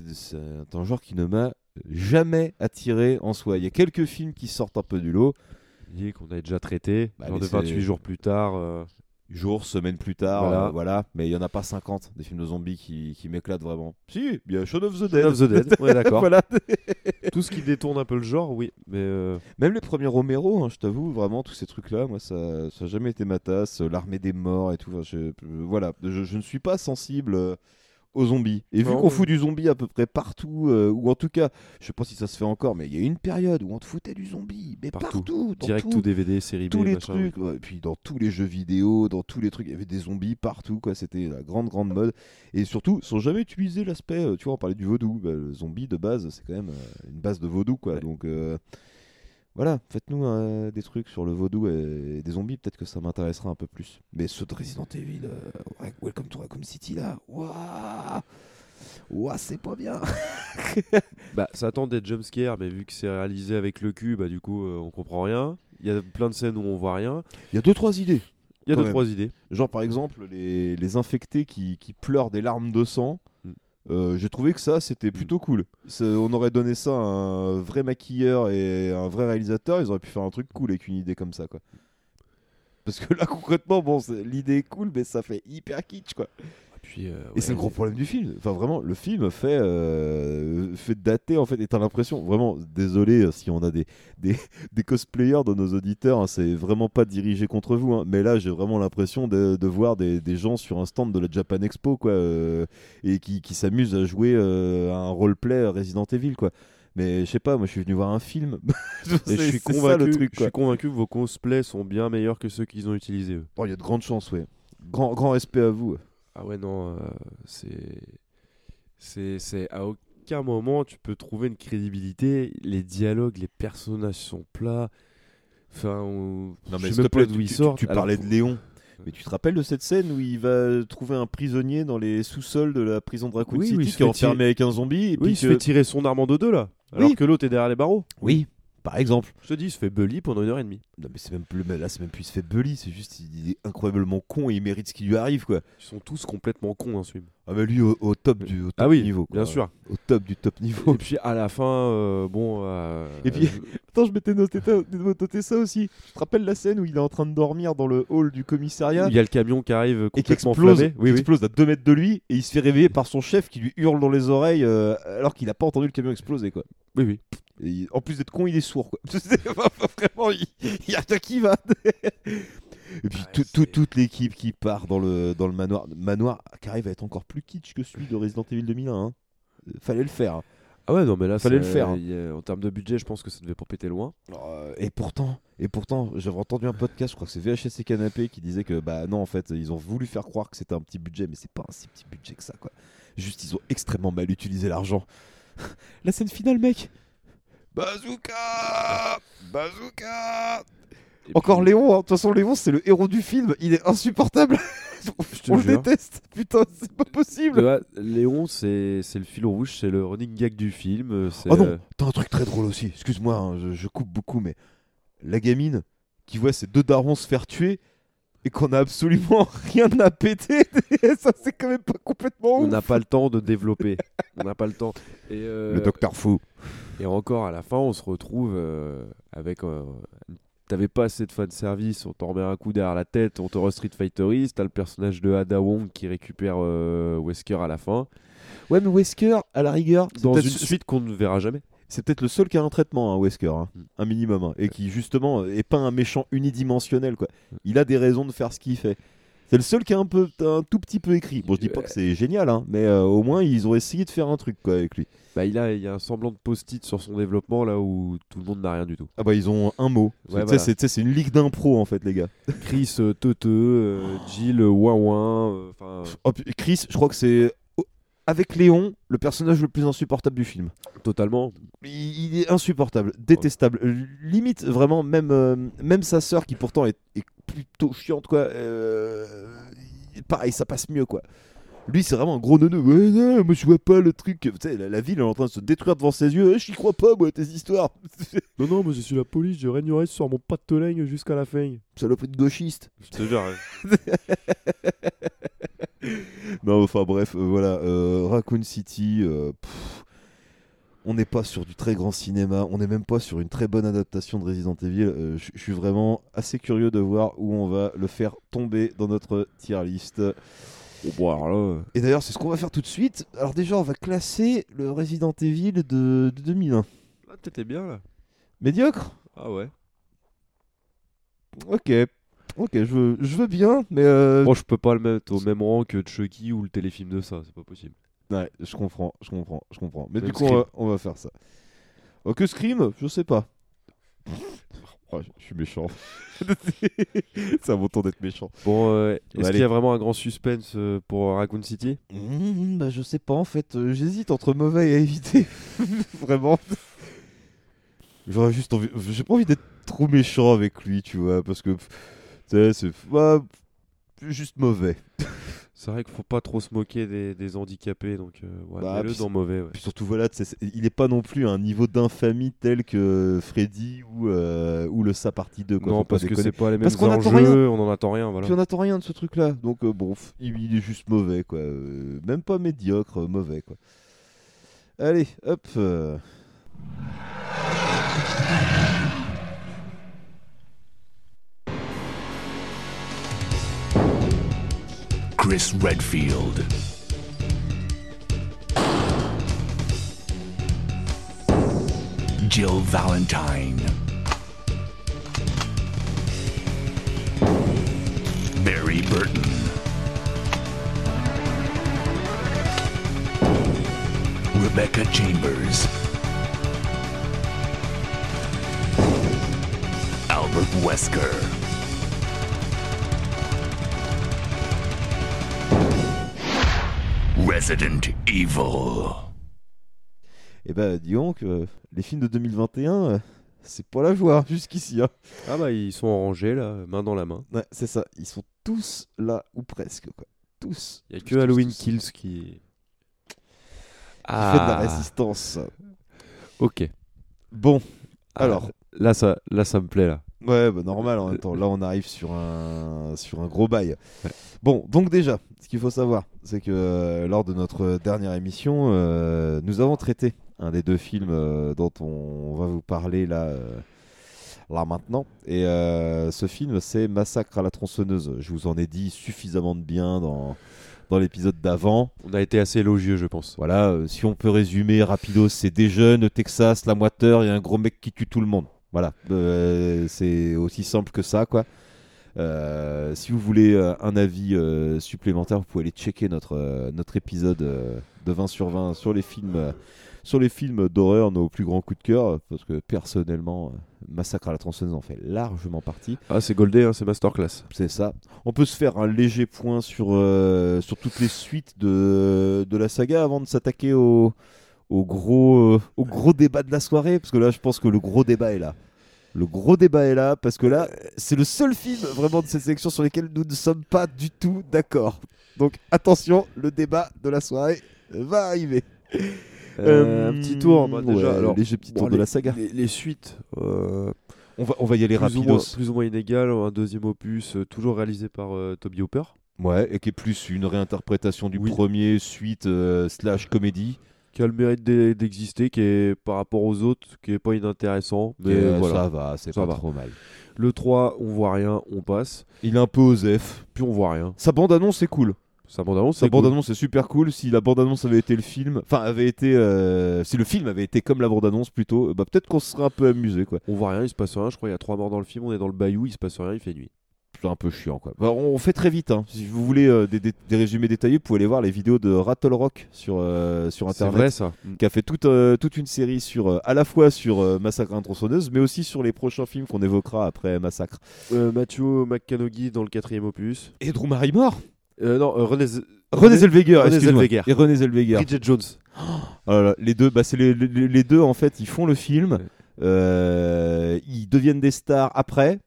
un genre qui ne m'a jamais attiré en soi. Il y a quelques films qui sortent un peu du lot, qu'on a déjà traité, Bah, genre de c'est- 28 jours plus tard. euh, jours, semaines plus tard, Voilà. euh, voilà. Mais il y en a pas 50 des films de zombies qui, qui m'éclatent vraiment. Si, il y a Shaun of the Dead. Shaun of the Dead, ouais, d'accord. voilà. Tout ce qui détourne un peu le genre, oui, mais euh, Même les premiers Romero, hein, je t'avoue, vraiment, tous ces trucs-là, moi, ça n'a jamais été ma tasse. L'armée des morts et tout. enfin, je- euh, voilà, je, je ne suis pas sensible aux zombies. Et vu qu'on ouais. fout du zombie à peu près partout, euh, ou en tout cas, je sais pas si ça se fait encore, mais il y a une période où on te foutait du zombie, mais Partout. partout, dans Direct tout- ou DVD, série B, tous les machin. trucs, ouais, et puis dans tous les jeux vidéo, dans tous les trucs, il y avait des zombies partout, quoi. C'était la grande, grande mode. Et surtout, sans jamais utiliser l'aspect, euh, tu vois, on parlait du vaudou. Bah, le zombie de base, c'est quand même euh, une base de vaudou, quoi. Ouais. Donc euh, voilà, faites-nous euh, des trucs sur le vaudou et, des zombies, peut-être que ça m'intéressera un peu plus. Mais ceux de Resident Evil, euh, Welcome to Raccoon City, là, waouh, Ouah, c'est pas bien. Bah, ça attend d'être jumpscare, mais vu que c'est réalisé avec le cul, bah du coup, euh, on comprend rien. Il y a plein de scènes où on voit rien. Il y a deux, trois idées. Il y a deux, même. trois idées. Genre par exemple les, les infectés qui, qui pleurent des larmes de sang. Mm. Euh, J'ai trouvé que ça c'était plutôt cool. On aurait donné ça à un vrai maquilleur et un vrai réalisateur, ils auraient pu faire un truc cool avec une idée comme ça quoi. Parce que là concrètement bon l'idée est cool mais ça fait hyper kitsch quoi. Puis, euh, Et c'est le gros problème du film. Enfin, vraiment, le film fait, euh, fait dater, en fait, et t'as l'impression, vraiment, désolé euh, si on a des, des, des cosplayers de nos auditeurs, hein, c'est vraiment pas dirigé contre vous, hein, mais là, j'ai vraiment l'impression de, de voir des, des gens sur un stand de la Japan Expo, quoi, euh, et qui, qui s'amusent à jouer euh, à un roleplay Resident Evil, quoi. Mais je sais pas, moi je suis venu voir un film. Et C'est- je suis ça, convaincu, le truc, je suis convaincu que vos cosplays sont bien meilleurs que ceux qu'ils ont utilisés. Il y a de grandes chances, ouais. Grand, grand respect à vous. Ah ouais, non, euh, c'est. C'est. C'est. À aucun moment tu peux trouver une crédibilité. Les dialogues, les personnages sont plats. Enfin, on... Non, je mais sais s'il même te plaît, pas d'où ils tu, parlais de Léon. Mais tu te rappelles de cette scène où il va trouver un prisonnier dans les sous-sols de la prison de Raccoon Oui, City oui, il qui est enfermé tirer- avec un zombie et Oui, puis il se fait tirer son Armando 2 là. Alors Oui. que l'autre est derrière les barreaux. Oui, par exemple. Je te dis, il se fait bully pendant une heure et demie. Non mais c'est même plus là c'est même plus il se fait bully, c'est juste il est incroyablement con et il mérite ce qui lui arrive quoi. Ils sont tous complètement cons dans ce film. Ah mais lui au, au top du au top Ah oui, niveau quoi. bien sûr. Au top du top niveau. Et puis à la fin, euh, bon. euh, Et puis- Attends, je m'étais noté, noté ça aussi. Tu te rappelles la scène où il est en train de dormir dans le hall du commissariat? Il y a le camion qui arrive et qui complètement explose, flammé. qui Oui, explose à 2 mètres de lui et il se fait réveiller par son chef qui lui hurle dans les oreilles euh, alors qu'il a pas entendu le camion exploser quoi. Oui, oui. Et il- en plus d'être con, il est sourd quoi. Vraiment, il, il y a rien qui va. Et puis Ouais, tout- c'est- tout- toute l'équipe qui part dans le, dans le manoir. Manoir qui arrive à être encore plus kitsch que celui de Resident Evil 2001. hein. Euh, Fallait le faire. hein. Ah ouais, non, mais là, Fallait le faire, hein. il a- en termes de budget, je pense que ça devait pas péter loin. Euh, et pourtant, et pourtant, j'avais entendu un podcast, je crois que c'est VHS et Canapé qui disait que bah non en fait ils ont voulu faire croire que c'était un petit budget, mais c'est pas un si petit budget que ça quoi. Juste ils ont extrêmement mal utilisé l'argent. La scène finale mec. Bazooka, bazooka. Et Encore puis- Léon, hein. de toute façon Léon c'est le héros du film, il est insupportable. Je On le déteste, putain c'est pas possible. Là, Léon, c'est c'est le fil rouge, c'est le running gag du film. euh, c'est, Oh non, euh, t'as un truc très drôle aussi. Excuse-moi, hein, je, je coupe beaucoup, mais la gamine qui voit ses deux darons se faire tuer et qu'on a absolument rien à péter, ça c'est quand même pas complètement on n'a pas le temps de développer. on n'a pas le temps. Et, euh, Le docteur fou. Et encore, à la fin, on se retrouve euh, avec. euh, T'avais pas assez de fanservice, on t'en remet un coup derrière la tête, on te re Street Fighteriste, t'as le personnage de Ada Wong qui récupère euh, Wesker à la fin, Ouais, mais Wesker, à la rigueur, c'est dans peut-être- une suite qu'on ne verra jamais. c'est peut-être le seul qui a un traitement, hein, Wesker, hein, Mm. un minimum, hein, et qui justement est pas un méchant unidimensionnel. quoi. Il a des raisons de faire ce qu'il fait. C'est le seul qui a un, peu, un tout petit peu écrit. Bon, je dis pas que c'est génial, hein, mais euh, au moins ils ont essayé de faire un truc quoi, avec lui. Bah, il, a, il y a un semblant de post-it sur son développement là où tout le monde n'a rien du tout. Ah bah ils ont un mot. Ouais, voilà. c'est- c'est une ligue d'impro en fait les gars. Chris euh, Teuteux, euh, Jill euh, euh, puis Chris, je crois que c'est avec Léon le personnage le plus insupportable du film. totalement. Il, il est insupportable, détestable. Limite vraiment même euh, même sa sœur qui pourtant est, est plutôt chiante quoi. euh, pareil, ça passe mieux quoi. Lui, c'est vraiment un gros neuneu. Ouais, non, moi je vois pas le truc. Tu sais, la, la ville elle est en train de se détruire devant ses yeux. Eh, J'y crois pas, moi, tes histoires. Non, non, moi je suis la police, je régnerai sur mon patelin jusqu'à la fin. Saloperie de gauchiste. Je te jure. hein. Non, enfin bref, euh, voilà. euh, Raccoon City, euh, pff, on n'est pas sur du très grand cinéma, on n'est même pas sur une très bonne adaptation de Resident Evil. euh, Je je suis vraiment assez curieux de voir où on va le faire tomber dans notre tier list. Bon, bon, alors là, euh, Et d'ailleurs, c'est ce qu'on va faire tout de suite. Alors déjà, on va classer le Resident Evil de, de 2001. là t'étais bien là. Médiocre Ah ouais. Ok. Ok, je veux, je veux bien, mais. euh, Bon, je peux pas le mettre au même rang que Chucky ou le téléfilm de ça, c'est pas possible. Ouais, je comprends, je comprends, je comprends. Mais Même du coup, on Scream. va, on va faire ça. Oh, que Scream Je sais pas. Oh, je suis méchant. C'est à mon tour d'être méchant. Bon, euh, est-ce Allez. qu'il y a vraiment un grand suspense euh, pour Raccoon City? Mmh, bah, je sais pas en fait, euh, j'hésite entre mauvais et à éviter. Vraiment. J'aurais juste envie. J'ai pas envie d'être trop méchant avec lui, tu vois, parce que. Tu sais, c'est. bah, juste mauvais. C'est vrai qu'il faut pas trop se moquer des, des handicapés, donc euh, ouais, Bah, puis dans mauvais. Ouais. Puis surtout, voilà, c'est- il est pas non plus à un niveau d'infamie tel que Freddy ou, euh, ou le Sa partie 2. Quoi, Non, parce que c'est pas les mêmes Parce enjeux, on en attend rien, voilà. Puis on attend rien de ce truc-là. Donc, euh, bon, il, il est juste mauvais, quoi. Même pas médiocre, mauvais, quoi. Allez, hop. Chris Redfield. Jill Valentine. Barry Burton. Rebecca Chambers. Albert Wesker. Resident Evil. Et bah, dis donc, euh, les films de 2021, euh, c'est pas la joie jusqu'ici. Hein. Ah bah ils sont en rangée là, main dans la main. Ouais, c'est ça. Ils sont tous là, ou presque, quoi. Tous. Il y a Tous, que tous, Halloween tous. Kills qui. Qui fait de la Ah. résistance. Ok. Bon, Ah, alors. Là ça, là ça me plaît là. Ouais, bah normal en même temps. Là, on arrive sur un, sur un gros bail. Bon, donc déjà, ce qu'il faut savoir, c'est que euh, lors de notre dernière émission, euh, nous avons traité un des deux films euh, dont on va vous parler là, là maintenant. Et ce film, c'est Massacre à la tronçonneuse. Je vous en ai dit suffisamment de bien dans, dans l'épisode d'avant. On a été assez élogieux, je pense. Voilà, si on peut résumer rapido, c'est des jeunes, Texas, la moiteur et un gros mec qui tue tout le monde. Voilà, Euh, c'est aussi simple que ça, quoi. Euh, si vous voulez euh, un avis euh, supplémentaire, vous pouvez aller checker notre, notre épisode de 20 sur 20 sur les films, sur les films d'horreur, nos plus grands coups de cœur, parce que personnellement, Massacre à la tronçonneuse en fait largement partie. Ah c'est Goldé, hein, c'est masterclass. C'est ça. On peut se faire un léger point sur, sur toutes les suites de, de la saga avant de s'attaquer au, au, gros, euh, au gros débat de la soirée, parce que là, je pense que le gros débat est là. Le gros débat est là, parce que là, c'est le seul film vraiment de cette sélection sur lequel nous ne sommes pas du tout d'accord. Donc attention, le débat de la soirée va arriver. Euh, un petit tour, bah, déjà. ouais, alors, léger petit bon, tour de les- la saga. Les, les suites, euh, On va, on va y aller moins, plus ou moins inégales. Un deuxième opus, euh, toujours réalisé par euh, Toby Hooper. Ouais, et qui est plus une réinterprétation du Oui. premier, suite, euh, slash comédie. Qui a le mérite d'e- d'exister, qui est par rapport aux autres, qui est pas inintéressant. Mais euh, voilà. Ça va, c'est pas va. trop mal. Le 3, on voit rien, on passe. Il est un peu osef. Puis on voit rien. Sa bande-annonce est cool. Sa bande-annonce, Sa bande-annonce est super cool. Si la bande-annonce avait été le film, enfin avait été, euh, si le film avait été comme la bande-annonce plutôt, euh, bah peut-être qu'on se serait un peu amusé quoi. On voit rien, il se passe rien. Je crois qu'il y a trois morts dans le film. On est dans le bayou, il se passe rien, il fait nuit. C'est un peu chiant quoi. Bah, on fait très vite. hein. Si vous voulez euh, des, des- des résumés détaillés, vous pouvez aller voir les vidéos de Rattle Rock sur euh, sur C'est internet. vrai ça. Qui a fait toute, euh, toute une série sur, euh, à la fois sur euh, Massacre à tronçonneuse, mais aussi sur les prochains films qu'on évoquera après Massacre. Euh, Matthew McConaughey dans le quatrième opus. Et Drew Barrymore Euh, non, euh, René, René Zellweger, René. Zellweger. Et René Zellweger. Bridget Jones. Oh les deux, bah c'est les, les- les deux en fait, ils font le film, euh, ils deviennent des stars après,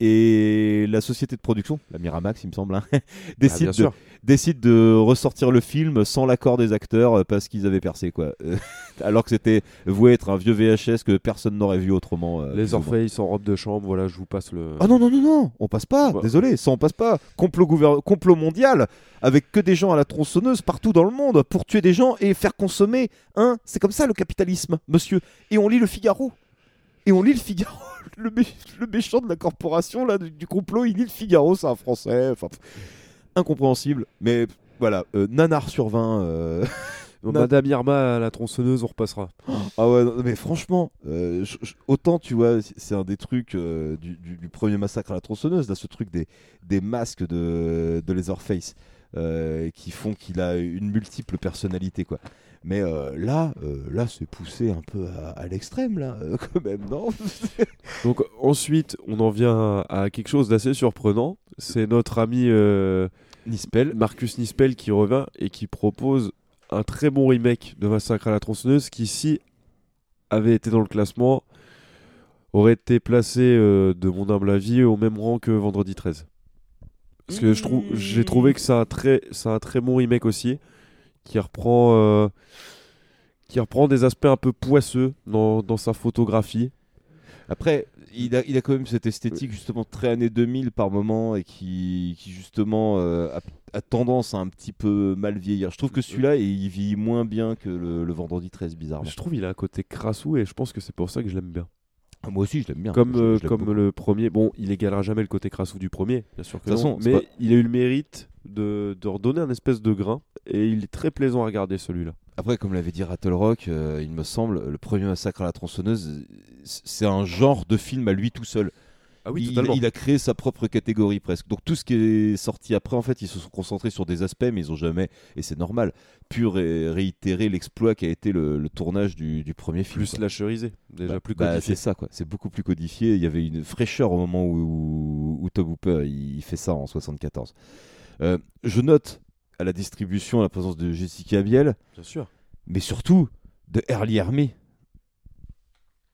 et la société de production, la Miramax il me semble, hein, décide, bien de, sûr. décide de ressortir le film sans l'accord des acteurs euh, parce qu'ils avaient percé quoi. Euh, Alors que c'était voué être un vieux VHS que personne n'aurait vu autrement. euh, Les. Orpheus en robe de chambre, voilà, je vous passe le. Ah non, non, non, non, on passe pas, Ouais. désolé, ça on passe pas. Complot, gouver- complot mondial, avec que des gens à la tronçonneuse partout dans le monde pour tuer des gens et faire consommer. Hein C'est comme ça le capitalisme, monsieur. Et on lit le Figaro. Et on lit le Figaro. Le, mé- le méchant de la corporation là, du, du complot, il lit le Figaro, c'est un français. Enfin, incompréhensible. Mais voilà, euh, nanar sur 20. euh, Madame Irma, la tronçonneuse, on repassera. Ah ouais, non, mais franchement, euh, autant tu vois, c'est un des trucs euh, du, du- du premier massacre à la tronçonneuse, là, ce truc des, des masques de, de Leatherface euh, qui font qu'il a une multiple personnalité, quoi. Mais euh, là, euh, là, c'est poussé un peu à, à l'extrême, là, euh, quand même, non Donc ensuite, on en vient à, à quelque chose d'assez surprenant. C'est notre ami Nispel. Marcus Nispel qui revient et qui propose un très bon remake de Massacre à la tronçonneuse qui, si avait été dans le classement, aurait été placé, de mon humble avis, au même rang que Vendredi 13. Parce que j'ai trouvé que c'est un très, c'est un très bon remake aussi, qui reprend, euh, qui reprend des aspects un peu poisseux dans, dans sa photographie. Après, il a, il a quand même cette esthétique justement très années 2000 par moment et qui, qui justement euh, a, a tendance à un petit peu mal vieillir. Je trouve que celui-là, il vieillit moins bien que le, le Vendredi 13, bizarrement. Je trouve il a un côté crassou et je pense que c'est pour ça que je l'aime bien. Ah, moi aussi, je l'aime bien. Comme, Je- euh, je l'aime comme beaucoup. le premier, bon, il égalera jamais le côté crassou du premier, bien sûr que De toute non, façon, mais pas- il a eu le mérite de, de redonner un espèce de grain et il est très plaisant à regarder celui-là. Après, comme l'avait dit Rattle Rock, euh, il me semble, le premier massacre à la tronçonneuse, c'est un genre de film à lui tout seul. Ah oui, il, il a créé sa propre catégorie presque. Donc tout ce qui est sorti après, en fait, ils se sont concentrés sur des aspects, mais ils ont jamais, et c'est normal, pu ré- réitérer l'exploit qui a été le, le tournage du, du premier film. Plus slasherisé, déjà Bah- plus bah, codifié. c'est ça, quoi. C'est beaucoup plus codifié. Il y avait une fraîcheur au moment où, où Tom Hooper il, il fait ça en 74. Euh, je note à la distribution la présence de Jessica Biel, Bien sûr. mais surtout de Early Army.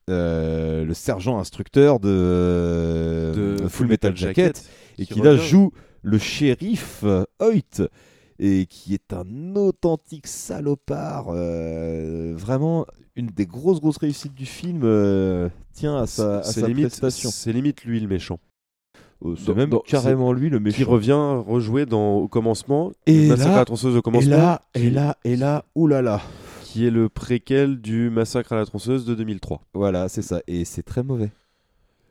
Euh, le sergent instructeur de, De Full Metal Jacket, et qui qui là joue le shérif euh, Hoyt et qui est un authentique salopard euh, vraiment une des grosses grosses réussites du film euh, tient à sa, à C'est sa limite, prestation c'est limite lui le méchant. C'est même dans- carrément lui le Qui méchant revient rejouer dans, au commencement, Et Massacre là- à la tronçonneuse au et commencement, là qui, et là et là oulala qui est le préquel du Massacre à la tronçonneuse de 2003. Voilà, c'est ça. Et c'est très mauvais.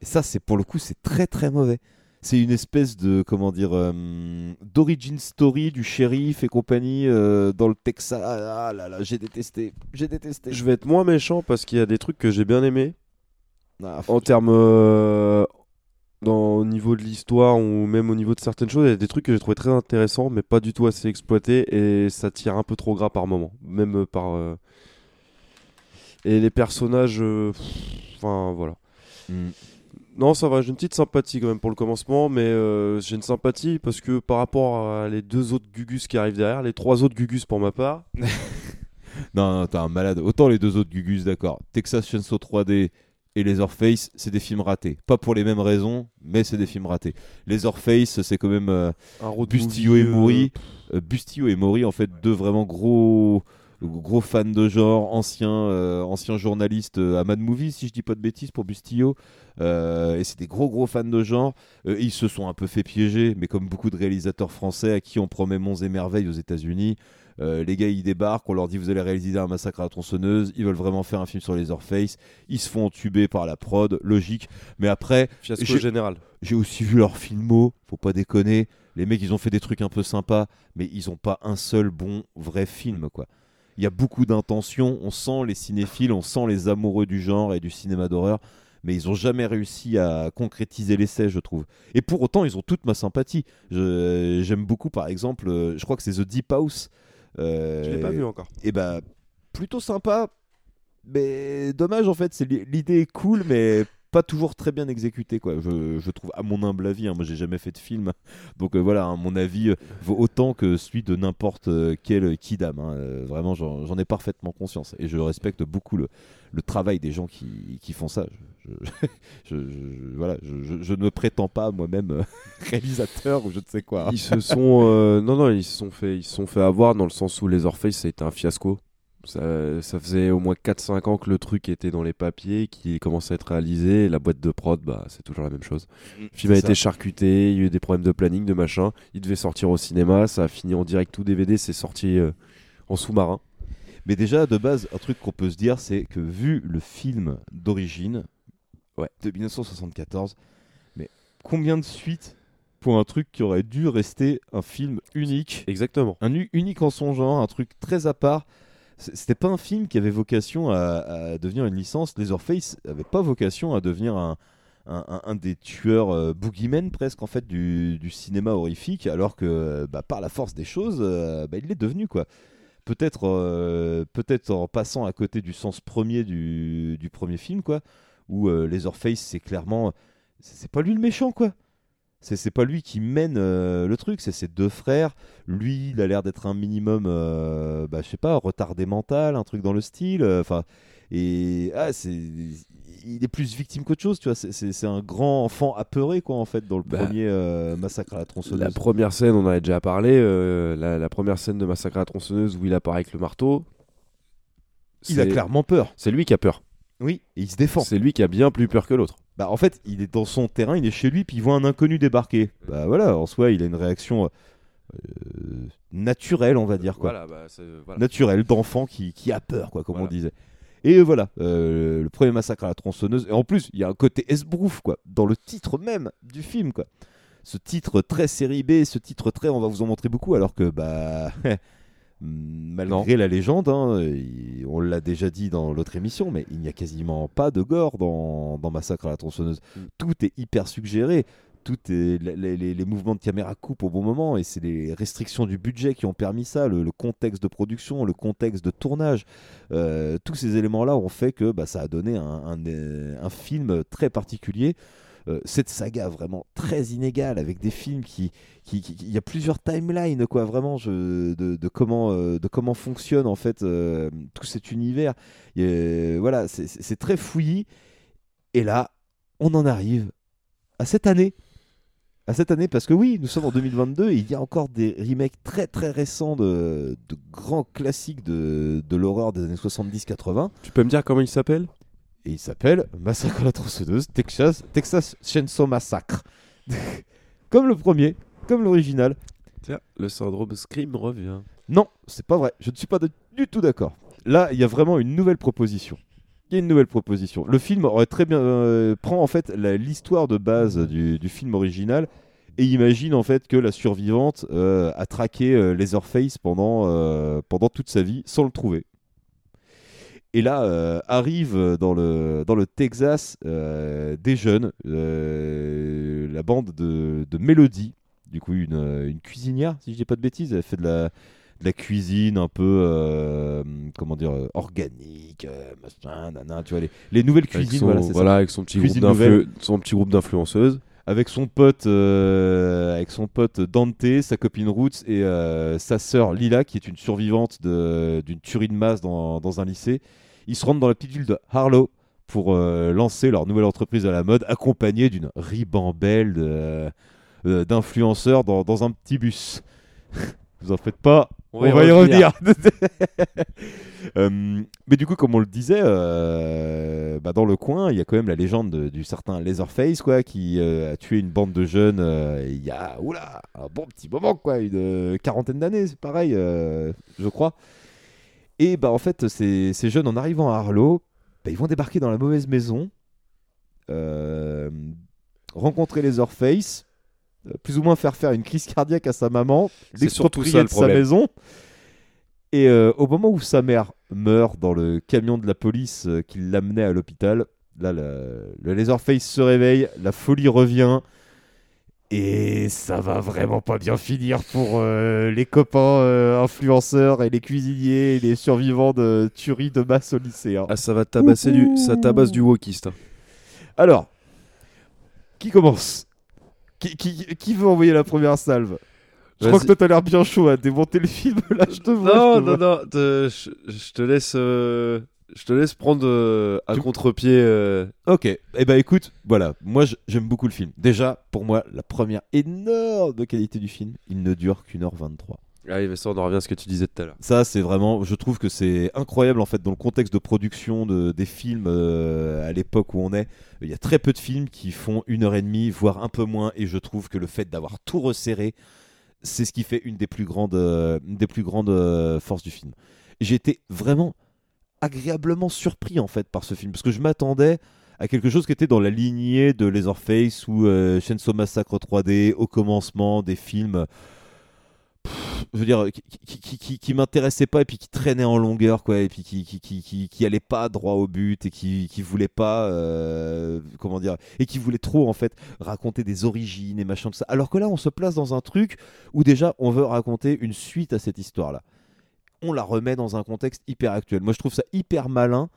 Et ça, c'est pour le coup, c'est très très mauvais. C'est une espèce de, comment dire, euh, d'origin story du shérif et compagnie euh, dans le Texas. Ah là là, j'ai détesté. J'ai détesté. Je vais être moins méchant parce qu'il y a des trucs que j'ai bien aimés. Ah, En termes. euh, dans, au niveau de l'histoire ou même au niveau de certaines choses, il y a des trucs que j'ai trouvé très intéressants, mais pas du tout assez exploités et ça tire un peu trop gras par moment. Même euh, par. euh, Et les personnages. euh, Enfin, voilà. Hmm. Non, ça va, j'ai une petite sympathie quand même pour le commencement, mais euh, j'ai une sympathie parce que par rapport à les deux autres Gugus qui arrivent derrière, les trois autres Gugus pour ma part, Non, non, t'es un malade. Autant les deux autres Gugus, d'accord. Texas Chainsaw 3D et Leatherface, c'est des films ratés. Pas pour les mêmes raisons, mais c'est des films ratés. Leatherface, c'est quand même euh, Bustillo movie, et euh, Maury. Euh, Bustillo et Maury, en fait, deux vraiment gros gros fans de genre, anciens, euh, anciens journalistes euh, à Mad Movie, si je dis pas de bêtises, pour Bustillo. Euh, et c'est des gros gros fans de genre. Euh, ils se sont un peu fait piéger, mais comme beaucoup de réalisateurs français à qui on promet monts et merveilles aux États-Unis, euh, les gars ils débarquent, on leur dit vous allez réaliser un massacre à la tronçonneuse, ils veulent vraiment faire un film sur les Orpheus, ils se font entuber par la prod, logique. Mais après, Fiasco général. J'ai aussi vu leurs filmos, faut pas déconner. Les mecs ils ont fait des trucs un peu sympas, mais ils ont pas un seul bon vrai film quoi. Il y a beaucoup d'intentions, on sent les cinéphiles, on sent les amoureux du genre et du cinéma d'horreur, mais ils ont jamais réussi à concrétiser l'essai, je trouve. Et pour autant, ils ont toute ma sympathie. J'aime beaucoup, par exemple, euh, je crois que c'est The Deep House. Euh, Je l'ai pas vu encore. Et bah, plutôt sympa, mais dommage en fait. L'idée est cool, mais pas toujours très bien exécutée quoi. Je, trouve, à mon humble avis, hein, moi j'ai jamais fait de film, donc euh, voilà, mon avis euh, vaut autant que celui de n'importe euh, quel kidam. hein. Vraiment, j'en ai parfaitement conscience et je respecte beaucoup le, travail des gens qui, font ça. Je, voilà, je, ne prétends pas moi-même réalisateur ou je ne sais quoi. hein. Ils se sont non non ils se sont fait ils se sont fait avoir dans le sens où les Orpheus ça a été un fiasco. Ça, ça faisait au moins 4-5 ans que le truc était dans les papiers, qu'il commençait à être réalisé. Et la boîte de prod, bah, c'est toujours la même chose. Le film a été charcuté, il y a eu des problèmes de planning, de machin. Il devait sortir au cinéma, ça a fini en direct ou DVD, c'est sorti euh, en sous-marin. Mais déjà, de base, un truc qu'on peut se dire, c'est que vu le film d'origine, ouais, de 1974, mais combien de suites pour un truc qui aurait dû rester un film unique? Exactement. Un unique en son genre, un truc très à part. C'était pas un film qui avait vocation à, devenir une licence. Leatherface avait pas vocation à devenir un, un, des tueurs euh, boogeymen presque en fait du, du cinéma horrifique, alors que bah, par la force des choses, euh, bah, il l'est devenu quoi. Peut-être euh, peut-être en passant à côté du sens premier du, du premier film quoi, où euh, Leatherface c'est clairement c'est pas lui le méchant quoi. C'est c'est pas lui qui mène euh, le truc, c'est ses deux frères. Lui, il a l'air d'être un minimum, euh, bah, je sais pas, retardé mental, un truc dans le style. euh, Enfin, et ah, c'est, il est plus victime qu'autre chose, tu vois. C'est- un grand enfant apeuré, quoi, en fait, dans le Bah, premier euh, massacre à la tronçonneuse. La première scène, on en avait déjà parlé. la, la première scène de Massacre à la tronçonneuse où il apparaît avec le marteau. Il a clairement peur. C'est lui qui a peur. Oui, et il se défend. C'est lui qui a bien plus peur que l'autre. Bah, en fait, il est dans son terrain, il est chez lui, puis il voit un inconnu débarquer. Bah voilà, en soi, il a une réaction euh, naturelle, on va dire, quoi. Voilà, bah, c'est- voilà. naturel d'enfant qui, qui a peur, quoi, comme Voilà. on disait. Et voilà, euh, le premier massacre à la tronçonneuse. Et en plus, il y a un côté esbrouf, quoi, dans le titre même du film, quoi. Ce titre très série B, ce titre très, on va vous en montrer beaucoup, alors que, bah, malgré la légende, hein, il- on l'a déjà dit dans l'autre émission, mais il n'y a quasiment pas de gore dans, dans Massacre à la tronçonneuse. Tout est hyper suggéré. Tout est, les, les- les mouvements de caméra coupent au bon moment et c'est les restrictions du budget qui ont permis ça, le, le contexte de production, le contexte de tournage. Euh, tous ces éléments-là ont fait que bah, ça a donné un, un, un film très particulier. Euh, cette saga vraiment très inégale avec des films qui, qui, il y a plusieurs timelines quoi vraiment de, comment euh, de comment fonctionne en fait euh, tout cet univers. A- voilà c'est- très fouillis. Et là on en arrive à cette année. À cette année parce que oui nous sommes en 2022 et il y a encore des remakes très très récents de, de grands classiques de, de l'horreur des années 70-80 Tu peux me dire comment il s'appelle et il s'appelle Massacre à la tronçonneuse, Texas, Texas Chainsaw Massacre. comme le premier, comme l'original. Tiens, le syndrome Scream revient. Non, c'est pas vrai. Je ne suis pas de- du tout d'accord. Là, il y a vraiment une nouvelle proposition. Il y a une nouvelle proposition. Le film aurait très bien euh, prend en fait l'histoire de base du, du film original et imagine en fait que la survivante euh, a traqué euh, Leatherface pendant euh, pendant toute sa vie sans le trouver. Et là, euh, arrive dans le, dans le Texas euh, des jeunes, euh, la bande de, de Mélodie, du coup une, une cuisinière, si je dis pas de bêtises, elle fait de la, de la cuisine un peu, euh, comment dire, organique, machin, nana, tu vois, les, les nouvelles cuisines, son- voilà, ça. avec son petit groupe Cuisine d'influ- nouvelle. son petit groupe d'influenceuses. Avec son pote, euh, avec son pote Dante, sa copine Roots et euh, sa sœur Lila, qui est une survivante d'une tuerie de masse dans, dans un lycée. Ils se rendent dans la petite ville de Harlow pour euh, lancer leur nouvelle entreprise à la mode, accompagnée d'une ribambelle de- euh, d'influenceurs dans, dans un petit bus. Vous en faites pas, on, va y revenir. Euh, mais du coup, comme on le disait, euh, bah, dans le coin, il y a quand même la légende de- du certain Leatherface, quoi, qui euh, a tué une bande de jeunes euh, il y a, oula, un bon petit moment, quoi, une euh, quarantaine d'années, c'est pareil, euh, je crois. Et bah en fait, ces, ces jeunes, en arrivant à Harlow, bah, ils vont débarquer dans la mauvaise maison, euh, rencontrer Leatherface, euh, plus ou moins faire faire une crise cardiaque à sa maman, l'exproprier de sa maison. Et euh, au moment où sa mère meurt dans le camion de la police qui l'amenait à l'hôpital, là, le, le Leatherface se réveille, la folie revient. Et ça va vraiment pas bien finir pour euh, les copains euh, influenceurs et les cuisiniers et les survivants de tueries de masse au lycée. hein. Ah, ça va tabasser du, ça tabasse du wokiste. hein. Alors, qui commence? Qui, qui- qui veut envoyer la première salve? Je crois Vas-y. que toi t'as l'air bien chaud à démonter le film. Là, je te vois. Non, je te non, vois. non, te- je je te laisse, euh, je te laisse prendre euh, à contre-pied. euh, Ok, eh ben écoute, voilà, moi j'aime beaucoup le film. Déjà, pour moi, la première énorme qualité du film, il ne dure qu'une heure 23. Allez, mais ça, on en revient à ce que tu disais tout à l'heure. Ça, c'est vraiment, je trouve que c'est incroyable en fait dans le contexte de production de, des films euh, à l'époque où on est. Il y a très peu de films qui font une heure et demie, voire un peu moins, et je trouve que le fait d'avoir tout resserré, c'est ce qui fait une des plus grandes, euh, une des plus grandes euh, forces du film. J'ai été vraiment agréablement surpris en fait par ce film parce que je m'attendais à quelque chose qui était dans la lignée de Leatherface ou euh, Chainsaw Massacre 3D au commencement des films je veux dire, qui, qui, qui, qui- m'intéressait pas et puis qui traînait en longueur, quoi, et puis qui, qui, allait pas droit au but et qui, qui voulait pas, euh, comment dire, et qui voulait trop, en fait, raconter des origines et machin, tout ça. Alors que là, on se place dans un truc où déjà, on veut raconter une suite à cette histoire-là. On la remet dans un contexte hyper actuel. Moi, je trouve ça hyper malin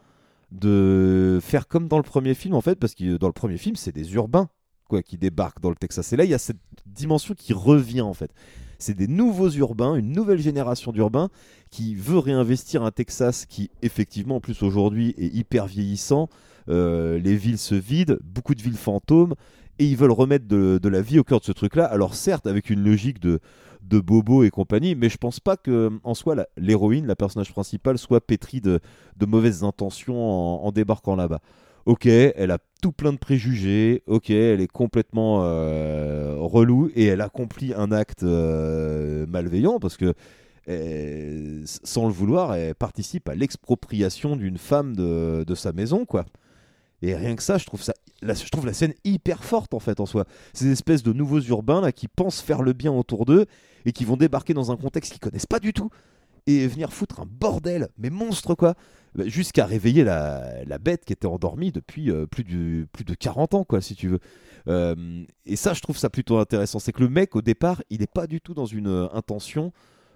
de faire comme dans le premier film, en fait, parce que dans le premier film, c'est des urbains quoi, qui débarquent dans le Texas. Et là, il y a cette dimension qui revient, en fait. C'est des nouveaux urbains, une nouvelle génération d'urbains qui veut réinvestir un Texas qui, effectivement, en plus aujourd'hui, est hyper vieillissant. Euh, les villes se vident, beaucoup de villes fantômes, et ils veulent remettre de, de la vie au cœur de ce truc-là. Alors certes, avec une logique de, de Bobo et compagnie, mais je pense pas que en soi l'héroïne, la personnage principale, soit pétrie de, mauvaises intentions en, en débarquant là-bas. Ok, elle a tout plein de préjugés. Ok, elle est complètement euh, relou et elle accomplit un acte euh, malveillant parce que euh, sans le vouloir, elle participe à l'expropriation d'une femme de, de sa maison, quoi. Et rien que ça, je trouve ça, la, je trouve la scène hyper forte en fait en soi. Ces espèces de nouveaux urbains là qui pensent faire le bien autour d'eux et qui vont débarquer dans un contexte qu'ils connaissent pas du tout et venir foutre un bordel, mais monstre quoi, Bah, jusqu'à réveiller la, la bête qui était endormie depuis euh, plus, du, plus de 40 ans quoi si tu veux. Euh, et ça, je trouve ça plutôt intéressant, c'est que le mec au départ, il n'est pas du tout dans une euh, intention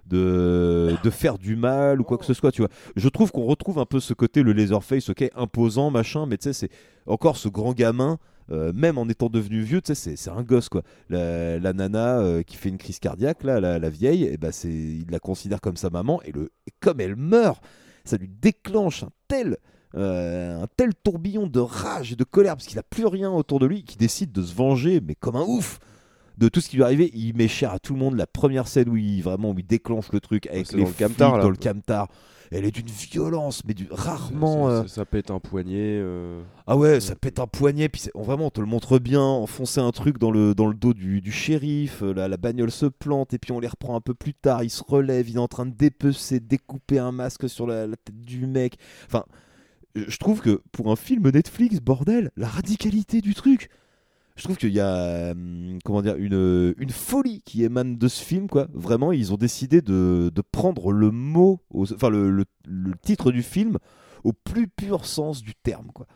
de, de faire du mal ou quoi que ce soit, tu vois. Je trouve qu'on retrouve un peu ce côté, le Laserface, ok, imposant, machin, mais tu sais, c'est encore ce grand gamin, euh, même en étant devenu vieux, tu sais, c'est- un gosse, quoi. La, la nana euh, qui fait une crise cardiaque, là, la, la vieille, et ben c'est, il la considère comme sa maman, et, le, comme elle meurt, ça lui déclenche un tel... euh, un tel tourbillon de rage et de colère parce qu'il a plus rien autour de lui qui décide de se venger mais comme un ouf de tout ce qui lui est arrivé, il met cher à tout le monde. La première scène où il vraiment où il déclenche le truc avec les dans le camtar, dans le camtar, elle est d'une violence, mais du rarement. Ça, euh, ça- ça pète un poignet. euh, Ah ouais, ça pète un poignet, puis on, vraiment on te le montre bien, enfoncer un truc dans le, dans le dos du, du shérif, euh, la, la bagnole se plante, et puis on les reprend un peu plus tard, il se relève, il est en train de dépecer, découper un masque sur la, la tête du mec. Enfin, je trouve que pour un film Netflix, bordel, la radicalité du truc, je trouve qu'il y a hum, comment dire une, une folie qui émane de ce film quoi. Vraiment, ils ont décidé de, prendre le mot, enfin le, le- titre du film au plus pur sens du terme quoi.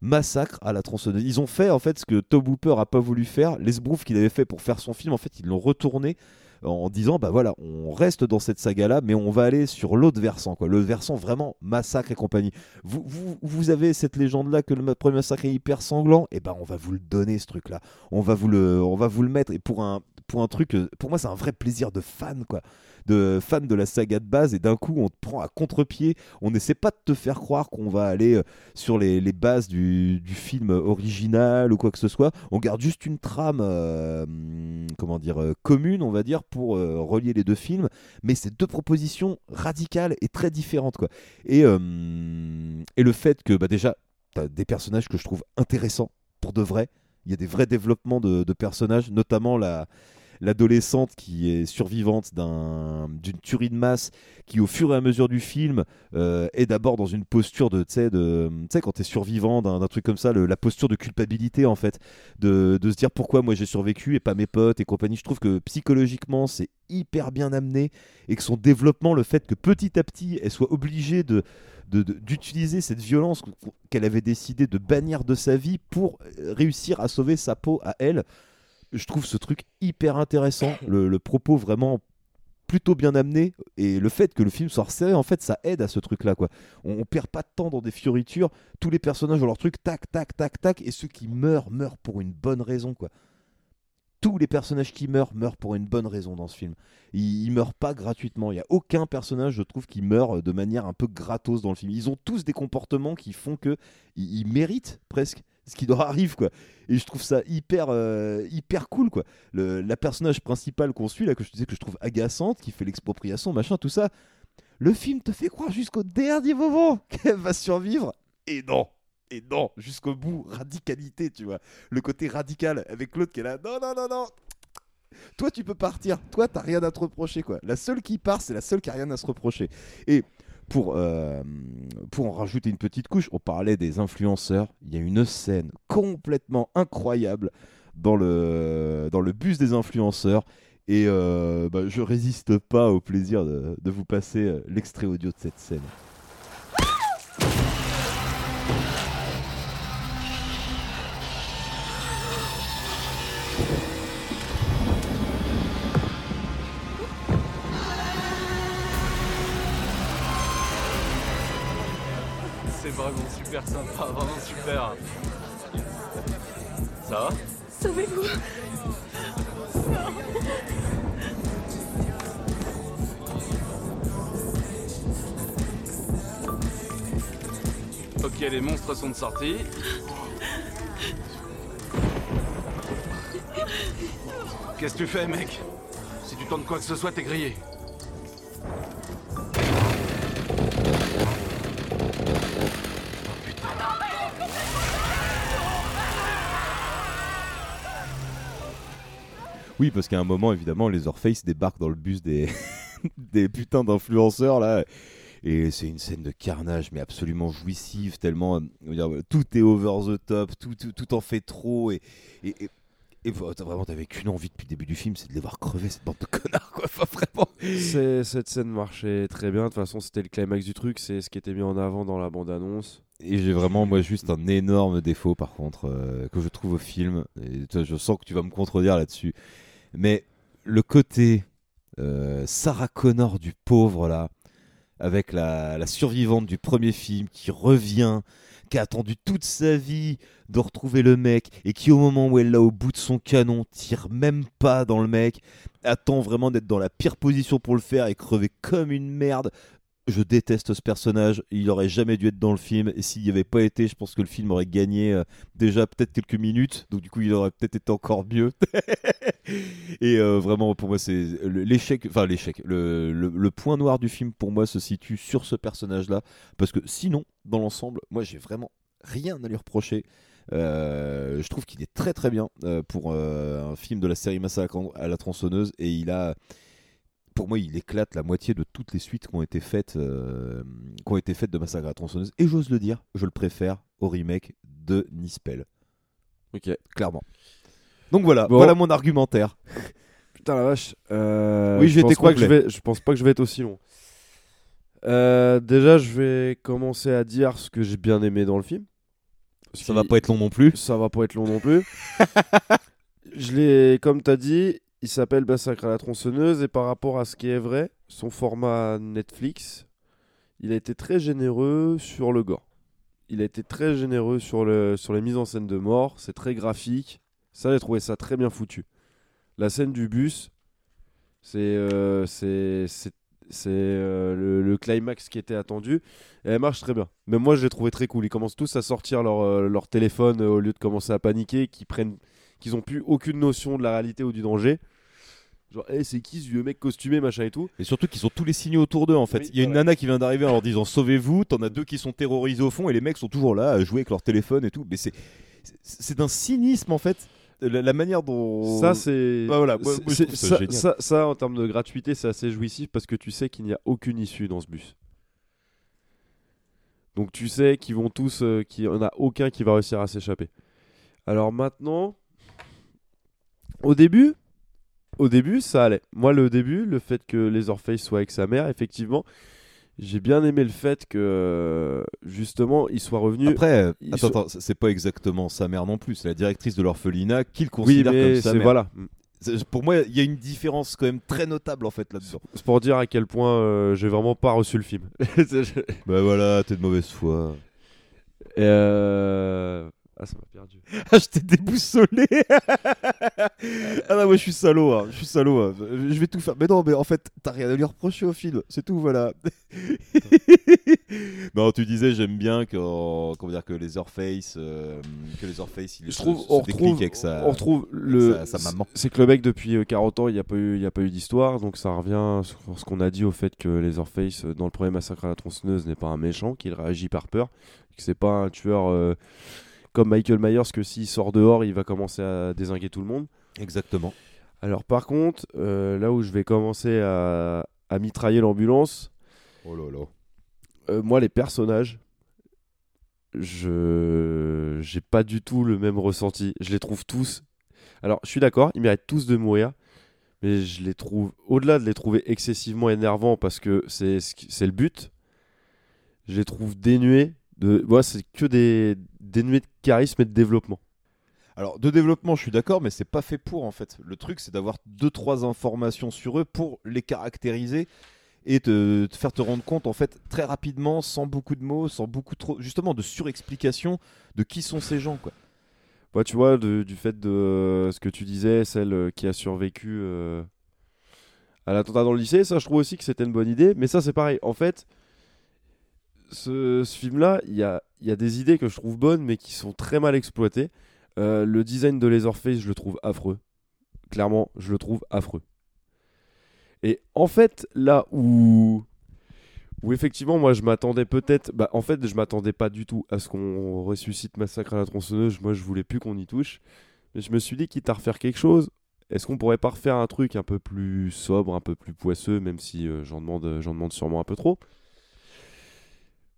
Massacre à la tronçonneuse. Ils ont fait en fait ce que Tobe Hooper a pas voulu faire, les qu'il avait fait pour faire son film. En fait, ils l'ont retourné en disant bah voilà, on reste dans cette saga là, mais on va aller sur l'autre versant quoi, le versant vraiment massacre et compagnie. Vous, vous, vous avez cette légende là que le premier massacre est hyper sanglant, et ben on va vous le donner ce truc là, on va vous le, on va vous le mettre. Et pour un, pour un truc, euh, pour moi c'est un vrai plaisir de fan quoi, de fan de la saga de base et d'un coup on te prend à contre-pied, on n'essaie pas de te faire croire qu'on va aller euh, sur les, les bases du, du film original ou quoi que ce soit, on garde juste une trame, euh, comment dire, commune on va dire pour relier les deux films, mais c'est deux propositions radicales et très différentes quoi. Et, et le fait que bah, déjà, tu as des personnages que je trouve intéressants pour de vrai. Il y a des vrais développements de personnages, notamment la l'adolescente qui est survivante d'un- d'une tuerie de masse qui au fur et à mesure du film euh, est d'abord dans une posture de tu sais quand t'es survivant d'un truc comme ça la posture de culpabilité en fait de, de se dire pourquoi moi j'ai survécu et pas mes potes et compagnie je trouve que psychologiquement c'est hyper bien amené et que son développement le fait que petit à petit elle soit obligée d'utiliser cette violence qu'elle avait décidé de bannir de sa vie pour euh, réussir à sauver sa peau à elle. Je trouve ce truc hyper intéressant, le, propos vraiment plutôt bien amené et le fait que le film soit resserré en fait ça aide à ce truc là quoi on, perd pas de temps dans des fioritures tous les personnages ont leur truc tac tac tac tac et ceux qui meurent meurent pour une bonne raison quoi tous les personnages qui meurent meurent pour une bonne raison dans ce film. Ils, ils meurent pas gratuitement. Il y a aucun personnage, je trouve, qui meurt de manière un peu gratos dans le film. Ils ont tous des comportements qui font que ils, ils méritent presque ce qui leur arrive quoi. Et je trouve ça hyper euh, hyper cool quoi. Le, la personnage principale qu'on suit là que je disais que je trouve agaçante, qui fait l'expropriation, machin, tout ça. Le film te fait croire jusqu'au dernier moment qu'elle va survivre. Et non, et non, jusqu'au bout, radicalité, tu vois. Le côté radical avec l'autre qui est là, non, non, non, non. Toi, tu peux partir. Toi, t'as rien à te reprocher, quoi. La seule qui part, c'est la seule qui a rien à se reprocher. Et pour, euh, pour en rajouter une petite couche, on parlait des influenceurs. Il y a une scène complètement incroyable dans le, bus des influenceurs. Et euh, bah, je résiste pas au plaisir de, de vous passer euh, l'extrait audio de cette scène. Super sympa, vraiment super. Ça va Sauvez-vous Ok, les monstres sont de sortie. Qu'est-ce que tu fais, mec? Si tu tentes quoi que ce soit, t'es grillé. Oui, parce qu'à un moment, évidemment, les Orpheus débarquent dans le bus des, des putains d'influenceurs, là. Et c'est une scène de carnage, mais absolument jouissive, tellement. dire, tout est over the top, tout, tout, tout en fait trop. Et, et, et- vraiment, t'avais qu'une envie depuis le début du film, c'est de les voir crever, cette bande de connards, quoi. Enfin, vraiment. Cette scène marchait très bien. De toute façon, c'était le climax du truc. C'est ce qui était mis en avant dans la bande-annonce. Et j'ai vraiment, moi, juste un énorme défaut, par contre, euh, que je trouve au film. Et toi, je sens que tu vas me contredire là-dessus. Mais le côté euh, Sarah Connor du pauvre, là, avec la, la survivante du premier film qui revient, qui a attendu toute sa vie de retrouver le mec, et qui, au moment où elle l'a au bout de son canon, tire même pas dans le mec, attend vraiment d'être dans la pire position pour le faire et crever comme une merde. Je déteste ce personnage, il aurait jamais dû être dans le film, et s'il n'y avait pas été, je pense que le film aurait gagné euh, déjà peut-être quelques minutes, donc du coup il aurait peut-être été encore mieux. et euh, vraiment, pour moi, c'est l'échec, enfin l'échec, le, point noir du film pour moi se situe sur ce personnage-là, parce que sinon, dans l'ensemble, moi j'ai vraiment rien à lui reprocher. Euh, je trouve qu'il est très très bien pour un film de la série Massacre à la tronçonneuse, et il a pour moi, il éclate la moitié de toutes les suites qui ont été faites, euh, qui ont été faites de Massacre à la tronçonneuse. Et j'ose le dire, je le préfère au remake de Nispel. Ok. Clairement. Donc voilà, Bon. voilà mon argumentaire. Putain la vache. Euh, Oui, je vais pense été pas que je vais. Je pense pas que je vais être aussi long. Euh, déjà, je vais commencer à dire ce que j'ai bien aimé dans le film. Ça va pas être long non plus. Ça va pas être long non plus. je l'ai, comme t'as dit, il s'appelle Massacre à la tronçonneuse et par rapport à ce qui est vrai, son format Netflix, il a été très généreux sur le gore. Il a été très généreux sur, le, sur les mises en scène de mort. C'est très graphique. Ça, j'ai trouvé ça très bien foutu. La scène du bus, c'est euh, euh, le, climax qui était attendu. Et elle marche très bien. Mais moi, je l'ai trouvé très cool. Ils commencent tous à sortir leur, euh, leur téléphone au lieu de commencer à paniquer, qu'ils prennent, qu'ils ont plus aucune notion de la réalité ou du danger. Genre, hey, c'est qui ce vieux mec costumé, machin et tout. Et surtout qu'ils ont tous les signaux autour d'eux en fait. Oui, Il y a une nana qui vient d'arriver en leur disant sauvez-vous, t'en as deux qui sont terrorisés au fond et les mecs sont toujours là à jouer avec leur téléphone et tout. Mais c'est c'est- c'est d'un cynisme en fait. La, la manière dont. Ça, c'est. Bah voilà, moi- c'est- moi, je c'est- trouve ça ça, génial. ça- ça, en termes de gratuité, c'est assez jouissif parce que tu sais qu'il n'y a aucune issue dans ce bus. Donc tu sais qu'ils vont tous, euh, qu'il n'y en a aucun qui va réussir à s'échapper. Alors maintenant, au début, au début, ça allait. Moi, le début, le fait que les Orpheus soient avec sa mère, effectivement, j'ai bien aimé le fait que justement, il soit revenu. Après, euh, attends, soit- attends, c'est- pas exactement sa mère non plus. C'est la directrice de l'orphelinat qui le Oui, considère mais comme sa mère. voilà. Pour moi, il y a une différence quand même très notable en fait là-dedans. C'est pour dire à quel point euh, j'ai vraiment pas reçu le film. bah voilà, t'es de mauvaise foi. Euh... Ah, ça m'a perdu. Ah, je t'ai déboussolé Ah non, moi je suis salaud, hein. je suis salaud. hein. Je vais tout faire. Mais non, mais en fait, t'as rien à lui reprocher au film, c'est tout, voilà. non, tu disais, j'aime bien que, comment dire, que les Orpheus, euh, que les Orpheus, il Je se- trouve, on retrouve, avec sa, on retrouve le. sa, sa maman. C'est que le mec, depuis euh, 40 ans, il n'y a pas eu, il y a pas eu d'histoire. Donc ça revient sur ce qu'on a dit au fait que les Orpheus, euh, dans le premier massacre à la tronçonneuse, n'est pas un méchant, qu'il réagit par peur. Que c'est pas un tueur euh, comme Michael Myers, que s'il sort dehors, il va commencer à désinguer tout le monde. Exactement. Alors par contre, euh, là où je vais commencer à, à mitrailler l'ambulance, Oh là là. euh, moi les personnages, je j'ai pas du tout le même ressenti. Je les trouve tous. Alors je suis d'accord, ils méritent tous de mourir, mais je les trouve, au-delà de les trouver excessivement énervants parce que c'est le but, je les trouve dénués de. C'est que des dénués de charisme et de développement. Alors, de développement, je suis d'accord, mais c'est pas fait pour en fait. Le truc, c'est d'avoir deux trois informations sur eux pour les caractériser et te, te faire te rendre compte en fait très rapidement, sans beaucoup de mots, sans beaucoup trop, justement, de surexplication de qui sont ces gens quoi. Bah, tu vois, de- du fait de euh, ce que tu disais, celle euh, qui a survécu euh, à l'attentat dans le lycée, ça, je trouve aussi que c'était une bonne idée. Mais ça, c'est pareil. En fait, ce, film-là, il y a, des idées que je trouve bonnes, mais qui sont très mal exploitées. Euh, le design de Leatherface, je le trouve affreux. Clairement, je le trouve affreux. Et en fait, là où, où effectivement, moi, je m'attendais peut-être. Bah, en fait, je m'attendais pas du tout à ce qu'on ressuscite Massacre à la tronçonneuse. Moi, je voulais plus qu'on y touche. Mais je me suis dit, quitte à refaire quelque chose, est-ce qu'on pourrait pas refaire un truc un peu plus sobre, un peu plus poisseux, même si euh, j'en demande, j'en demande sûrement un peu trop?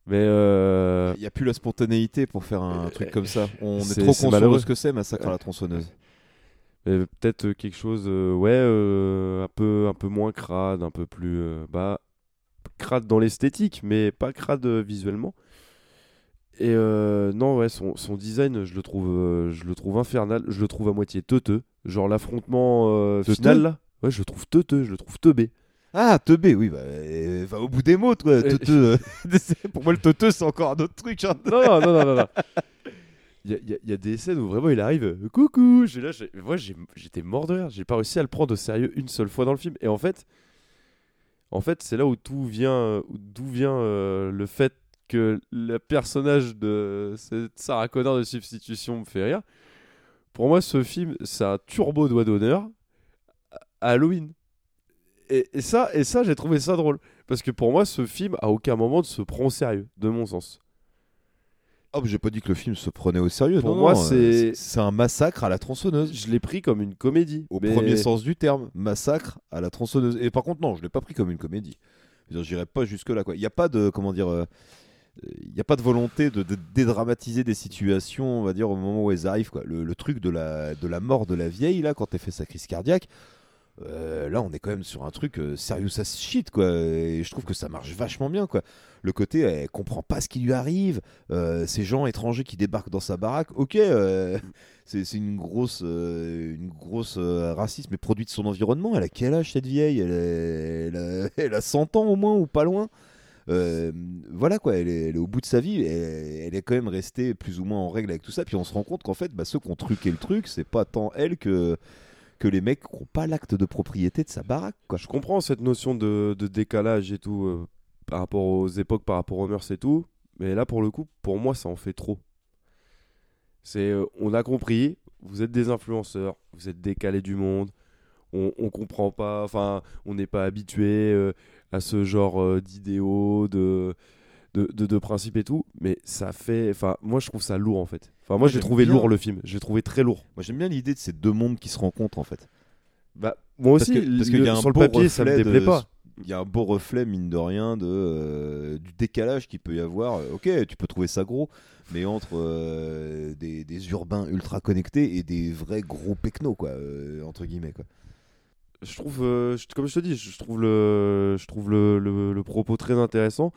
Mais euh, Il n'y a plus la spontanéité pour faire un truc comme ça. On est, c'est- trop conscient malheureux. de ce que c'est, Massacre à la tronçonneuse. peut-être euh, quelque chose, euh, ouais, euh, un peu, un peu moins crade, un peu plus, euh, bah, crade dans l'esthétique, mais pas crade euh, visuellement. Et euh, non, ouais, son, son design, je le trouve, euh, je le trouve infernal. Je le trouve à moitié teuteux. Genre l'affrontement euh, final là, ouais, je le trouve teuteux, je le trouve teubé. Ah, teubé, oui, bah, euh, va au bout des mots, toi, teuteux. pour moi, le teuteux, c'est encore un autre truc. hein. Non, non, non, non, non. Il y a, il y des scènes où vraiment il arrive, euh, coucou, là, moi j'étais mort de rire, j'ai pas réussi à le prendre au sérieux une seule fois dans le film. Et en fait, en fait, c'est là où tout vient, euh, où- d'où vient euh, le fait que le personnage de cette Sarah Connor de substitution me fait rire. Pour moi, ce film, c'est un turbo doigt d'honneur à Halloween. Et, et ça, et ça j'ai trouvé ça drôle. Parce que pour moi, ce film, à aucun moment, ne se prend au sérieux, de mon sens. Oh, j'ai pas dit que le film se prenait au sérieux. Pour non, moi, euh, c'est- c'est un massacre à la tronçonneuse. Je l'ai pris comme une comédie. Au mais- premier sens du terme, massacre à la tronçonneuse. Et par contre, non, je l'ai pas pris comme une comédie. J'irai pas jusque là. Il n'y a pas de comment dire. euh, Il n'y a pas de volonté de, de dédramatiser des situations, on va dire, au moment où elles arrivent. Quoi. Le, le truc de la, de la mort de la vieille, là, quand elle fait sa crise cardiaque, euh, là, on est quand même sur un truc euh, serious as shit, quoi. Et je trouve que ça marche vachement bien, quoi. Le côté, elle comprend pas ce qui lui arrive. euh, ces gens étrangers qui débarquent dans sa baraque, ok, euh, c'est une grosse, une grosse racisme, mais produit de son environnement. Elle a quel âge cette vieille? Elle, elle, a, elle a 100 ans au moins ou pas loin. Voilà quoi, elle est, au bout de sa vie, elle est quand même restée plus ou moins en règle avec tout ça. Puis on se rend compte qu'en fait, bah, ceux qui ont truqué le truc, c'est pas tant elle que, que les mecs n'ont pas l'acte de propriété de sa baraque. Quoi. Je comprends cette notion de, décalage et tout euh, par rapport aux époques, par rapport aux mœurs et tout. Mais là, pour le coup, pour moi, ça en fait trop. C'est, euh, on a compris, vous êtes des influenceurs, vous êtes décalés du monde, on, comprend pas, enfin, on n'est pas habitué euh, à ce genre d'idéaux, de, de, de, de principes et tout. Mais ça fait, enfin, moi, je trouve ça lourd en fait. Enfin, moi, j'ai trouvé bien. lourd le film. J'ai trouvé très lourd. Moi j'aime bien l'idée de ces deux mondes qui se rencontrent en fait. Bah, moi aussi, parce que, parce le- qu'il y a un sur le papier, ça me déplaît de- pas. Il y a un beau reflet, mine de rien, de, euh, du décalage qu'il peut y avoir. Euh, Ok, tu peux trouver ça gros, mais entre euh, des, des urbains ultra connectés et des vrais gros pecnos, quoi, euh, entre guillemets. Quoi. je trouve, je- comme je te dis, je trouve le, je trouve le, le- le propos très intéressant.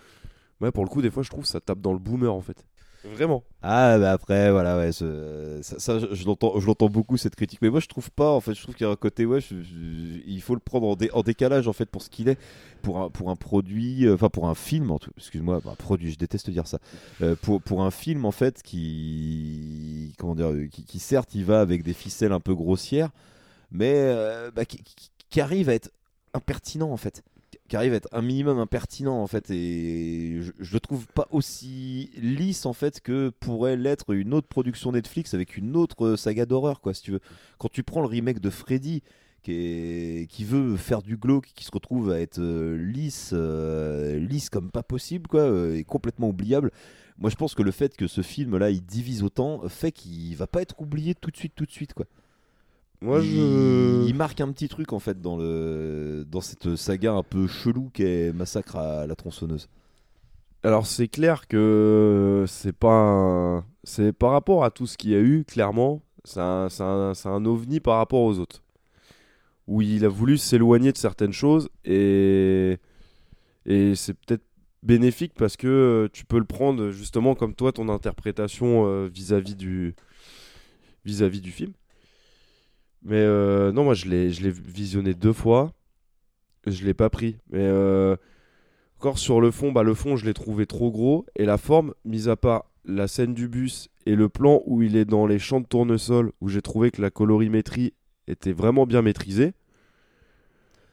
Mais pour le coup, des fois, je trouve que ça tape dans le boomer en fait. Vraiment. Ah, bah après, voilà, ouais, ce- ça, ça, je, je l'entends, je l'entends beaucoup cette critique, mais moi je trouve pas, en fait, je trouve qu'il y a un côté, ouais, je- je- il faut le prendre en, dé- en décalage en fait pour ce qu'il est, pour un, pour un produit, euh, enfin pour un film, en tout- excuse-moi, bah, produit, je déteste dire ça, Euh, pour, pour un film en fait qui, comment dire, qui, qui, certes il va avec des ficelles un peu grossières, mais euh, bah, qui, qui- qui arrive à être impertinent en fait qui arrive à être un minimum impertinent en fait et je, le trouve pas aussi lisse en fait que pourrait l'être une autre production Netflix avec une autre euh, saga d'horreur quoi si tu veux. Quand tu prends le remake de Freddy qui, veut faire du glauque qui se retrouve à être euh, lisse euh, lisse comme pas possible quoi et complètement oubliable moi je pense que le fait que ce film là il divise autant fait qu'il va pas être oublié tout de suite tout de suite quoi Moi, il, je- il marque un petit truc en fait dans le dans cette saga un peu chelou qu'est Massacre à la tronçonneuse. Alors c'est clair que c'est pas, un- c'est par rapport à tout ce qu'il y a eu, clairement, c'est un, c'est un- c'est un ovni par rapport aux autres. où il a voulu s'éloigner de certaines choses et, et c'est peut-être bénéfique parce que tu peux le prendre justement comme toi ton interprétation euh, vis-à-vis du vis-à-vis du film. Mais euh, non, moi je l'ai je l'ai visionné deux fois, je l'ai pas pris. Mais euh, encore sur le fond, bah le fond je l'ai trouvé trop gros et la forme, mis à part la scène du bus et le plan où il est dans les champs de tournesol où j'ai trouvé que la colorimétrie était vraiment bien maîtrisée.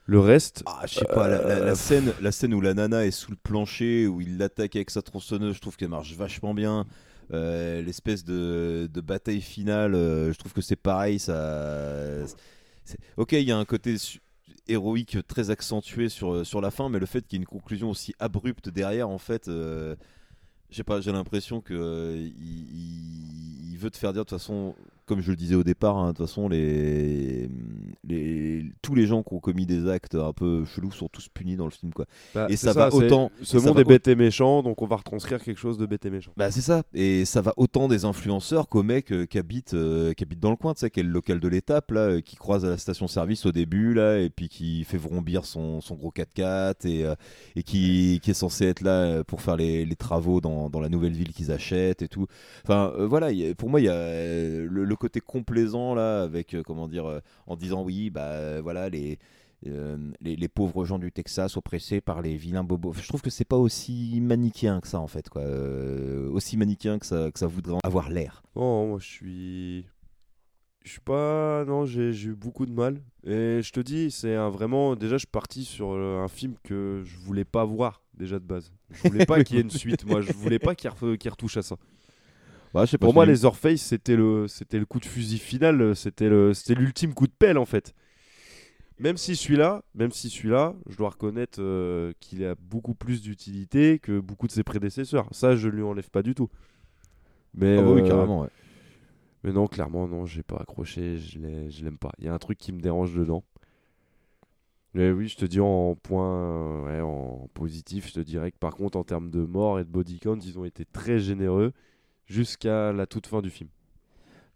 Le reste, Ah, je sais pas, la, la- la euh, scène, la scène où la nana est sous le plancher, où il l'attaque avec sa tronçonneuse, je trouve qu'elle marche vachement bien. Euh, L'espèce de, de bataille finale, euh, je trouve que c'est pareil. Ça, ok, il y a un côté héroïque très accentué sur, sur la fin, mais le fait qu'il y ait une conclusion aussi abrupte derrière, en fait, euh, je sais pas, j'ai l'impression que euh, il, il- il veut te faire dire de toute façon, comme je le disais au départ, hein, de toute façon, les, les, tous les gens qui ont commis des actes un peu chelous sont tous punis dans le film, quoi. bah, et ça, va autant. Ce monde est bête et méchant, donc on va retranscrire quelque chose de bête et méchant. bah c'est ça, et ça va autant des influenceurs qu'aux mecs euh, qui, habitent, euh, qui habitent dans le coin, tu sais, qui est le local de l'étape, là, euh, qui croise à la station-service au début, là, et puis qui fait vrombir son, son gros 4x4, et, euh, et qui, qui est censé être là euh, pour faire les, les travaux dans, dans la nouvelle ville qu'ils achètent et tout. Enfin, voilà, il y a- pour moi, il y a le, le côté complaisant, là, avec, euh, comment dire, euh, en disant, oui, bah euh, voilà, les... euh, les, les pauvres gens du Texas oppressés par les vilains bobos. Je trouve que c'est pas aussi manichéen que ça en fait, quoi. Euh, aussi manichéen que ça, que ça voudrait avoir l'air. Non, moi je suis. Je suis pas. Non, j'ai eu beaucoup de mal. Et je te dis, c'est un vraiment. Déjà, je suis parti sur un film que je voulais pas voir, déjà de base. Je voulais pas qu'il y ait une suite, moi. Je voulais pas qu'il re- qu'il retouche à ça. Bah, je Pour moi, les Orpheus, c'était le, c'était le coup de fusil final. C'était le, c'était l'ultime coup de pelle, en fait. Même si celui-là, même si celui-là, je dois reconnaître euh, qu'il a beaucoup plus d'utilité que beaucoup de ses prédécesseurs. Ça, je lui enlève pas du tout. Mais Ah bah oui, euh, carrément, ouais. mais non, clairement, non, j'ai pas accroché, je l'ai- je l'aime pas. Il y a un truc qui me dérange dedans. Mais oui, je te dis en point, ouais, en positif, je te dirais que par contre, en termes de mort et de body count, ils ont été très généreux jusqu'à la toute fin du film.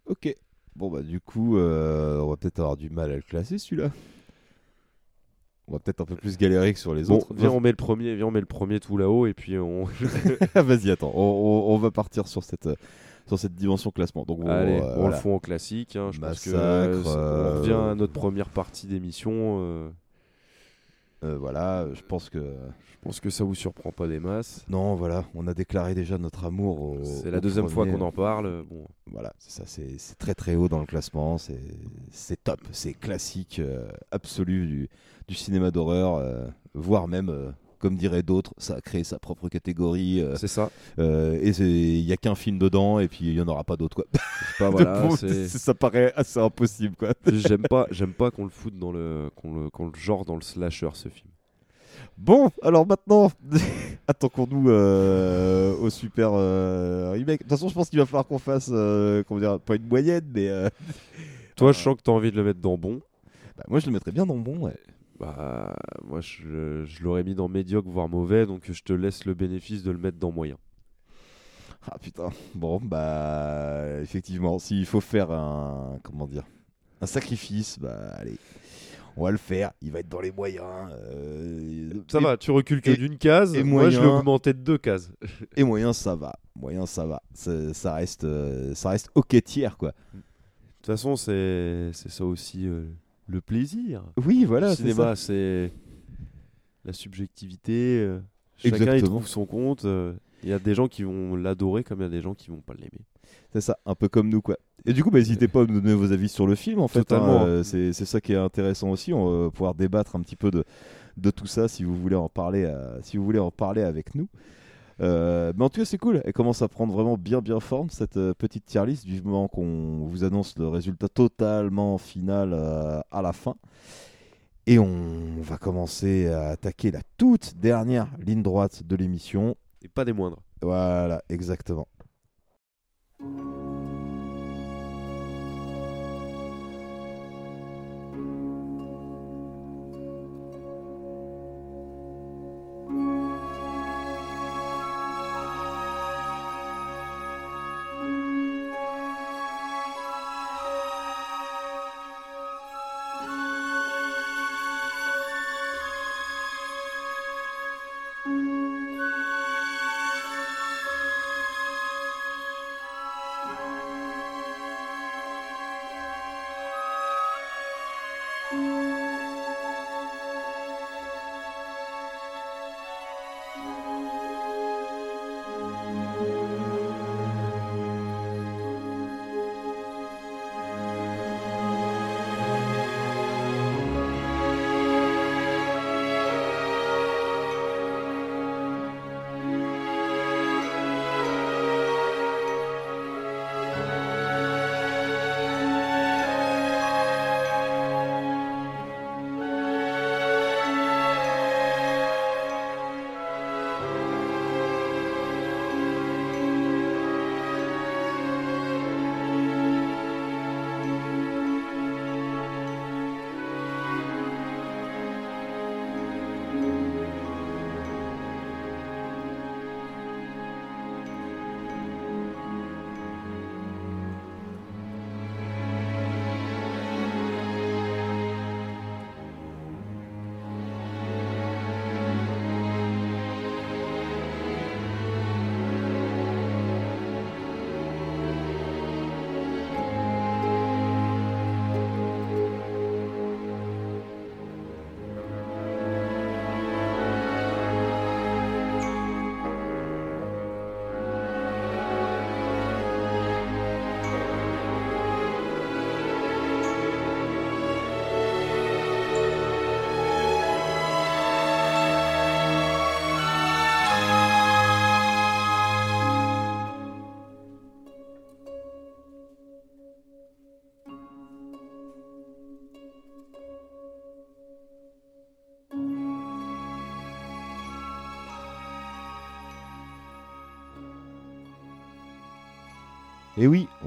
Ok. Bon bah du coup, euh, on va peut-être avoir du mal à le classer celui-là. On va peut-être un peu plus galérer que sur les Bon, autres. viens, on met le premier, viens, on met le premier tout là-haut et puis on. Vas-y, attends, on, on- on va partir sur cette, euh, sur cette dimension classement. Donc, bon, Allez, euh, on voilà. le fout en classique. hein, je pense que euh, on revient à notre première partie d'émission. Euh, voilà, je pense que. je pense que ça vous surprend pas des masses. Non, voilà, on a déclaré déjà notre amour au. C'est la au deuxième fois qu'on en parle. Bon, Voilà, c'est ça, c'est c'est très très haut dans le classement, c'est c'est top, c'est classique euh, absolu du, du cinéma d'horreur, euh, voire même, comme diraient d'autres, ça a créé sa propre catégorie. euh, c'est ça. euh, et il y a qu'un film dedans, et puis il y en aura pas d'autres quoi. Pas, voilà, ça paraît assez impossible quoi. J'aime pas, j'aime pas qu'on le foute dans le, qu'on le, le genre dans le slasher ce film. Bon, alors maintenant, attaquons-nous euh, au super euh, remake. De toute façon, je pense qu'il va falloir qu'on fasse, euh, comment dire, pas une moyenne, mais Toi, je sens que t'as envie de le mettre dans bon. bah, moi je le mettrais bien dans bon. ouais. Bah, moi, je, je l'aurais mis dans médiocre, voire mauvais, donc je te laisse le bénéfice de le mettre dans moyen. Ah putain. Bon, bah effectivement, s'il faut faire un comment dire, un sacrifice, bah allez, on va le faire. Il va être dans les moyens. euh, Ça et- va, tu recules que d'une case. et moi, je l'ai augmenté de deux cases. Et moyen, ça va. Moyen, ça va. Ça, ça reste, euh, ça reste ok tiers quoi. De toute façon, c'est, c'est ça aussi euh, le plaisir. Oui, voilà. le c'est cinéma, c'est la subjectivité. euh, chacun y Exactement. trouve son compte. euh, Il y a des gens qui vont l'adorer comme il y a des gens qui vont pas l'aimer. C'est ça, un peu comme nous quoi. Et du coup, bah, n'hésitez pas à nous donner vos avis sur le film en fait. Hein, euh, c'est ça qui est intéressant aussi. On va pouvoir débattre un petit peu de, de tout ça si vous voulez en parler, euh, si vous voulez en parler avec nous. Euh, mais en tout cas, c'est cool. Elle commence à prendre vraiment bien bien forme cette euh, petite tier list. Vivement qu'on vous annonce le résultat totalement final euh, à la fin. Et on va commencer à attaquer la toute dernière ligne droite de l'émission. Et pas des moindres. Voilà, exactement.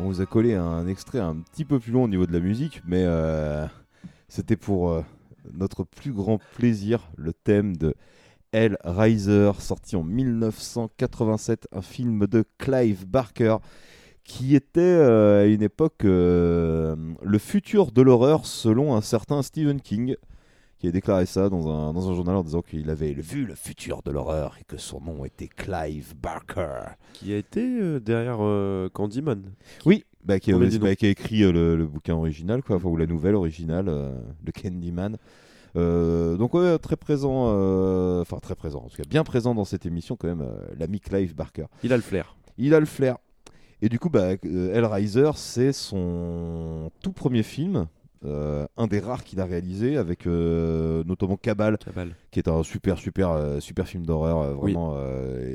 On vous a collé un extrait un petit peu plus long au niveau de la musique, mais euh, c'était pour euh, notre plus grand plaisir, le thème de Hellraiser, sorti en 1987, un film de Clive Barker, qui était euh, à une époque le futur de l'horreur selon un certain Stephen King, qui a déclaré ça dans un, dans un journal en disant qu'il avait vu le futur de l'horreur et que son nom était Clive Barker. Qui a été euh, derrière euh, Candyman. Oui, bah, qui, a, bah, non. qui a écrit euh, le, le bouquin original, quoi, enfin, ou la nouvelle originale, de Candyman. Donc ouais, très présent, enfin très présent, en tout cas bien présent dans cette émission quand même, l'ami Clive Barker. Il a le flair. Il a le flair. Et du coup, bah, Hellraiser, c'est son tout premier film, euh, un des rares qu'il a réalisé, avec euh, notamment Cabal, Cabal. qui est un super, super, euh, super film d'horreur. vraiment,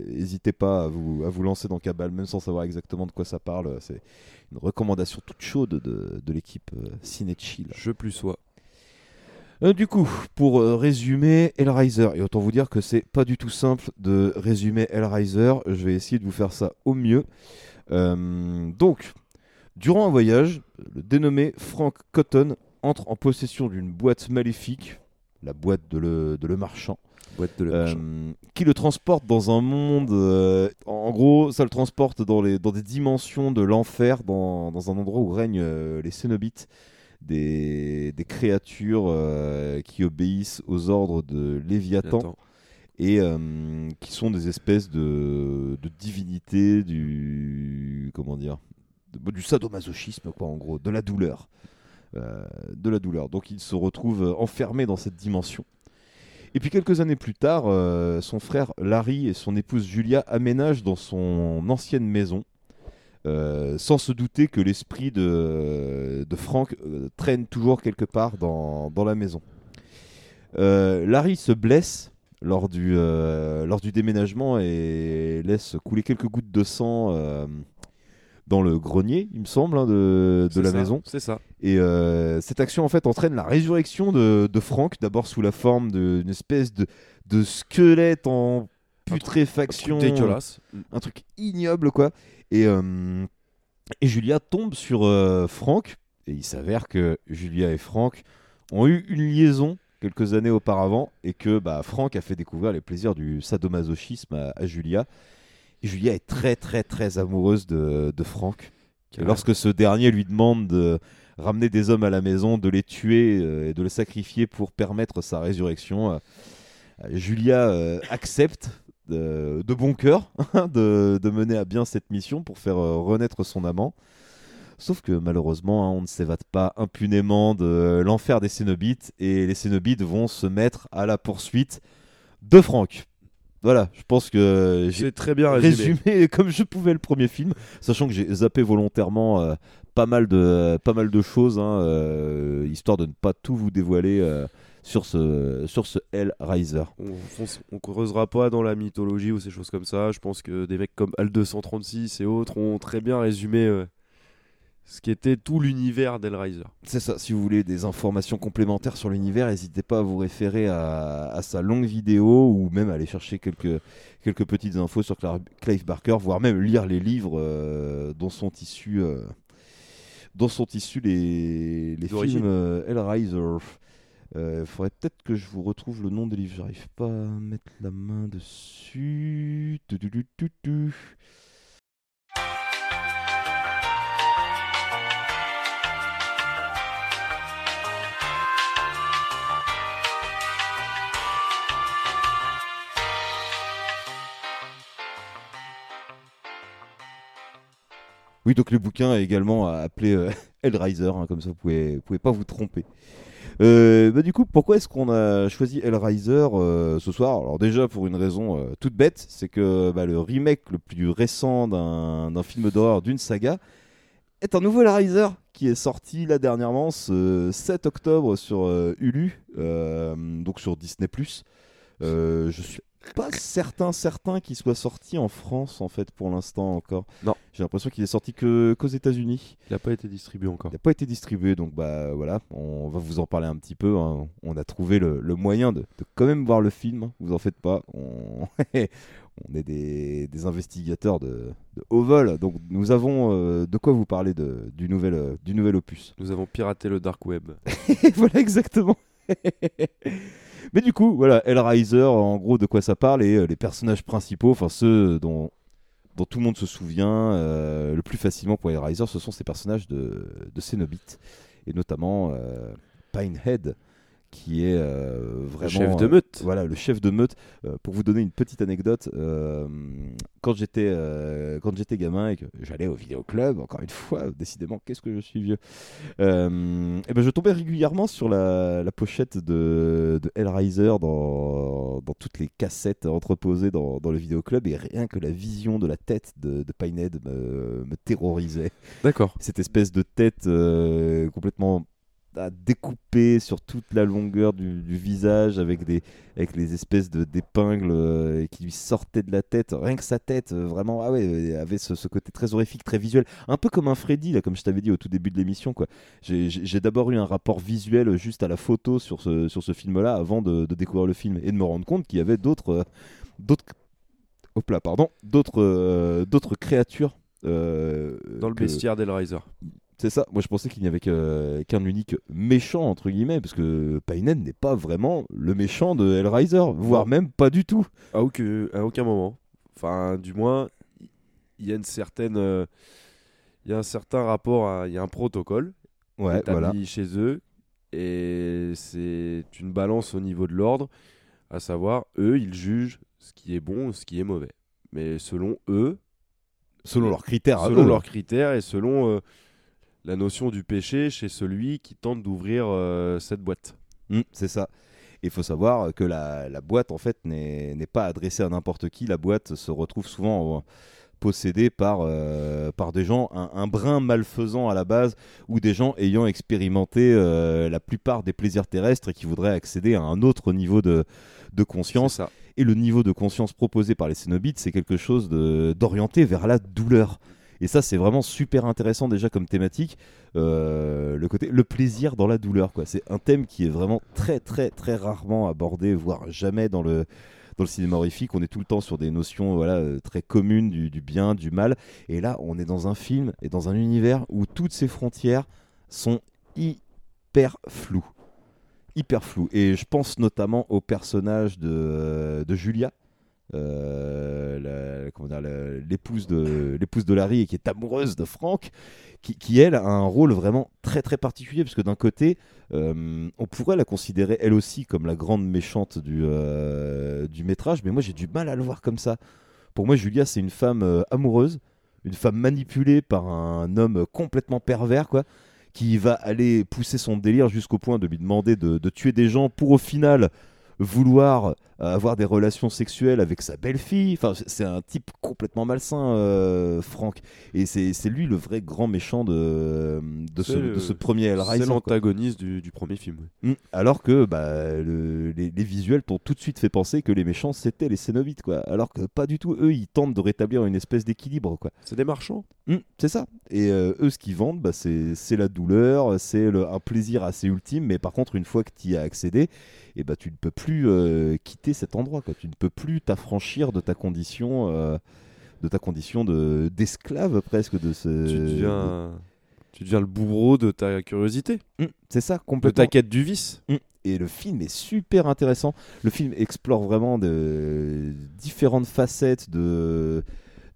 n'hésitez pas à vous, à vous lancer dans Cabal, même sans savoir exactement de quoi ça parle. C'est une recommandation toute chaude de, de l'équipe Ciné Chill. Je plus sois. Euh, du coup, pour euh, résumer Hellraiser, et autant vous dire que c'est pas du tout simple de résumer Hellraiser, je vais essayer de vous faire ça au mieux. Euh, donc, durant un voyage, le dénommé Frank Cotton entre en possession d'une boîte maléfique, la boîte de le, de le marchand, Boîte de le euh, marchand. qui le transporte dans un monde. euh, en gros, ça le transporte dans, les, dans des dimensions de l'enfer, dans, dans un endroit où règnent euh, les Cénobites, des, des créatures euh, qui obéissent aux ordres de Léviathan Attends. et euh, qui sont des espèces de, de divinités du comment dire du sadomasochisme quoi en gros de la douleur. Euh, de la douleur. Donc il se retrouve enfermé dans cette dimension. Et puis quelques années plus tard euh, son frère Larry et son épouse Julia aménagent dans son ancienne maison euh, sans se douter que l'esprit de, de Frank euh, traîne toujours quelque part dans, la maison. Euh, Larry se blesse lors du, euh, déménagement et laisse couler quelques gouttes de sang euh, dans le grenier, il me semble, hein, de, la ça, maison. C'est ça. Et euh, cette action en fait entraîne la résurrection de, de Frank, d'abord sous la forme d'une espèce de, de squelette en putréfaction. un truc dégueulasse. Un truc ignoble quoi. Et, euh, et Julia tombe sur euh, Frank, et il s'avère que Julia et Frank ont eu une liaison quelques années auparavant, et que bah, Frank a fait découvrir les plaisirs du sadomasochisme à, à Julia. Julia est très très très amoureuse de, de. Et Carrément. lorsque ce dernier lui demande de ramener des hommes à la maison, de les tuer euh, et de le sacrifier pour permettre sa résurrection, euh, Julia euh, accepte de, de bon cœur de, de mener à bien cette mission pour faire renaître son amant. Sauf que malheureusement, hein, on ne s'évade pas impunément de l'enfer des Cénobites et les Cénobites vont se mettre à la poursuite de Franck. Voilà, je pense que j'ai très bien résumé. résumé comme je pouvais le premier film, sachant que j'ai zappé volontairement euh, pas, mal de, pas mal de choses, hein, euh, histoire de ne pas tout vous dévoiler euh, sur ce, sur ce Hellraiser. On, on, on creusera pas dans la mythologie ou ces choses comme ça. Je pense que des mecs comme Al 236 et autres ont très bien résumé ce qui était tout l'univers d'Hellraiser. C'est ça, si vous voulez des informations complémentaires sur l'univers, n'hésitez pas à vous référer à, à sa longue vidéo ou même à aller chercher quelques, quelques petites infos sur Cla- Clive Barker, voire même lire les livres euh, dont sont issus, euh, dont sont issus les, films euh, Hellraiser. Il faudrait peut-être que je vous retrouve le nom des livres, j'arrive pas à mettre la main dessus. Tu, tu, tu, Oui, donc le bouquin est également appelé euh, Hellraiser, hein, comme ça vous pouvez, pouvez pas vous tromper. Euh, bah, du coup, pourquoi est-ce qu'on a choisi Hellraiser euh, ce soir? Alors déjà pour une raison euh, toute bête, c'est que bah, le remake le plus récent d'un film d'horreur d'une saga est un nouveau Hellraiser qui est sorti là dernièrement ce 7 octobre sur Hulu, donc sur Disney+. Euh, je suis pas certain certain qu'il soit sorti en France en fait pour l'instant encore. Non. J'ai l'impression qu'il est sorti que qu'aux États-Unis. Il n'a pas été distribué encore. Il n'a pas été distribué, donc bah voilà, on va vous en parler un petit peu. hein. On a trouvé le, le moyen de, de quand même voir le film. hein. Vous en faites pas. On, On est des, des investigateurs de, de haut vol, donc nous avons euh, de quoi vous parler de, du, nouvel, euh, du nouvel opus. Nous avons piraté le dark web. voilà exactement. Mais du coup, voilà, Hellraiser, en gros, de quoi ça parle et euh, les personnages principaux, enfin ceux dont, tout le monde se souvient euh, le plus facilement pour Hellraiser, ce sont ces personnages de, de et notamment euh, Pinehead qui est euh, vraiment chef de euh, meute. voilà, le chef de meute. Euh, pour vous donner une petite anecdote, quand j'étais gamin et que j'allais au vidéoclub, encore une fois, décidément, qu'est-ce que je suis vieux. Et ben je tombais régulièrement sur la, la pochette de, de Hellraiser dans, dans toutes les cassettes entreposées dans, dans le vidéoclub et rien que la vision de la tête de, de Pinehead me, me terrorisait. D'accord. Cette espèce de tête euh, complètement à découper sur toute la longueur du, du visage avec des avec les espèces de d'épingles euh, qui lui sortaient de la tête. Rien que sa tête euh, vraiment ah ouais euh, avait ce, ce côté très horrifique très visuel. Un peu comme un Freddy là comme je t'avais dit au tout début de l'émission quoi. J'ai d'abord eu un rapport visuel juste à la photo sur ce sur ce film là avant de, de découvrir le film et de me rendre compte qu'il y avait d'autres euh, d'autres hop là pardon d'autres d'autres créatures euh, Dans le que- bestiaire d'Hellraiser. C'est ça, moi je pensais qu'il n'y avait qu'un unique méchant, entre guillemets, parce que Painen n'est pas vraiment le méchant de Hellraiser, voire même pas du tout. À aucun, à aucun moment. Enfin, du moins, il y a une certaine. euh, Il y a un certain rapport, à- il y a un protocole Ouais, voilà. chez eux, et c'est une balance au niveau de l'ordre, à savoir, eux, ils jugent ce qui est bon, ce qui est mauvais. Mais selon eux, Selon leurs critères selon eux. leurs critères et selon euh, la notion du péché chez celui qui tente d'ouvrir euh, cette boîte. Mm, c'est ça. Il faut savoir que la, la boîte, en fait, n'est pas adressée à n'importe qui. La boîte se retrouve souvent euh, possédée par, euh, par des gens, un, un brin malfaisant à la base, ou des gens ayant expérimenté euh, la plupart des plaisirs terrestres et qui voudraient accéder à un autre niveau de, de conscience. Et le niveau de conscience proposé par les Cénobites, c'est quelque chose d'orienté vers la douleur. Et ça, c'est vraiment super intéressant déjà comme thématique. Euh, le côté, le plaisir dans la douleur, quoi. C'est un thème qui est vraiment très, très, très rarement abordé, voire jamais dans le dans le cinéma horrifique. On est tout le temps sur des notions, voilà, euh, très communes du, du bien, du mal. Et là, on est dans un film et dans un univers où toutes ces frontières sont hyper floues hyper floues. Et je pense notamment au personnage de, de Julia, euh, l'épouse de l'épouse de Larry et qui est amoureuse de Frank, qui, elle a un rôle vraiment très très particulier parce que d'un côté, euh, on pourrait la considérer elle aussi comme la grande méchante du euh, du métrage, mais moi j'ai du mal à le voir comme ça. Pour moi, Julia c'est une femme amoureuse, une femme manipulée par un homme complètement pervers, quoi qui va aller pousser son délire jusqu'au point de lui demander de, de tuer des gens pour au final vouloir euh, avoir des relations sexuelles avec sa belle-fille. Enfin, c'est- un type complètement malsain, euh, Franck. Et c'est lui le vrai grand méchant de, de, ce, de premier Hellraiser. C'est l'antagoniste du, du premier film. Mm. Alors que bah, le- les, les visuels t'ont tout de suite fait penser que les méchants c'était les Cénobites, quoi. Alors que pas du tout. Eux, ils tentent de rétablir une espèce d'équilibre, quoi. C'est des marchands. Mm, c'est ça. Et euh, eux, ce qu'ils vendent, bah, c'est la douleur, c'est un plaisir assez ultime. Mais par contre, une fois que tu y as accédé, et bah, tu ne peux plus euh, quitter cet endroit. Quoi. Tu ne peux plus t'affranchir de ta condition, euh, de ta condition de d'esclave presque de ce. Tu deviens, tu deviens le bourreau de ta curiosité. Mm, c'est ça, De complètement. ta quête du vice. Mm. Et le film est super intéressant. Le film explore vraiment de différentes facettes de,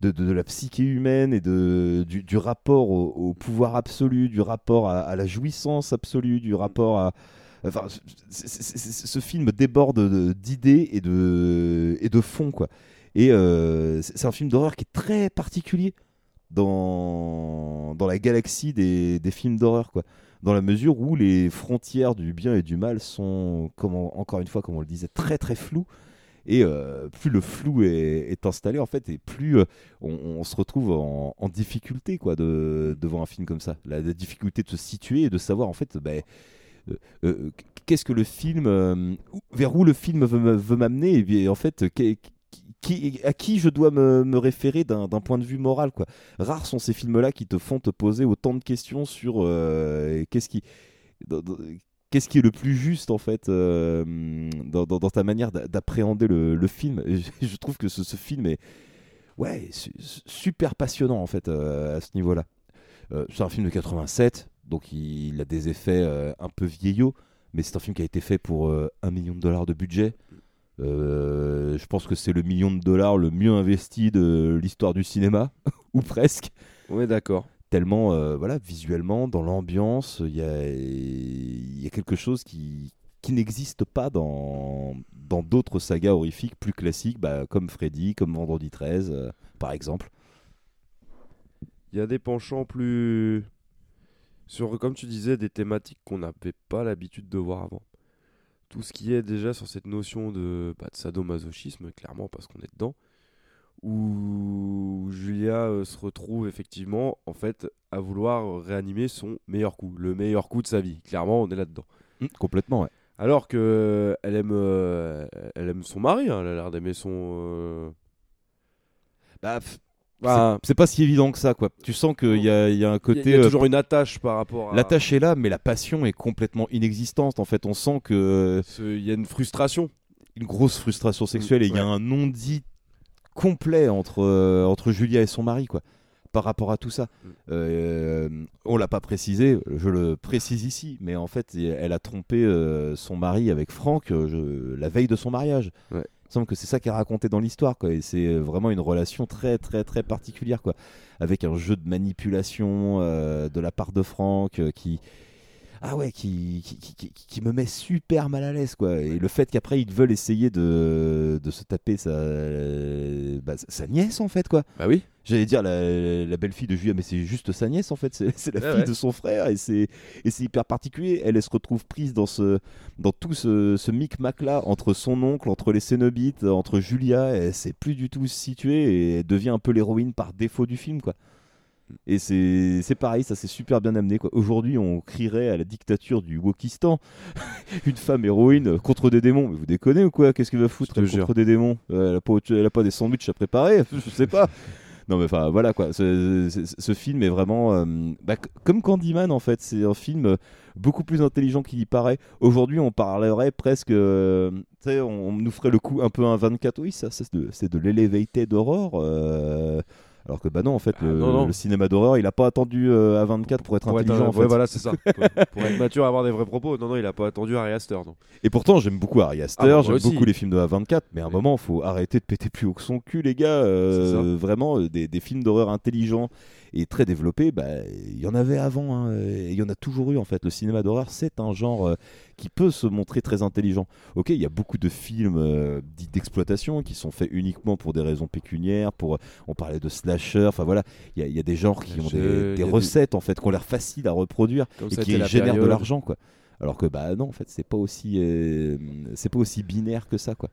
de, de- de la psyché humaine et de, du, du rapport au, au pouvoir absolu, du rapport à, à la jouissance absolue, du rapport à... Enfin, ce film déborde de- d'idées et de, et fond, quoi. Et euh, c'est un film d'horreur qui est très particulier dans, la galaxie des, films d'horreur, quoi dans la mesure où les frontières du bien et du mal sont, encore une fois, comme on le disait, très très floues. Et euh, plus le flou est, installé, en fait, et plus euh, on, se retrouve en, difficulté quoi, de, devant un film comme ça. La, difficulté de se situer et de savoir, en fait, euh, qu'est-ce que le film, euh, vers où le film veut, me- veut m'amener, et bien, en fait, à qui je dois me, référer d'un point de vue moral. Quoi? Rares sont ces films-là qui te font te poser autant de questions sur euh, qu'est-ce qui, qu'est-ce qui est le plus juste en fait euh, dans, ta manière d'a- d'appréhender le, film? Je, trouve que ce, film est ouais su- su- super passionnant en fait euh, à ce niveau-là. Euh, c'est un film de 87, donc il, a des effets euh, un peu vieillots, mais c'est un film qui a été fait pour euh, un million de dollars de budget. Euh, je pense que c'est le million de dollars le mieux investi de l'histoire du cinéma, ou presque. Ouais, d'accord. Tellement, euh, voilà, visuellement, dans l'ambiance, il y a, il y a quelque chose qui, qui n'existe pas dans dans d'autres sagas horrifiques plus classiques, bah, comme Freddy, comme Vendredi 13, euh, par exemple. Il y a des penchants plus. Sur, comme tu disais, des thématiques qu'on n'avait pas l'habitude de voir avant. Tout ce qui est déjà sur cette notion de, bah, de sadomasochisme, clairement, parce qu'on est dedans, où Julia euh, se retrouve effectivement, en fait, à vouloir réanimer son meilleur coup, le meilleur coup de sa vie. Clairement, on est là-dedans. Mm, complètement, ouais. Alors que euh, elle aime, euh, elle aime son mari, hein, elle a l'air d'aimer son. Bah, pff, Bah, c'est- pas si évident que ça, quoi. Tu sens qu'il y y a un côté. il y a euh, toujours une attache par rapport à. L'attache est là, mais la passion est complètement inexistante. En fait, on sent que Il y a une frustration. une grosse frustration sexuelle et il y a un non-dit complet entre, euh, entre Julia et son mari, quoi, par rapport à tout ça. Mm. Euh, on l'a pas précisé, je le précise ici, mais en fait, elle a trompé euh, son mari avec Franck je- la veille de son mariage. Ouais. Il semble que c'est ça qui est raconté dans l'histoire, quoi. Et c'est vraiment une relation très, très, très particulière, quoi, avec un jeu de manipulation euh, de la part de Franck euh, qui ah ouais, qui, qui, qui- qui- qui me met super mal à l'aise, quoi. Et le fait qu'après ils veulent essayer de, de se taper sa, bah, sa nièce, en fait, quoi. Bah oui. J'allais dire la, la belle-fille de Julia, mais c'est juste sa nièce, en fait. C'est la fille ouais. de son frère, et c'est et c'est hyper particulier. Elle, elle se retrouve prise dans, ce, dans tout ce, ce micmac-là, entre son oncle, entre les Cénobites, entre Julia. Elle sait plus du tout où se situer, et elle devient un peu l'héroïne par défaut du film, quoi. Et c'est pareil, ça c'est super bien amené. Aujourd'hui, on crierait à la dictature du Wokistan. Une femme héroïne contre des démons. Mais vous déconnez ou quoi? Qu'est-ce qu'elle va foutre jure. contre des démons? Euh, elle, a pas, autre- elle a pas des sandwichs à préparer Je sais pas. Non mais enfin voilà quoi, ce, ce- ce film est vraiment euh, bah, comme Candyman en fait, c'est un film euh, beaucoup plus intelligent qu'il y paraît. Aujourd'hui on parlerait presque, euh, tu sais, on, on nous ferait le coup un peu un 24, oui ça, ça, c'est de, de l'elevated horror. euh, alors que bah non en fait le, non, non. le cinéma d'horreur il a pas attendu euh, à 24 pour être Pour être intelligent un- en ouais, fait. voilà, c'est ça. pour, pour être mature, avoir des vrais propos. Non, non, il a pas attendu Harry Astor. Non. Et pourtant, j'aime beaucoup Ari Aster, Ah, bah, j'aime beaucoup les films de A24, mais à un moment, faut arrêter de péter plus haut que son cul, les gars. Euh, vraiment, euh, des, des films d'horreur intelligents et très développés, bah, il y en avait avant, hein, et il y en a toujours eu en fait. Le cinéma d'horreur, c'est un genre euh, qui peut se montrer très intelligent. Ok, il y a beaucoup de films euh, dits d'exploitation qui sont faits uniquement pour des raisons pécuniaires, pour, on parlait de slasher, enfin voilà, il y, a- il y a des genres qui ont des, recettes en fait, qui ont l'air faciles à reproduire Comme et qui génèrent de l'argent quoi. Alors que bah non en fait c'est pas aussi euh, c'est pas aussi binaire que ça quoi.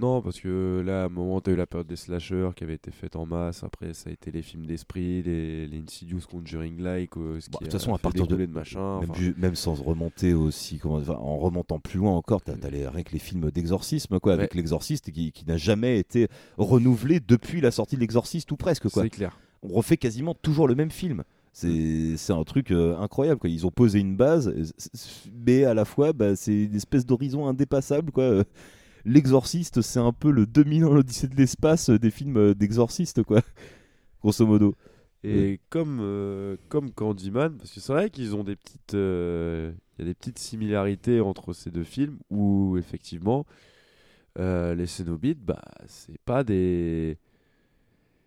Non, parce que là, à un moment, t'as eu la période des slashers qui avait été faite en masse. Après, ça a été les films d'esprit, les, les Insidious Conjuring-like. euh, ce Bon, qui de toute façon à partir de de machin. même, enfin. ju- même sans remonter aussi comment enfin, en remontant plus loin encore t'as, les, rien que les films d'exorcisme quoi avec l'exorciste qui, qui n'a jamais été renouvelé depuis la sortie de l'exorciste ou presque quoi. C'est clair. On refait quasiment toujours le même film. C'est, un truc euh, incroyable quoi. Ils ont posé une base, euh, mais à la fois bah, c'est une espèce d'horizon indépassable quoi. L'exorciste, c'est un peu le 2001 l'Odyssée de l'espace euh, des films euh, d'exorciste quoi. Grosso modo. Et comme, euh, comme Candyman, parce que c'est vrai qu'ils ont des petites, euh, il y a des petites similarités entre ces deux films où effectivement euh, les Cénobites, bah c'est pas des,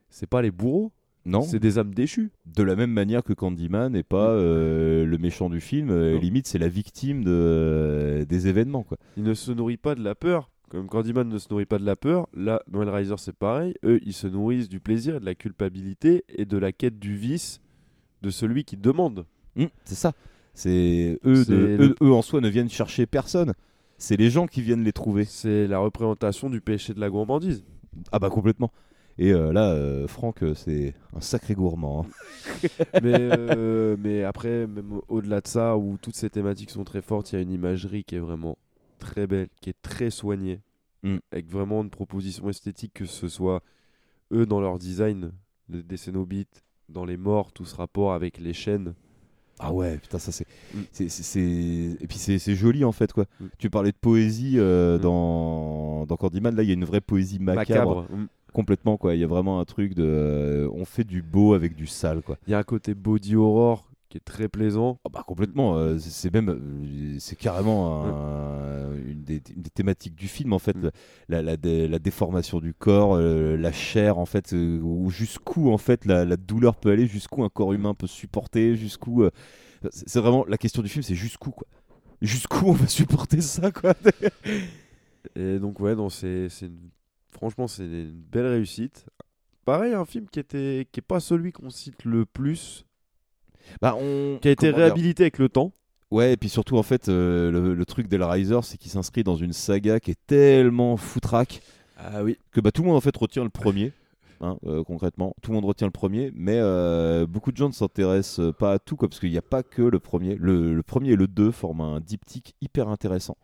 c'est pas les bourreaux, Non. c'est des âmes déchues. de la même manière que Candyman n'est pas euh, le méchant du film, euh, limite c'est la victime de, des événements quoi. Il ne se nourrit pas de la peur. Comme Candyman ne se nourrit pas de la peur, là, Noël Riser c'est pareil. Eux, ils se nourrissent du plaisir, et de la culpabilité et de la quête du vice de celui qui demande. Hum, c'est ça. C'est eux, C'est de- le- eux, eux en soi ne viennent chercher personne. C'est les gens qui viennent les trouver. C'est la représentation du péché de la gourmandise. Ah bah complètement. Et euh, là, euh, Franck, euh, c'est un sacré gourmand. hein. mais, euh, mais après, même au- au-delà de ça, où toutes ces thématiques sont très fortes, il y a une imagerie qui est vraiment très belle, qui est très soignée, Mm. avec vraiment une proposition esthétique, que ce soit eux dans leur design, le- des Cénobites, dans les morts, tout ce rapport avec les chaînes. Ah ouais, putain, ça c'est. Mm. c'est- c'est- c'est- Et puis c'est c'est joli en fait, quoi. Mm. Tu parlais de poésie euh, Mm. dans... dans Candyman, là il y a une vraie poésie macabre. Macabre. Complètement, quoi. Il y a vraiment un truc de. euh, on fait du beau avec du sale, quoi. Il y a un côté body horror qui est très plaisant. Ah bah complètement, euh, c'est- même, euh, c'est carrément un- une, des, une des thématiques du film en fait, Mm. la, la, dé- la déformation du corps, euh, la chair en fait, ou jusqu'où en fait la, la douleur peut aller, jusqu'où un corps humain peut supporter, jusqu'où, c'est vraiment la question du film, c'est jusqu'où quoi, jusqu'où on va supporter ça quoi. Et donc ouais, c'est, franchement c'est une belle réussite. Pareil, un film qui était, qui est pas celui qu'on cite le plus, bah on, qui a été comment dire réhabilité avec le temps. Ouais, et puis surtout, en fait, euh, le, le truc d'Hellraiser, c'est qu'il s'inscrit dans une saga qui est tellement foutraque Ah oui. que bah, tout le monde, en fait, retient le premier. hein, euh, concrètement, tout le monde retient le premier, mais euh, beaucoup de gens ne s'intéressent pas à tout, quoi, parce qu'il n'y a pas que le premier. Le, le premier et le 2 forment un diptyque hyper intéressant.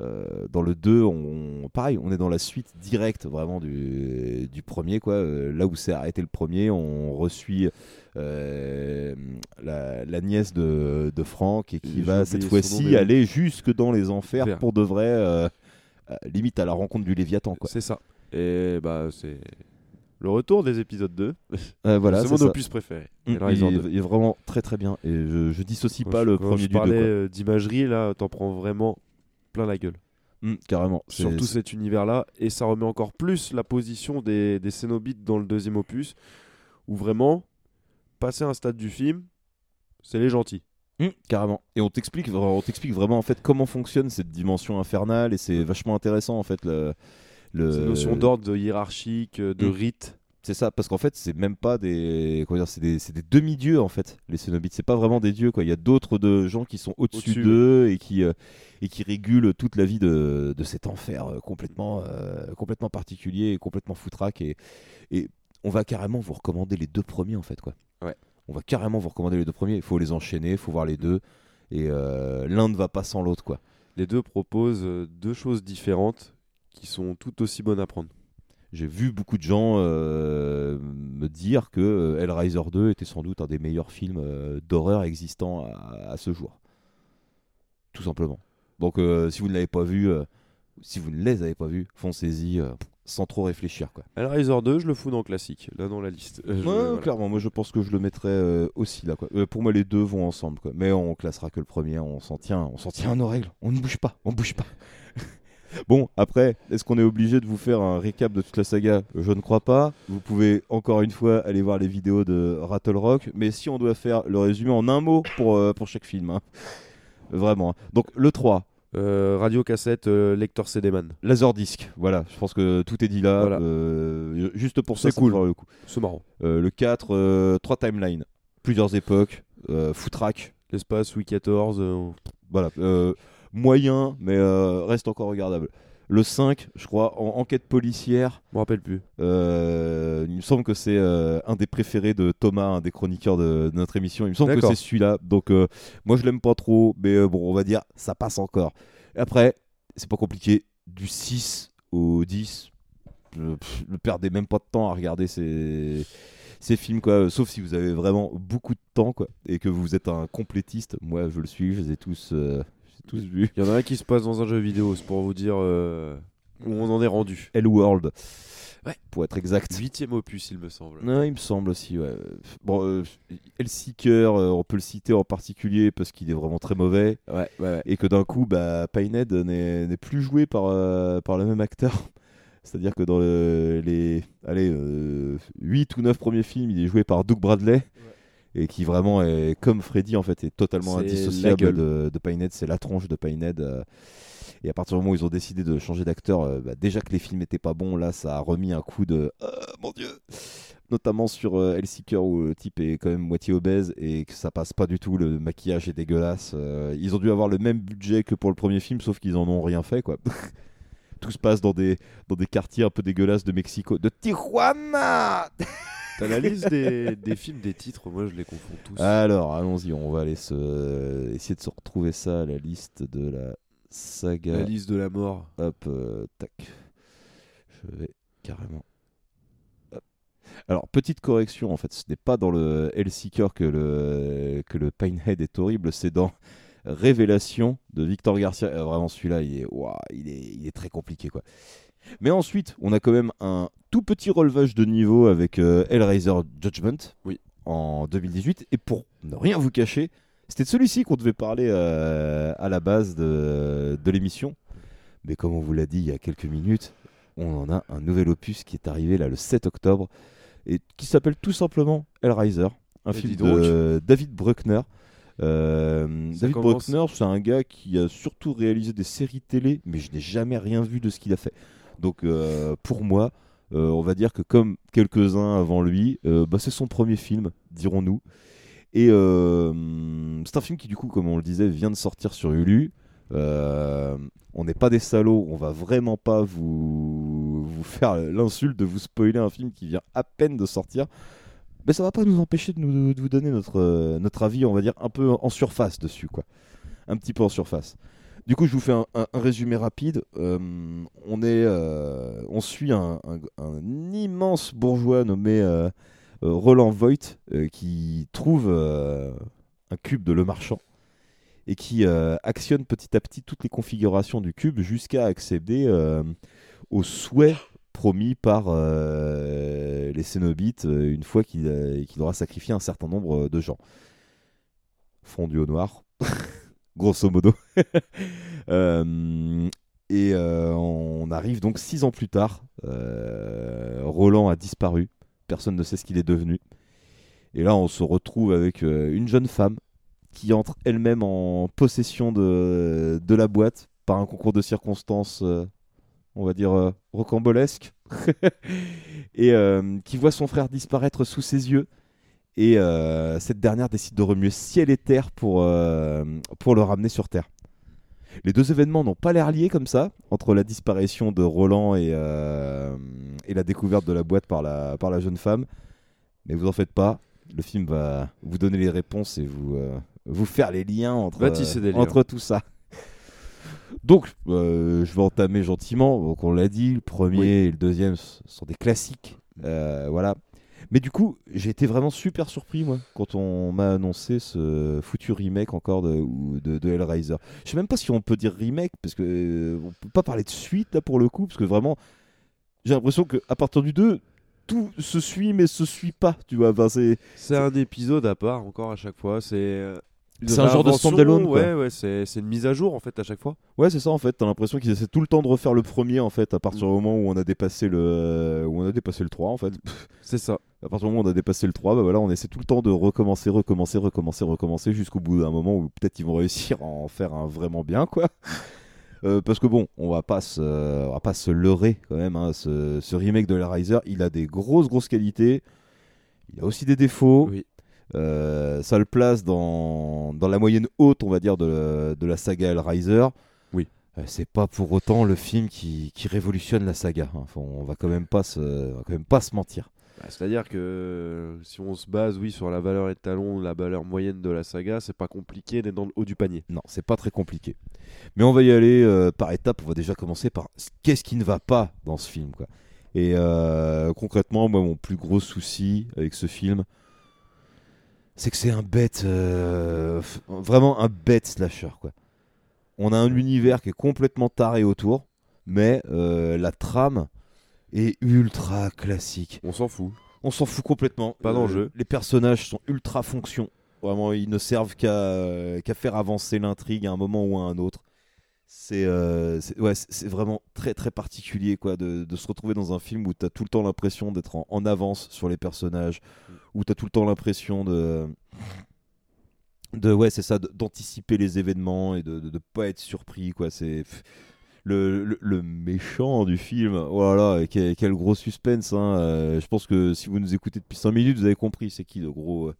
Euh, dans le 2, on, pareil, on est dans la suite directe vraiment du, du premier. Quoi. Euh, là où s'est arrêté le premier, on reçuit euh, la, la nièce de, de Franck et qui va cette fois-ci mais- aller jusque dans les enfers Enfer. pour de vrai, euh, limite à la rencontre du Léviathan. C'est ça. Et bah c'est le retour des épisodes 2. Euh, voilà, c'est mon ça. opus préféré. Mm, Hellraiser il, 2. est, il est vraiment très très bien et je, je dissocie pas je- le premier je du 2. parlais d'imagerie, là, t'en prends vraiment plein la gueule. Mm, carrément. Surtout c'est- cet univers-là. Et ça remet encore plus la position des, des Cénobites dans le deuxième opus, où vraiment, passer un stade du film, c'est les gentils. Mm, carrément. Et on t'explique, on t'explique vraiment en fait comment fonctionne cette dimension infernale et c'est vachement intéressant en fait le. notions d'ordre, hiérarchique, de Mm. rite. C'est ça, parce qu'en fait, c'est même pas des. Comment dire, c'est des, demi-dieux en fait, les Cénobites. C'est pas vraiment des dieux, quoi. Il y a d'autres de gens qui sont au-dessus d'eux et qui, euh, et qui régulent toute la vie de, de cet enfer euh, complètement, euh, complètement particulier et complètement foutraque. Et, et on va carrément vous recommander les deux premiers en fait, quoi. Ouais. On va carrément vous recommander les deux premiers. Il faut les enchaîner, il faut voir les deux. Et euh, l'un ne va pas sans l'autre, quoi. Les deux proposent deux choses différentes qui sont tout aussi bonnes à prendre. J'ai vu beaucoup de gens euh, me dire que euh, Hellraiser 2 était sans doute un des meilleurs films euh, d'horreur existants à, à ce jour. Tout simplement. Donc euh, si vous ne l'avez pas vu, si vous ne les avez pas vus, foncez-y sans trop réfléchir. Quoi. Hellraiser 2, je le fous dans le classique, là dans la liste. Je- Ouais, voilà. clairement, moi je pense que je le mettrais aussi là. Quoi. Pour moi, les deux vont ensemble. Quoi. Mais on classera que le premier, on s'en tient, on s'en tient à nos règles. On ne bouge pas, on bouge pas. Bon, après, est-ce qu'on est obligé de vous faire un récap de toute la saga? Je ne crois pas. Vous pouvez encore une fois aller voir les vidéos de Rattle Rock. Mais si on doit faire le résumé en un mot pour, euh, pour chaque film, hein. vraiment. hein. Donc le 3, Euh, radio cassette, euh, lecteur CD-man. Laserdisc. Voilà, je pense que tout est dit là. Voilà. Euh, juste pour ça, C'est cool. le coup. C'est marrant. Le 4, euh, 3 timelines. Plusieurs époques. Foutraque. L'espace, Louis XIV. euh, Voilà. Moyen, mais euh, reste encore regardable. Le 5, je crois, en enquête policière. Je me rappelle plus. Euh, il me semble que c'est euh, un des préférés de Thomas, un des chroniqueurs de, de notre émission. Il me semble que D'accord. c'est celui-là. Donc, euh, moi, je l'aime pas trop, mais euh, bon, on va dire, ça passe encore. Et après, c'est pas compliqué. Du 6 au 10, je pff, ne perdez même pas de temps à regarder ces, ces films, quoi. Euh, Sauf si vous avez vraiment beaucoup de temps, quoi, et que vous êtes un complétiste. Moi, je le suis, je les ai tous, euh, tous. Il y en a un qui se passe dans un jeu vidéo, c'est pour vous dire euh, où on en est rendu. Hellworld, Ouais. pour être exact. Huitième opus, il me semble. Non, il me semble aussi. Ouais. Bon, euh, Hellseeker, euh, on peut le citer en particulier parce qu'il est vraiment très mauvais Ouais, ouais, ouais. et que d'un coup, bah, Pinhead n'est plus joué par, euh, par le même acteur. C'est-à-dire que dans le- les allez, 8 ou 9 premiers films, il est joué par Doug Bradley et qui vraiment est comme Freddy en fait, est totalement indissociable de, de Pinhead. C'est la tronche de Pinhead. euh, et à partir du moment où ils ont décidé de changer d'acteur, euh, bah, déjà que les films étaient pas bons, là ça a remis un coup de Ah, mon dieu Notamment sur euh, Hellseeker où le type est quand même moitié obèse et que ça passe pas du tout, le maquillage est dégueulasse. euh, ils ont dû avoir le même budget que pour le premier film, sauf qu'ils en ont rien fait quoi. Tout se passe dans des, dans des quartiers un peu dégueulasses de Mexico. De Tijuana T'as la liste des, des films, des titres, moi je les confonds tous. Alors, allons-y, on va aller se... essayer de se retrouver ça, la liste de la saga. La liste de la mort. Hop, euh, tac. Je vais carrément. Hop. Alors, petite correction, en fait, ce n'est pas dans le Hellseeker que le, que le Pinehead est horrible, c'est dans Révélation de Victor Garcia. Euh, vraiment, celui-là, il est, ouah, il, est, il est très compliqué, quoi. Mais ensuite, on a quand même un tout petit relevage de niveau avec euh, Hellraiser Judgment Oui. en 2018. Et pour ne rien vous cacher, c'était de celui-ci qu'on devait parler euh, à la base de, de l'émission. Mais comme on vous l'a dit il y a quelques minutes, on en a un nouvel opus qui est arrivé là le 7 octobre et qui s'appelle tout simplement Hellraiser, un Et film de David Bruckner. Euh, David commence- Bruckner, c'est un gars qui a surtout réalisé des séries télé, mais je n'ai jamais rien vu de ce qu'il a fait. Donc euh, pour moi, euh, on va dire que comme quelques-uns avant lui, euh, bah, c'est son premier film, dirons-nous. Et c'est un film qui, du coup, comme on le disait, vient de sortir sur Hulu. On n'est pas des salauds, on va vraiment pas vous, faire l'insulte de vous spoiler un film qui vient à peine de sortir. Mais ça va pas nous empêcher de, vous donner notre, notre avis, on va dire, un peu en surface dessus, quoi. Un petit peu en surface. Du coup, je vous fais un, résumé rapide. Euh, euh, on suit un, immense bourgeois nommé euh, Roland Voigt qui trouve un cube de Le Marchand et qui actionne petit à petit toutes les configurations du cube jusqu'à accéder aux souhaits promis par les Cénobites une fois qu'il qu'il aura sacrifié un certain nombre de gens. Fondu au noir, grosso modo. Euh, et euh, on arrive donc six ans plus tard. Euh, Roland a disparu. Personne ne sait ce qu'il est devenu. Et là, on se retrouve avec une jeune femme qui entre elle-même en possession de, de la boîte par un concours de circonstances, on va dire, rocambolesque. et qui voit son frère disparaître sous ses yeux. Et euh, cette dernière décide de remuer ciel et terre pour, euh, pour le ramener sur Terre. Les deux événements n'ont pas l'air liés comme ça, entre la disparition de Roland et, euh, et la découverte de la boîte par la, par la jeune femme. Mais vous en faites pas, le film va vous donner les réponses et vous, vous faire les liens entre, entre tout ça. Donc, euh, je vais entamer gentiment. Donc, on l'a dit, le premier et le deuxième sont des classiques. Euh, voilà. Mais du coup, j'ai été vraiment super surpris, moi, quand on m'a annoncé ce foutu remake encore de, de, Hellraiser. Je sais même pas si on peut dire remake, parce que euh, on peut pas parler de suite, là, pour le coup, parce que vraiment, j'ai l'impression qu'à partir du 2, tout se suit, mais se suit pas, tu vois. C'est... Un épisode à part encore à chaque fois. C'est euh, C'est un genre de standalone. Ouais, ouais, c'est une mise à jour en fait à chaque fois. Ouais, c'est ça en fait. T'as l'impression qu'ils essaient tout le temps de refaire le premier en fait, à partir du moment où on a dépassé le, où on a dépassé le 3 en fait. C'est ça. À partir du moment où on a dépassé le 3, bah voilà, on essaie tout le temps de recommencer, recommencer, recommencer, recommencer jusqu'au bout d'un moment où peut-être ils vont réussir à en faire un vraiment bien quoi. Euh, parce que bon, on va pas se, on va pas se leurrer quand même. hein, ce, ce remake de Hellraiser, il a des grosses grosses qualités. Il a aussi des défauts. Oui. Euh, ça le place dans, dans la moyenne haute, on va dire, de, de la saga Hellraiser. Oui. Euh, c'est pas pour autant le film qui, qui révolutionne la saga. hein. Enfin, on va quand même pas se, on va quand même pas se mentir. Bah, C'est-à-dire que euh, si on se base, oui, sur la valeur étalon, la valeur moyenne de la saga, c'est pas compliqué d'être dans le haut du panier. Non, c'est pas très compliqué. Mais on va y aller euh, par étapes. On va déjà commencer par qu'est-ce qui ne va pas dans ce film, quoi. Et concrètement, moi, mon plus gros souci avec ce film, c'est que c'est un bête, euh, vraiment un bête slasher, quoi. On a un univers qui est complètement taré autour, mais euh, la trame est ultra classique. On s'en fout. On s'en fout complètement. Pas d'enjeu. Les personnages sont ultra fonction. Vraiment, ils ne servent qu'à euh, qu'à faire avancer l'intrigue à un moment ou à un autre. C'est euh, ouais, vraiment très très particulier quoi, de, de se retrouver dans un film où tu as tout le temps l'impression d'être en, en avance sur les personnages, où tu as tout le temps l'impression de de ouais c'est ça d'anticiper les événements et de, de pas être surpris quoi. C'est le, le, le méchant du film voilà quel, quel gros suspense hein. Euh, je pense que si vous nous écoutez depuis 5 minutes vous avez compris c'est qui le gros euh,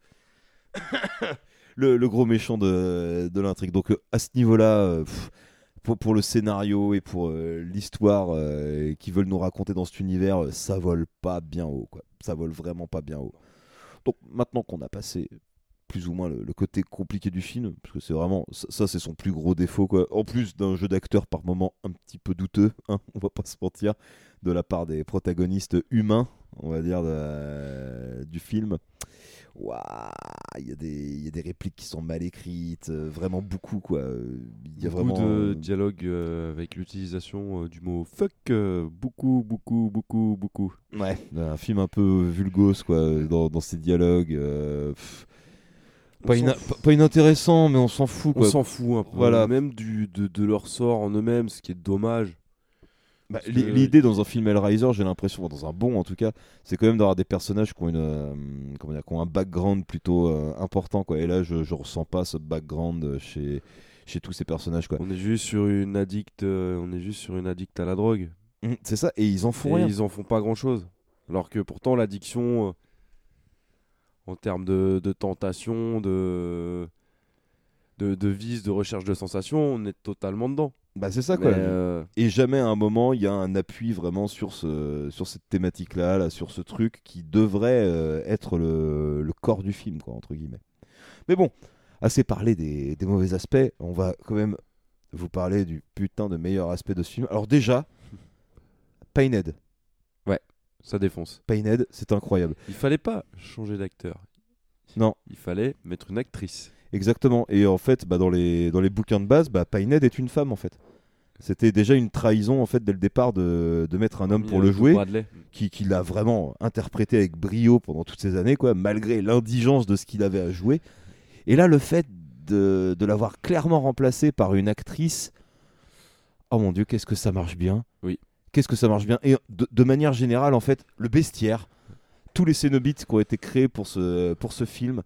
le, le gros méchant de, de l'intrigue. Donc euh, à ce niveau là pour, pour le scénario et pour euh, l'histoire euh, qu'ils veulent nous raconter dans cet univers euh, ça vole pas bien haut quoi ça vole vraiment pas bien haut donc maintenant qu'on a passé plus ou moins le, côté compliqué du film, parce que c'est vraiment ça, c'est son plus gros défaut quoi. En plus d'un jeu d'acteur par moment un petit peu douteux, hein, on va pas se mentir, de la part des protagonistes humains, on va dire, du film. Ouah, Il y, a des- il y a des répliques qui sont mal écrites, euh, vraiment beaucoup quoi. Il y a Beaucoup vraiment de euh, dialogue euh, avec l'utilisation euh, du mot fuck. euh, beaucoup, beaucoup, beaucoup, beaucoup. Ouais, un film un peu vulgose quoi, dans, dans ses dialogues. euh, pff, On pas, ina- pas- inintéressant, mais on s'en fout On quoi. s'en fout un peu. Voilà. Même du, de, de leur sort en eux-mêmes, ce qui est dommage. Bah, L'idée dans un film Hellraiser, j'ai l'impression, dans un bon en tout cas, c'est quand même d'avoir des personnages qui ont, une, euh, comment dire, qui ont un background plutôt euh, important. Quoi. Et là, je, je ressens pas ce background euh, chez, chez tous ces personnages. Quoi. On est juste sur une addict, euh, on est juste sur une addict à la drogue. Mm, C'est ça, et ils en font Et rien. ils en font pas grand chose. Alors que pourtant, l'addiction, en termes de, de tentation, de, de, de vice, de recherche de sensations, on est totalement dedans. Bah, c'est ça quoi. Euh, Et jamais à un moment il y a un appui vraiment sur, ce, sur cette thématique-là, là, sur ce truc qui devrait euh, être le, le corps du film, quoi, entre guillemets. Mais bon, assez parlé des, des mauvais aspects, on va quand même vous parler du putain de meilleur aspect de ce film. Alors déjà, Painhead. Ouais, ça défonce. Painhead, c'est incroyable. Il fallait pas changer d'acteur. Non. Il fallait mettre une actrice. Exactement. Et en fait, bah, dans, les, dans les bouquins de base, bah, Painhead est une femme en fait. C'était déjà une trahison en fait dès le départ de, de mettre un homme pour euh, le jouer, qui, qui l'a vraiment interprété avec brio pendant toutes ces années, quoi, malgré l'indigence de ce qu'il avait à jouer. Et là, le fait de, de l'avoir clairement remplacé par une actrice, oh mon dieu, qu'est-ce que ça marche bien. Oui. Qu'est-ce que ça marche bien. Et de, de manière générale, en fait, le bestiaire, tous les Cénobites qui ont été créés pour ce, pour ce film,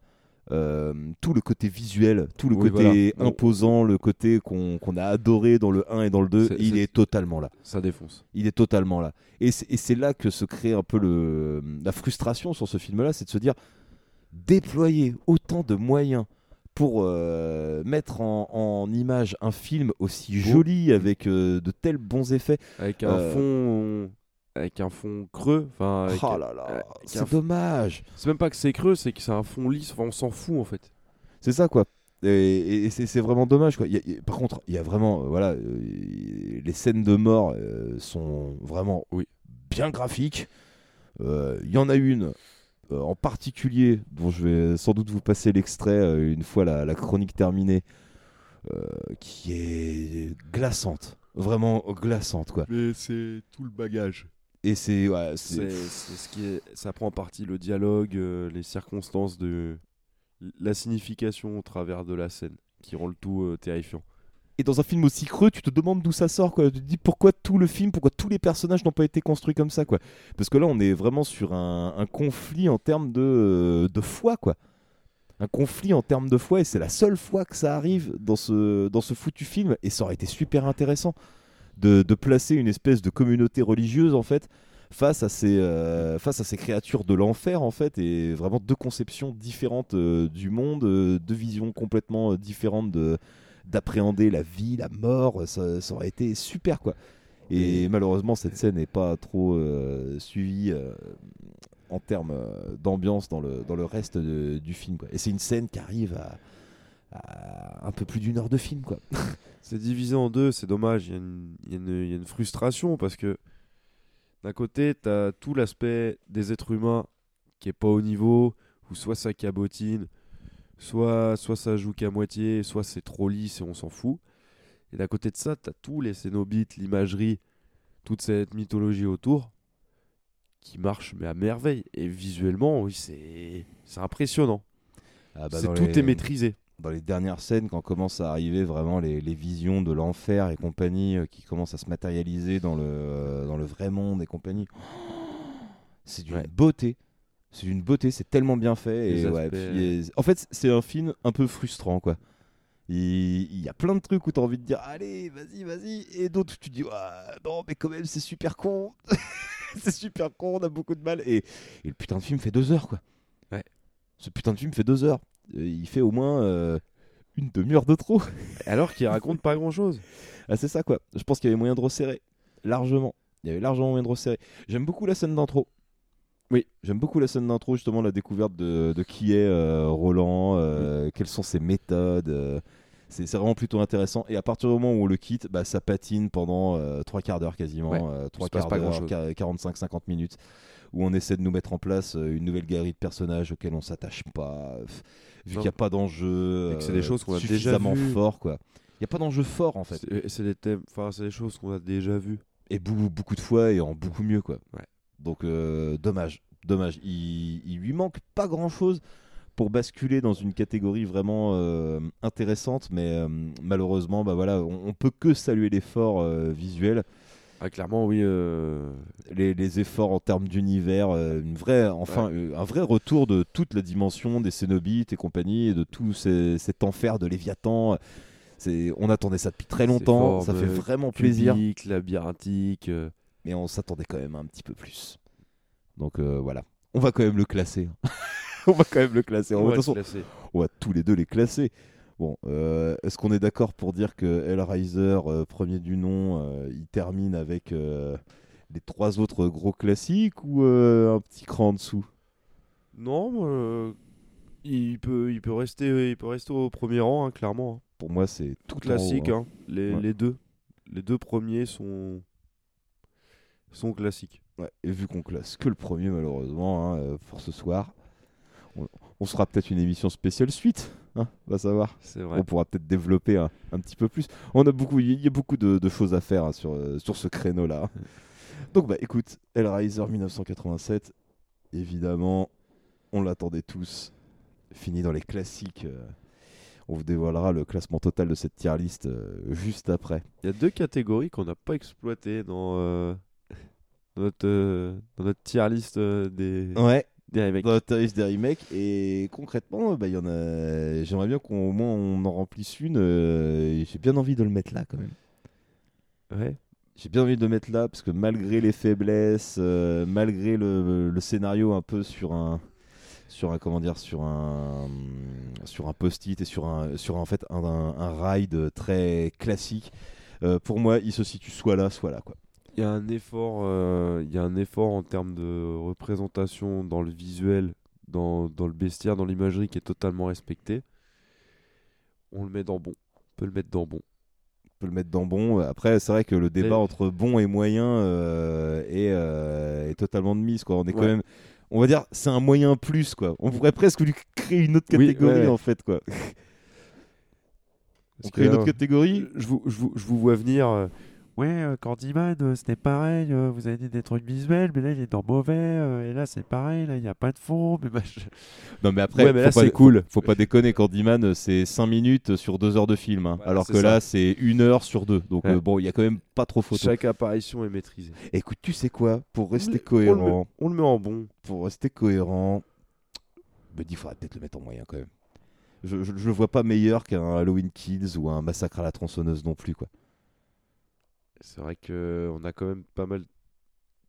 euh, tout le côté visuel, tout le Oui, côté voilà. imposant, le côté qu'on a adoré dans le 1 et dans le 2, C'est- il est totalement là. Ça défonce. Il est totalement là. Et c'est là que se crée un peu le, la frustration sur ce film-là, c'est de se dire déployer autant de moyens pour euh, mettre en, en image un film aussi joli avec euh, de tels bons effets. Avec un fond. Avec un fond creux. Enfin, avec- Oh là là, avec c'est un fond- dommage. C'est même pas que c'est creux, c'est que c'est un fond lisse. Enfin, on s'en fout en fait. C'est ça quoi. Et, et- et c'est vraiment dommage quoi. Y a- y par contre, il y a vraiment, euh, voilà, euh, les scènes de mort euh, sont vraiment Oui. bien graphiques. Euh, Il y en a une euh, en particulier dont je vais sans doute vous passer l'extrait euh, une fois la, la chronique terminée, euh, qui est glaçante, vraiment glaçante quoi. Mais c'est tout le bagage. Et c'est, ouais, c'est- ce qui est, ça prend en partie le dialogue, euh, les circonstances de la signification au travers de la scène qui rend le tout euh, terrifiant. Et dans un film aussi creux, tu te demandes d'où ça sort, quoi. Tu te dis pourquoi tout le film, pourquoi tous les personnages n'ont pas été construits comme ça, quoi. Parce que là, on est vraiment sur un, un conflit en termes de, de foi, quoi. Un conflit en termes de foi, et c'est la seule fois que ça arrive dans ce, dans ce foutu film, et ça aurait été super intéressant de, de placer une espèce de communauté religieuse, en fait, face à ces, euh, face à ces créatures de l'enfer, en fait, et vraiment deux conceptions différentes euh, du monde, euh, deux visions complètement différentes de d'appréhender la vie, la mort, ça, ça aurait été super quoi. Et malheureusement cette scène n'est pas trop suivie en termes d'ambiance dans le, dans le reste de- du film quoi. Et c'est une scène qui arrive à un peu plus d'une heure de film quoi. C'est divisé en deux, c'est dommage. Il y, a une- y y a frustration parce que d'un côté, tu as tout l'aspect des êtres humains qui est pas au niveau, ou soit ça cabotine, soit, soit ça joue qu'à moitié, soit c'est trop lisse et on s'en fout. Et d'un côté de ça, tu as tous les cénobites, l'imagerie, toute cette mythologie autour qui marche mais à merveille. Et visuellement, oui, c'est impressionnant. Ah bah, tout les- est maîtrisé. Dans les dernières scènes, quand commencent à arriver vraiment les, les visions de l'enfer et compagnie, euh, qui commencent à se matérialiser dans le, euh, dans le vrai monde et compagnie, c'est d'une Ouais. beauté. C'est d'une beauté, c'est tellement bien fait. Les Et ouais, aspects, puis, et- En fait, c'est un film un peu frustrant, quoi. Il, il y a plein de trucs où tu as envie de dire allez, vas-y, vas-y, et d'autres où tu dis Ah, non, mais quand même, c'est super con. c'est super con, on a beaucoup de mal. Et, et le putain de film fait deux heures, quoi. Ouais. Ce putain de film fait deux heures. Euh, Il fait au moins euh, une demi-heure de trop. Alors qu'il raconte pas grand chose. Ah, c'est ça, quoi. Je pense qu'il y avait moyen de resserrer. Largement. Il y avait largement moyen de resserrer. J'aime beaucoup la scène d'intro. Oui. J'aime beaucoup la scène d'intro, justement, la découverte de, de qui est euh, Roland, euh, quelles sont ses méthodes. euh, c'est vraiment plutôt intéressant. Et à partir du moment où on le quitte, bah, ça patine pendant euh, trois quarts d'heure quasiment. Ouais, euh, trois quarts d'heure, grand-chose. 45-50 minutes. où on essaie de nous mettre en place euh, une nouvelle galerie de personnages auxquels on s'attache pas, vu qu'il n'y a pas d'enjeu c'est des euh, choses qu'on a déjà fort, quoi. Il n'y a pas d'enjeu fort, en fait. C'est- des thèmes, enfin c'est des choses qu'on a déjà vues. Et beaucoup, beaucoup de fois et en beaucoup mieux, quoi. Ouais. Donc, dommage, dommage. Il, il lui manque pas grand-chose pour basculer dans une catégorie vraiment euh, intéressante, mais euh, malheureusement, bah voilà, on, on peut que saluer l'effort euh, visuel. Ah clairement oui. les, les efforts en termes d'univers, une vraie, enfin, un vrai retour de toute la dimension des Cénobites et compagnie, et de tout ces- cet enfer de Léviathan. On attendait ça depuis très longtemps, ça fait vraiment plaisir, cubiques, labyrinthiques. euh, mais on s'attendait quand même un petit peu plus. Donc voilà, on va quand même le classer. hein. on va quand même le classer. On de va toute le façon, classer. on va tous les deux les classer. Bon, euh, est-ce qu'on est d'accord pour dire que Hellraiser, euh, premier du nom, euh, il termine avec euh, les trois autres gros classiques ou un petit cran en dessous? Non, il peut, il peut rester, il peut rester au premier rang hein, clairement. hein. Pour moi, c'est tout classique. haut, hein. hein. Les, Ouais. les deux, les deux premiers sont, sont classiques. Ouais, et vu qu'on classe que le premier, malheureusement, hein, pour ce soir, on, sera peut-être une émission spéciale suite, hein, va savoir. C'est vrai. On pourra peut-être développer un, un petit peu plus. On a beaucoup, il y a beaucoup de, de choses à faire hein, sur, euh, sur ce créneau-là. Donc bah écoute, Hellraiser 1987, évidemment, on l'attendait tous. Fini dans les classiques. euh, on vous dévoilera le classement total de cette tier list euh, juste après. Il y a deux catégories qu'on n'a pas exploitées dans, notre, dans notre tier list des, Ouais. Des remakes. Dans la des remakes. Et concrètement, bah, y en a. J'aimerais bien qu'au moins on en remplisse une. euh, J'ai bien envie de le mettre là quand même. Ouais. J'ai bien envie de le mettre là parce que malgré les faiblesses, euh, malgré le, le scénario un peu sur un sur un comment dire sur un sur un post-it et sur un sur en fait un, un, un ride très classique. euh, pour moi, il se situe soit là, soit là quoi. Il y a un effort, euh, il y a un effort en termes de représentation dans le visuel, dans, dans le bestiaire, dans l'imagerie qui est totalement respecté. On le met dans bon. On peut le mettre dans bon. On peut le mettre dans bon. Après, c'est vrai que le débat Mais- entre bon et moyen euh, est, euh, est totalement de mise quoi. On est quand même on va dire c'est un moyen plus quoi. On pourrait presque lui créer une autre Oui, catégorie ouais. en fait quoi. on crée une autre euh, catégorie? Je vous, je vous, je vous vois venir. Ouais, euh, Candyman, euh, c'était pareil. euh, vous avez dit des trucs visuels, mais là, il est dans mauvais. et là, c'est pareil. Là, il n'y a pas de fond. Mais machin. Non mais après, Ouais, mais là, c'est cool. Faut, faut pas déconner, Candyman, c'est 5 minutes sur 2 heures de film, hein, Voilà, alors que ça. là c'est 1 heure sur 2. Donc Ouais. euh, bon, il y a quand même pas trop photo. Chaque apparition est maîtrisée. Écoute, tu sais quoi Pour rester On le- cohérent, On le met en bon. pour rester cohérent, me dis, faudrait peut-être le mettre en moyen quand même. Je, je, je le vois pas meilleur qu'un Halloween Kills ou un Massacre à la tronçonneuse non plus quoi. C'est vrai que on a quand même pas mal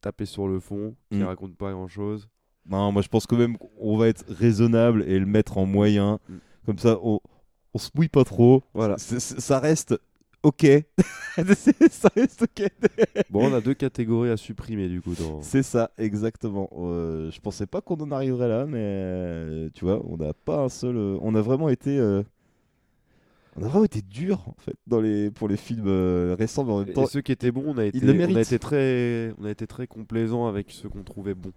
tapé sur le fond, qui Mm. raconte pas grand chose. Non, moi je pense quand même qu'on va être raisonnable et le mettre en moyen. Mm. Comme ça, on, on se mouille pas trop. Voilà. Ça reste ok. ça reste ok. Bon, on a deux catégories à supprimer du coup. Dans... C'est ça, exactement. Euh, je pensais pas qu'on en arriverait là, mais euh, tu vois, on n'a pas un seul. euh, on a vraiment été. euh, on a vraiment été dur en fait dans les pour les films euh, récents, mais en même Et temps, ceux qui étaient bons, on a été, on a très, on a été très complaisant avec ceux qu'on trouvait bons.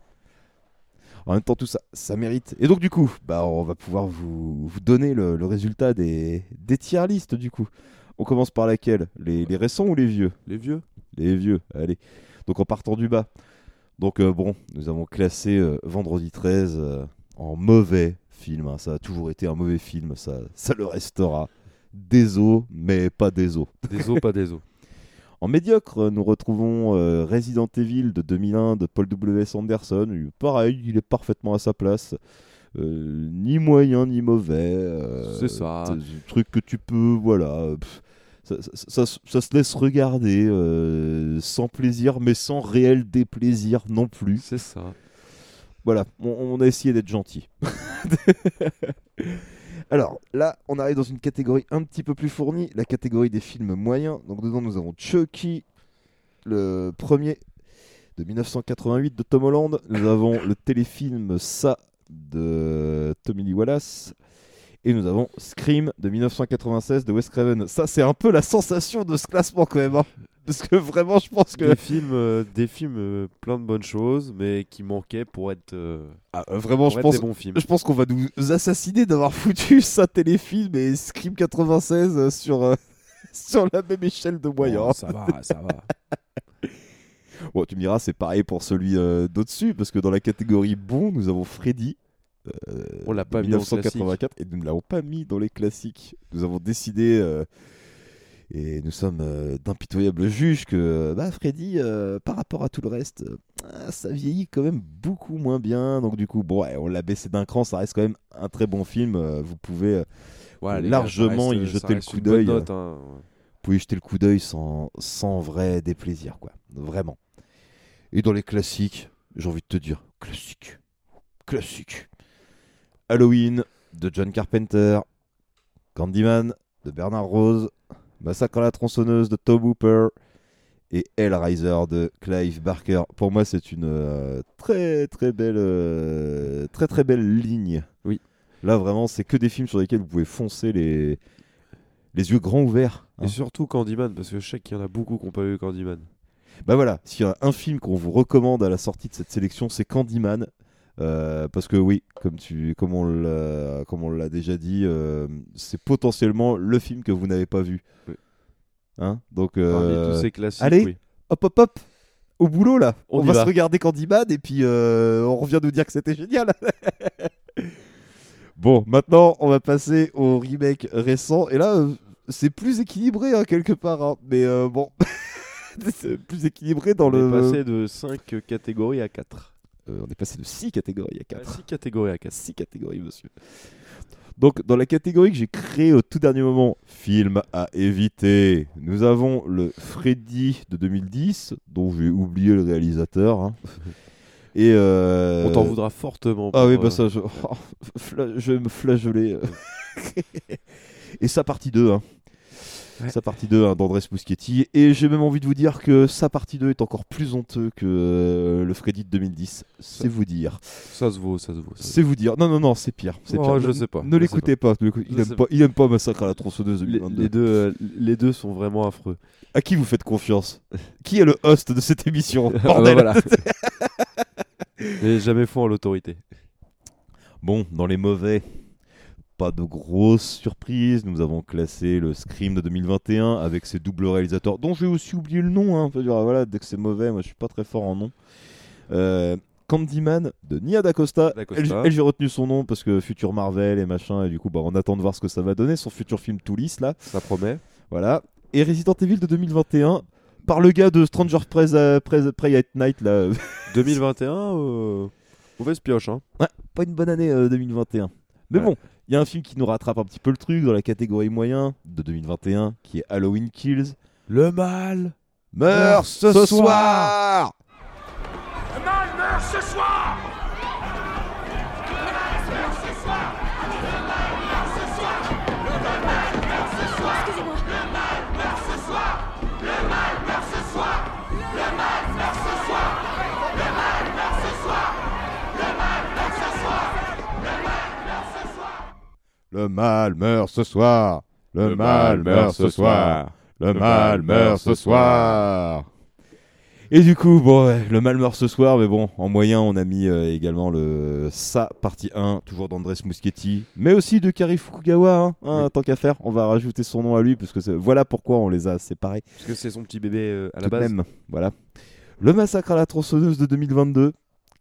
en même temps tout ça, ça mérite. Et donc du coup, bah on va pouvoir vous, vous donner le, le résultat des des tier listes du coup. On commence par laquelle? Les, les récents ou les vieux? Les vieux. Les vieux, allez. Donc en partant du bas. Donc euh, bon, nous avons classé euh, Vendredi 13 euh, en mauvais film. hein. Ça a toujours été un mauvais film, ça, ça le restera. Désolé, mais pas désolé. Des os, pas des os. En médiocre, nous retrouvons euh, Resident Evil de 2001 de Paul W.S. Anderson. Pareil, il est parfaitement à sa place. Euh, ni moyen ni mauvais. euh, C'est ça. truc que tu peux, voilà. pff, ça, ça- ça- ça se laisse regarder euh, sans plaisir, mais sans réel déplaisir non plus. C'est ça. Voilà, on, on a essayé d'être gentil. Alors là, on arrive dans une catégorie un petit peu plus fournie, la catégorie des films moyens. Donc dedans, nous avons Chucky, le premier de 1988 de Tom Holland. Nous avons le téléfilm Ça de Tommy Lee Wallace. Et nous avons Scream de 1996 de Wes Craven. Ça, c'est un peu la sensation de ce classement quand même. hein. Parce que vraiment, je pense que. Des films, euh, des films euh, plein de bonnes choses, mais qui manquaient pour être. euh, Ah, vraiment, pour je être pense, des bons films. je pense qu'on va nous assassiner d'avoir foutu ça téléfilm et Scream 96 euh, sur, sur la même échelle de moyens. Oh, ça va, ça va. Bon, tu me diras, c'est pareil pour celui d'au-dessus, parce que dans la catégorie bon, nous avons Freddy. Euh, On l'a pas de mis en 1984 et nous ne l'avons pas mis dans les classiques. Nous avons décidé, euh, et nous sommes euh, d'impitoyables juges, que euh, bah, Freddy, par rapport à tout le reste, ah, ça vieillit quand même beaucoup moins bien. Donc, du coup, bon, ouais, on l'a baissé d'un cran, ça reste quand même un très bon film. vous pouvez gars, largement reste- y jeter le coup d'œil. hein. Vous pouvez y jeter le coup d'œil sans, sans vrai déplaisir, quoi. Vraiment. Et dans les classiques, j'ai envie de te dire, classique. Classique. Halloween de John Carpenter, Candyman de Bernard Rose, Massacre à la tronçonneuse de Tom Hooper et Hellraiser de Clive Barker. Pour moi, c'est une euh, très très belle euh, très très belle ligne. Oui. Là vraiment, c'est que des films sur lesquels vous pouvez foncer les les yeux grands ouverts. hein. Et surtout Candyman, parce que je sais qu'il y en a beaucoup qui n'ont pas vu Candyman. Bah voilà, s'il y a un film qu'on vous recommande à la sortie de cette sélection, c'est Candyman. Euh, parce que oui, comme, tu, comme on l'a comme on l'a déjà dit, euh, c'est potentiellement le film que vous n'avez pas vu. Oui. Hein Donc, Parmi euh, tous ces classiques, allez, oui. hop hop hop, au boulot là. On va, va. se regarder Candyman et puis on revient nous dire que c'était génial. bon, maintenant on va passer au remake récent et là c'est plus équilibré hein, quelque part, hein. mais bon, c'est plus équilibré dans On le. est passé de 5 catégories à 4. Euh, on est passé de 6 catégories à 4. 6 catégories à 4. 6 catégories, monsieur. Donc, dans la catégorie que j'ai créée au tout dernier moment, film à éviter, nous avons le Freddy de 2010, dont j'ai oublié le réalisateur. hein. Et euh, On t'en voudra fortement. Ah pour, oui, bah euh, ça, je, oh, fla- je vais me flageoler. Et sa partie 2, hein. Sa partie 2 hein, d'Andrés Muschietti. Et j'ai même envie de vous dire que sa partie 2 est encore plus honteux que euh, le Freddy de 2010. C'est vous dire. Ça se vaut, ça se vaut. C'est vous dire. Non, non, non, c'est pire. C'est Oh, pire. je Ne- sais pas, Ne l'écoutez pas. Il aime pas, il aime pas Massacre à la tronçonneuse Les, 2022. les deux, euh, les deux sont vraiment affreux. À qui vous faites confiance? Qui est le host de cette émission Ah bah Bordel? voilà. Et jamais faux en l'autorité. Bon, dans les mauvais, pas de grosses surprises. Nous avons classé le Scream de 2021 avec ses doubles réalisateurs, dont j'ai aussi oublié le nom. Hein. Dire, voilà, dès que c'est mauvais, moi je suis pas très fort en nom. Euh, Candyman de Nia D'Acosta. Elle, j'ai retenu son nom parce que futur Marvel et machin, et du coup, bah, on attend de voir ce que ça va donner. Son futur film tout lisse là. Ça promet. Voilà. Et Resident Evil de 2021 par le gars de Stranger Prey, euh, Prey- Prey at Night là. 2021, euh, mauvaise pioche. Hein. Ouais, pas une bonne année euh, 2021. Mais Ouais. bon, il y a un film qui nous rattrape un petit peu le truc dans la catégorie moyen de 2021 qui est Halloween Kills. Le mal meurt ce, soir. Le mal meurt ce soir Le mal meurt ce soir. Le, mal meurt ce soir. Le mal meurt ce soir. Et du coup, bon, le mal meurt ce soir, mais bon, en moyen, on a mis euh, également le Sa partie 1, toujours d'Andrés Muschietti, mais aussi de Kari Fukugawa, hein, hein, tant qu'à faire, on va rajouter son nom à lui, parce que voilà pourquoi on les a séparés. Parce que c'est son petit bébé euh, à la Tout base. même, voilà. Le massacre à la tronçonneuse de 2022,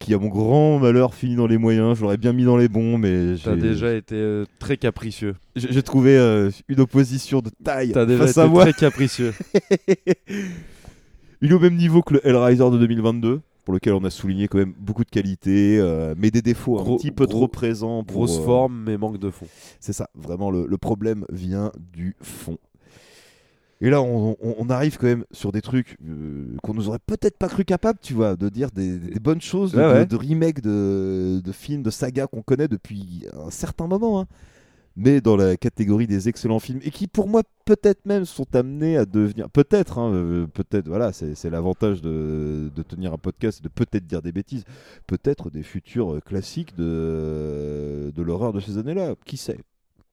qui à mon grand malheur finit dans les moyens, je l'aurais bien mis dans les bons, mais T'as déjà été euh, très capricieux. j'ai trouvé euh, une opposition de taille T'as déjà face été à moi. très capricieux. Il est au même niveau que le Hellraiser de 2022, pour lequel on a souligné quand même beaucoup de qualités, euh, mais des défauts un petit peu gros- trop présents. pour, Grosse forme, mais manque de fond. C'est ça, vraiment le, le problème vient du fond. Et là, on, on- on arrive quand même sur des trucs euh, qu'on nous aurait peut-être pas cru capable, tu vois, de dire des, des bonnes choses, de, Ouais, de- ouais. de remakes, de, de films, de sagas qu'on connaît depuis un certain moment. hein. Mais dans la catégorie des excellents films, et qui pour moi peut-être même sont amenés à devenir, peut-être, hein, euh, peut-être, voilà, c'est l'avantage de, de tenir un podcast et de peut-être dire des bêtises, peut-être des futurs euh, classiques de, de l'horreur de ces années-là, qui sait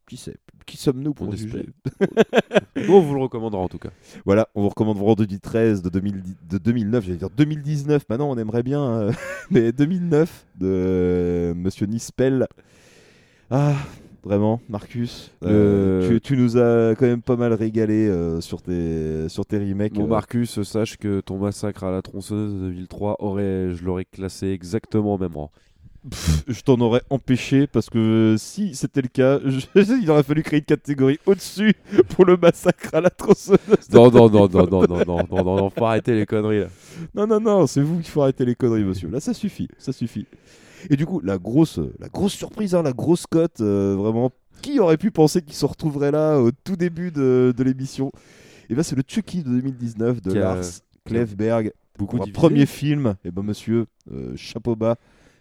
Qui sait Qui sommes-nous pour On juger Nous, on vous le recommandera en tout cas. Voilà, on vous recommande Vendredi 13 de, 2010 de 2009, j'allais dire 2019, maintenant on aimerait bien, euh, mais 2009 de Monsieur Nispel. Ah, vraiment, Marcus, euh, tu, tu nous as quand même pas mal régalé euh, sur, tes, sur tes remakes. Mon euh. Marcus, sache que ton massacre à la tronçonneuse de 2003 aurait, je l'aurais classé exactement au même rang. Pff, je t'en aurais empêché parce que si c'était le cas, je- il aurait fallu créer une catégorie au-dessus pour le massacre à la tronçonneuse. Non, non, non, non, non, non, non, non, non, non, faut arrêter les conneries là. Non, non, non, c'est vous qu'il faut arrêter les conneries, monsieur. Là, ça suffit, ça suffit. Et du coup, la grosse, la grosse surprise, hein, la grosse cote, euh, vraiment, qui aurait pu penser qu'il se retrouverait là au tout début de, de l'émission? Et ben, c'est le Chucky de 2019 de Lars Klevberg. beaucoup premier film. Et ben, monsieur, euh, chapeau bas,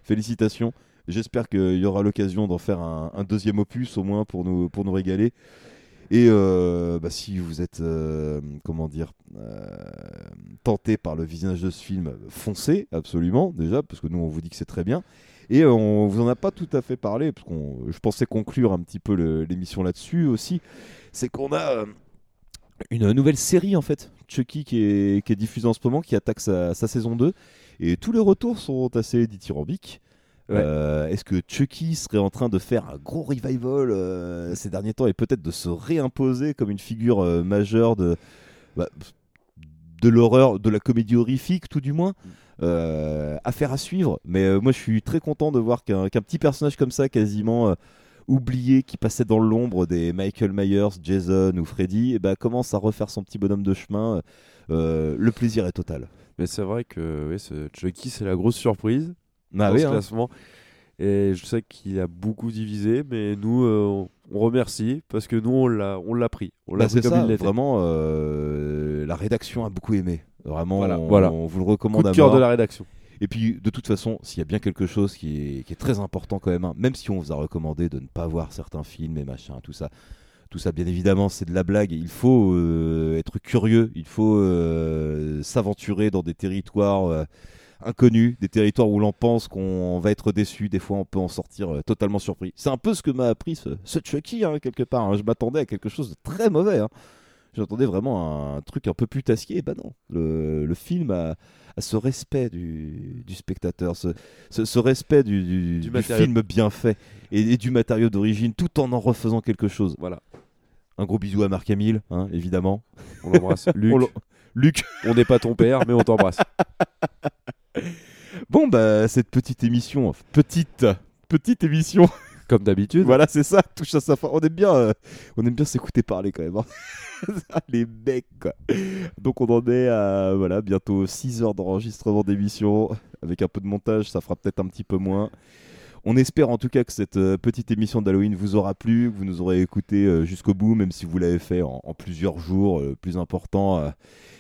félicitations. J'espère qu'il y aura l'occasion d'en faire un, deuxième opus au moins pour nous, pour nous régaler. Et euh, bah, si vous êtes, euh, comment dire, euh, tenté par le visionnage de ce film, foncez absolument déjà, parce que nous on vous dit que c'est très bien. Et on vous en a pas tout à fait parlé, parce qu'on, je pensais conclure un petit peu l'émission là-dessus aussi. C'est qu'on a une nouvelle série en fait, Chucky qui est, qui est diffusée en ce moment, qui attaque sa, sa saison 2. Et tous les retours sont assez dithyrambiques. Ouais. Euh, Est-ce que Chucky serait en train de faire un gros revival euh, ces derniers temps et peut-être de se réimposer comme une figure euh, majeure de, bah, de l'horreur, de la comédie horrifique tout du moins Euh, Affaire à suivre. Mais moi je suis très content de voir qu'un petit personnage comme ça, quasiment oublié, qui passait dans l'ombre des Michael Myers, Jason ou Freddy, eh ben, commence à refaire son petit bonhomme de chemin. Le plaisir est total. Mais c'est vrai que ce Chucky, c'est la grosse surprise Ah dans oui, ce hein. classement. Et je sais qu'il a beaucoup divisé, mais nous, euh, on- remercie parce que nous, on l'a, on l'a pris. On l'a Bah, pris comme ça, il vraiment, euh, la rédaction a beaucoup aimé. Vraiment, Voilà, on, voilà. on vous le recommande Coup de à cœur mort. de la rédaction. Et puis, de toute façon, s'il y a bien quelque chose qui est, qui est très important quand même, hein, même si on vous a recommandé de ne pas voir certains films et machin, tout ça, tout ça, bien évidemment, c'est de la blague. Il faut euh, être curieux, il faut euh, s'aventurer dans des territoires euh, inconnus, des territoires où l'on pense qu'on va être déçu. Des fois, on peut en sortir totalement surpris. C'est un peu ce que m'a appris ce, ce Chucky, hein, quelque part. hein. Je m'attendais à quelque chose de très mauvais. hein. J'attendais vraiment un truc un peu putassier. Et bah non, le, le film a, a ce respect du, du spectateur, ce, ce, ce respect du, du- du matériau. film bien fait et, et du matériau d'origine, tout en en refaisant quelque chose. Voilà. Un gros bisou à Marc Hamill, hein, évidemment. On l'embrasse. Luc. On Luc. On n'est pas ton père, mais on t'embrasse. Bon, bah, cette petite émission, petite, petite émission. Comme d'habitude. Voilà, c'est ça, touche à sa fin. On aime bien, euh, on aime bien s'écouter parler quand même. hein. Les mecs, quoi. Donc, on en est à, voilà, bientôt 6 heures d'enregistrement d'émission. Avec un peu de montage, ça fera peut-être un petit peu moins. On espère en tout cas que cette euh, petite émission d'Halloween vous aura plu, que vous nous aurez écouté euh, jusqu'au bout, même si vous l'avez fait en, en plusieurs jours. Euh, Le plus important,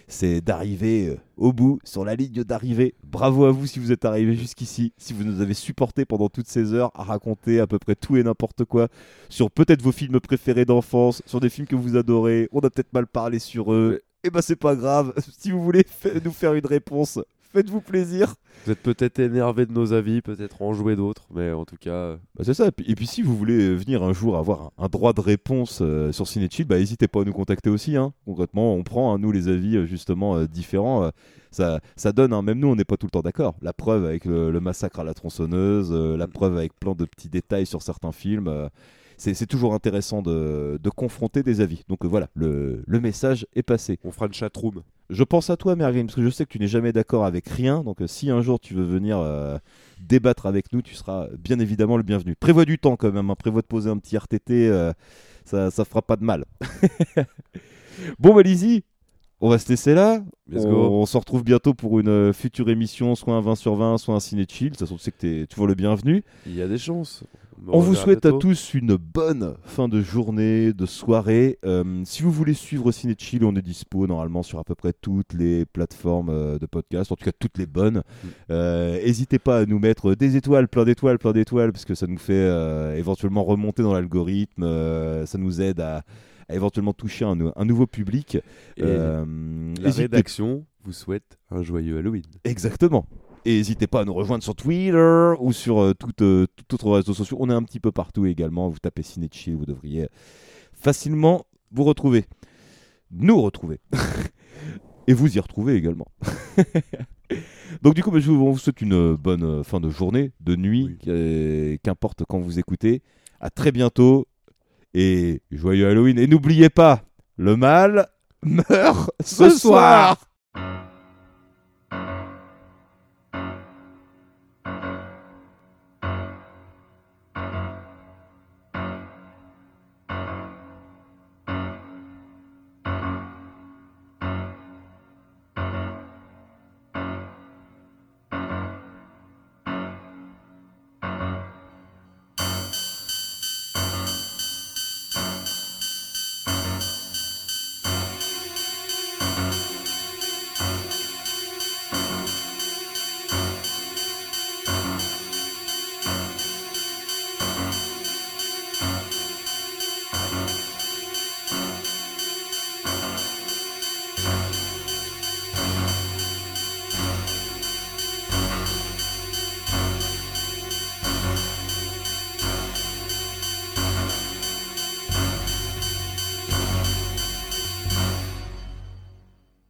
c'est d'arriver au bout, sur la ligne d'arrivée. Bravo à vous si vous êtes arrivé jusqu'ici, si vous nous avez supporté pendant toutes ces heures à raconter à peu près tout et n'importe quoi sur peut-être vos films préférés d'enfance, sur des films que vous adorez. On a peut-être mal parlé sur eux. Et ben c'est pas grave. Si vous voulez nous faire une réponse, faites-vous plaisir. Vous êtes peut-être énervé de nos avis, peut-être en jouer d'autres, mais en tout cas. euh, Bah, c'est ça. Et puis, et puis si vous voulez venir un jour avoir un, un droit de réponse euh, sur Cinechill, bah n'hésitez pas à nous contacter aussi. hein. Concrètement, on prend hein, nous les avis euh, justement euh, différents. euh, ça, ça donne, hein, même nous on n'est pas tout le temps d'accord. La preuve avec le, le massacre à la tronçonneuse, euh, la preuve avec plein de petits détails sur certains films. C'est toujours intéressant de, de confronter des avis. Donc euh, voilà, le, le message est passé. On fera une chatroom. Je pense à toi, Merlin, parce que je sais que tu n'es jamais d'accord avec rien. Donc, euh, si un jour tu veux venir euh, débattre avec nous, tu seras bien évidemment le bienvenu. Prévois du temps quand même. hein. Prévois de poser un petit RTT. euh, ça, ça fera pas de mal. bon, bah, Lizzie, on va se laisser là. On, se retrouve bientôt pour une future émission, soit un 20 sur 20, soit un ciné chill. De toute façon, tu sais que tu es toujours le bienvenu. Il y a des chances. On vous souhaite à tous une bonne fin de journée, de soirée. Euh, si vous voulez suivre Ciné Chill, on est dispo normalement sur à peu près toutes les plateformes euh, de podcast, en tout cas toutes les bonnes. Euh, N'hésitez pas à nous mettre des étoiles, plein d'étoiles, plein d'étoiles, parce que ça nous fait euh, éventuellement remonter dans l'algorithme, ça nous aide à, à éventuellement toucher un, un nouveau public. Et La rédaction vous souhaite un joyeux Halloween. Exactement. Et n'hésitez pas à nous rejoindre sur Twitter ou sur euh, tout, euh, tout autre réseau social. On est un petit peu partout également. Vous tapez Ciné Chill, vous devriez facilement vous retrouver. Nous retrouver. Et vous y retrouver également. Donc du coup, bah, je vous, on vous souhaite une bonne euh, fin de journée, de nuit, qu'importe quand vous écoutez. À très bientôt et joyeux Halloween. Et n'oubliez pas, le mal meurt ce, Ce soir. soir.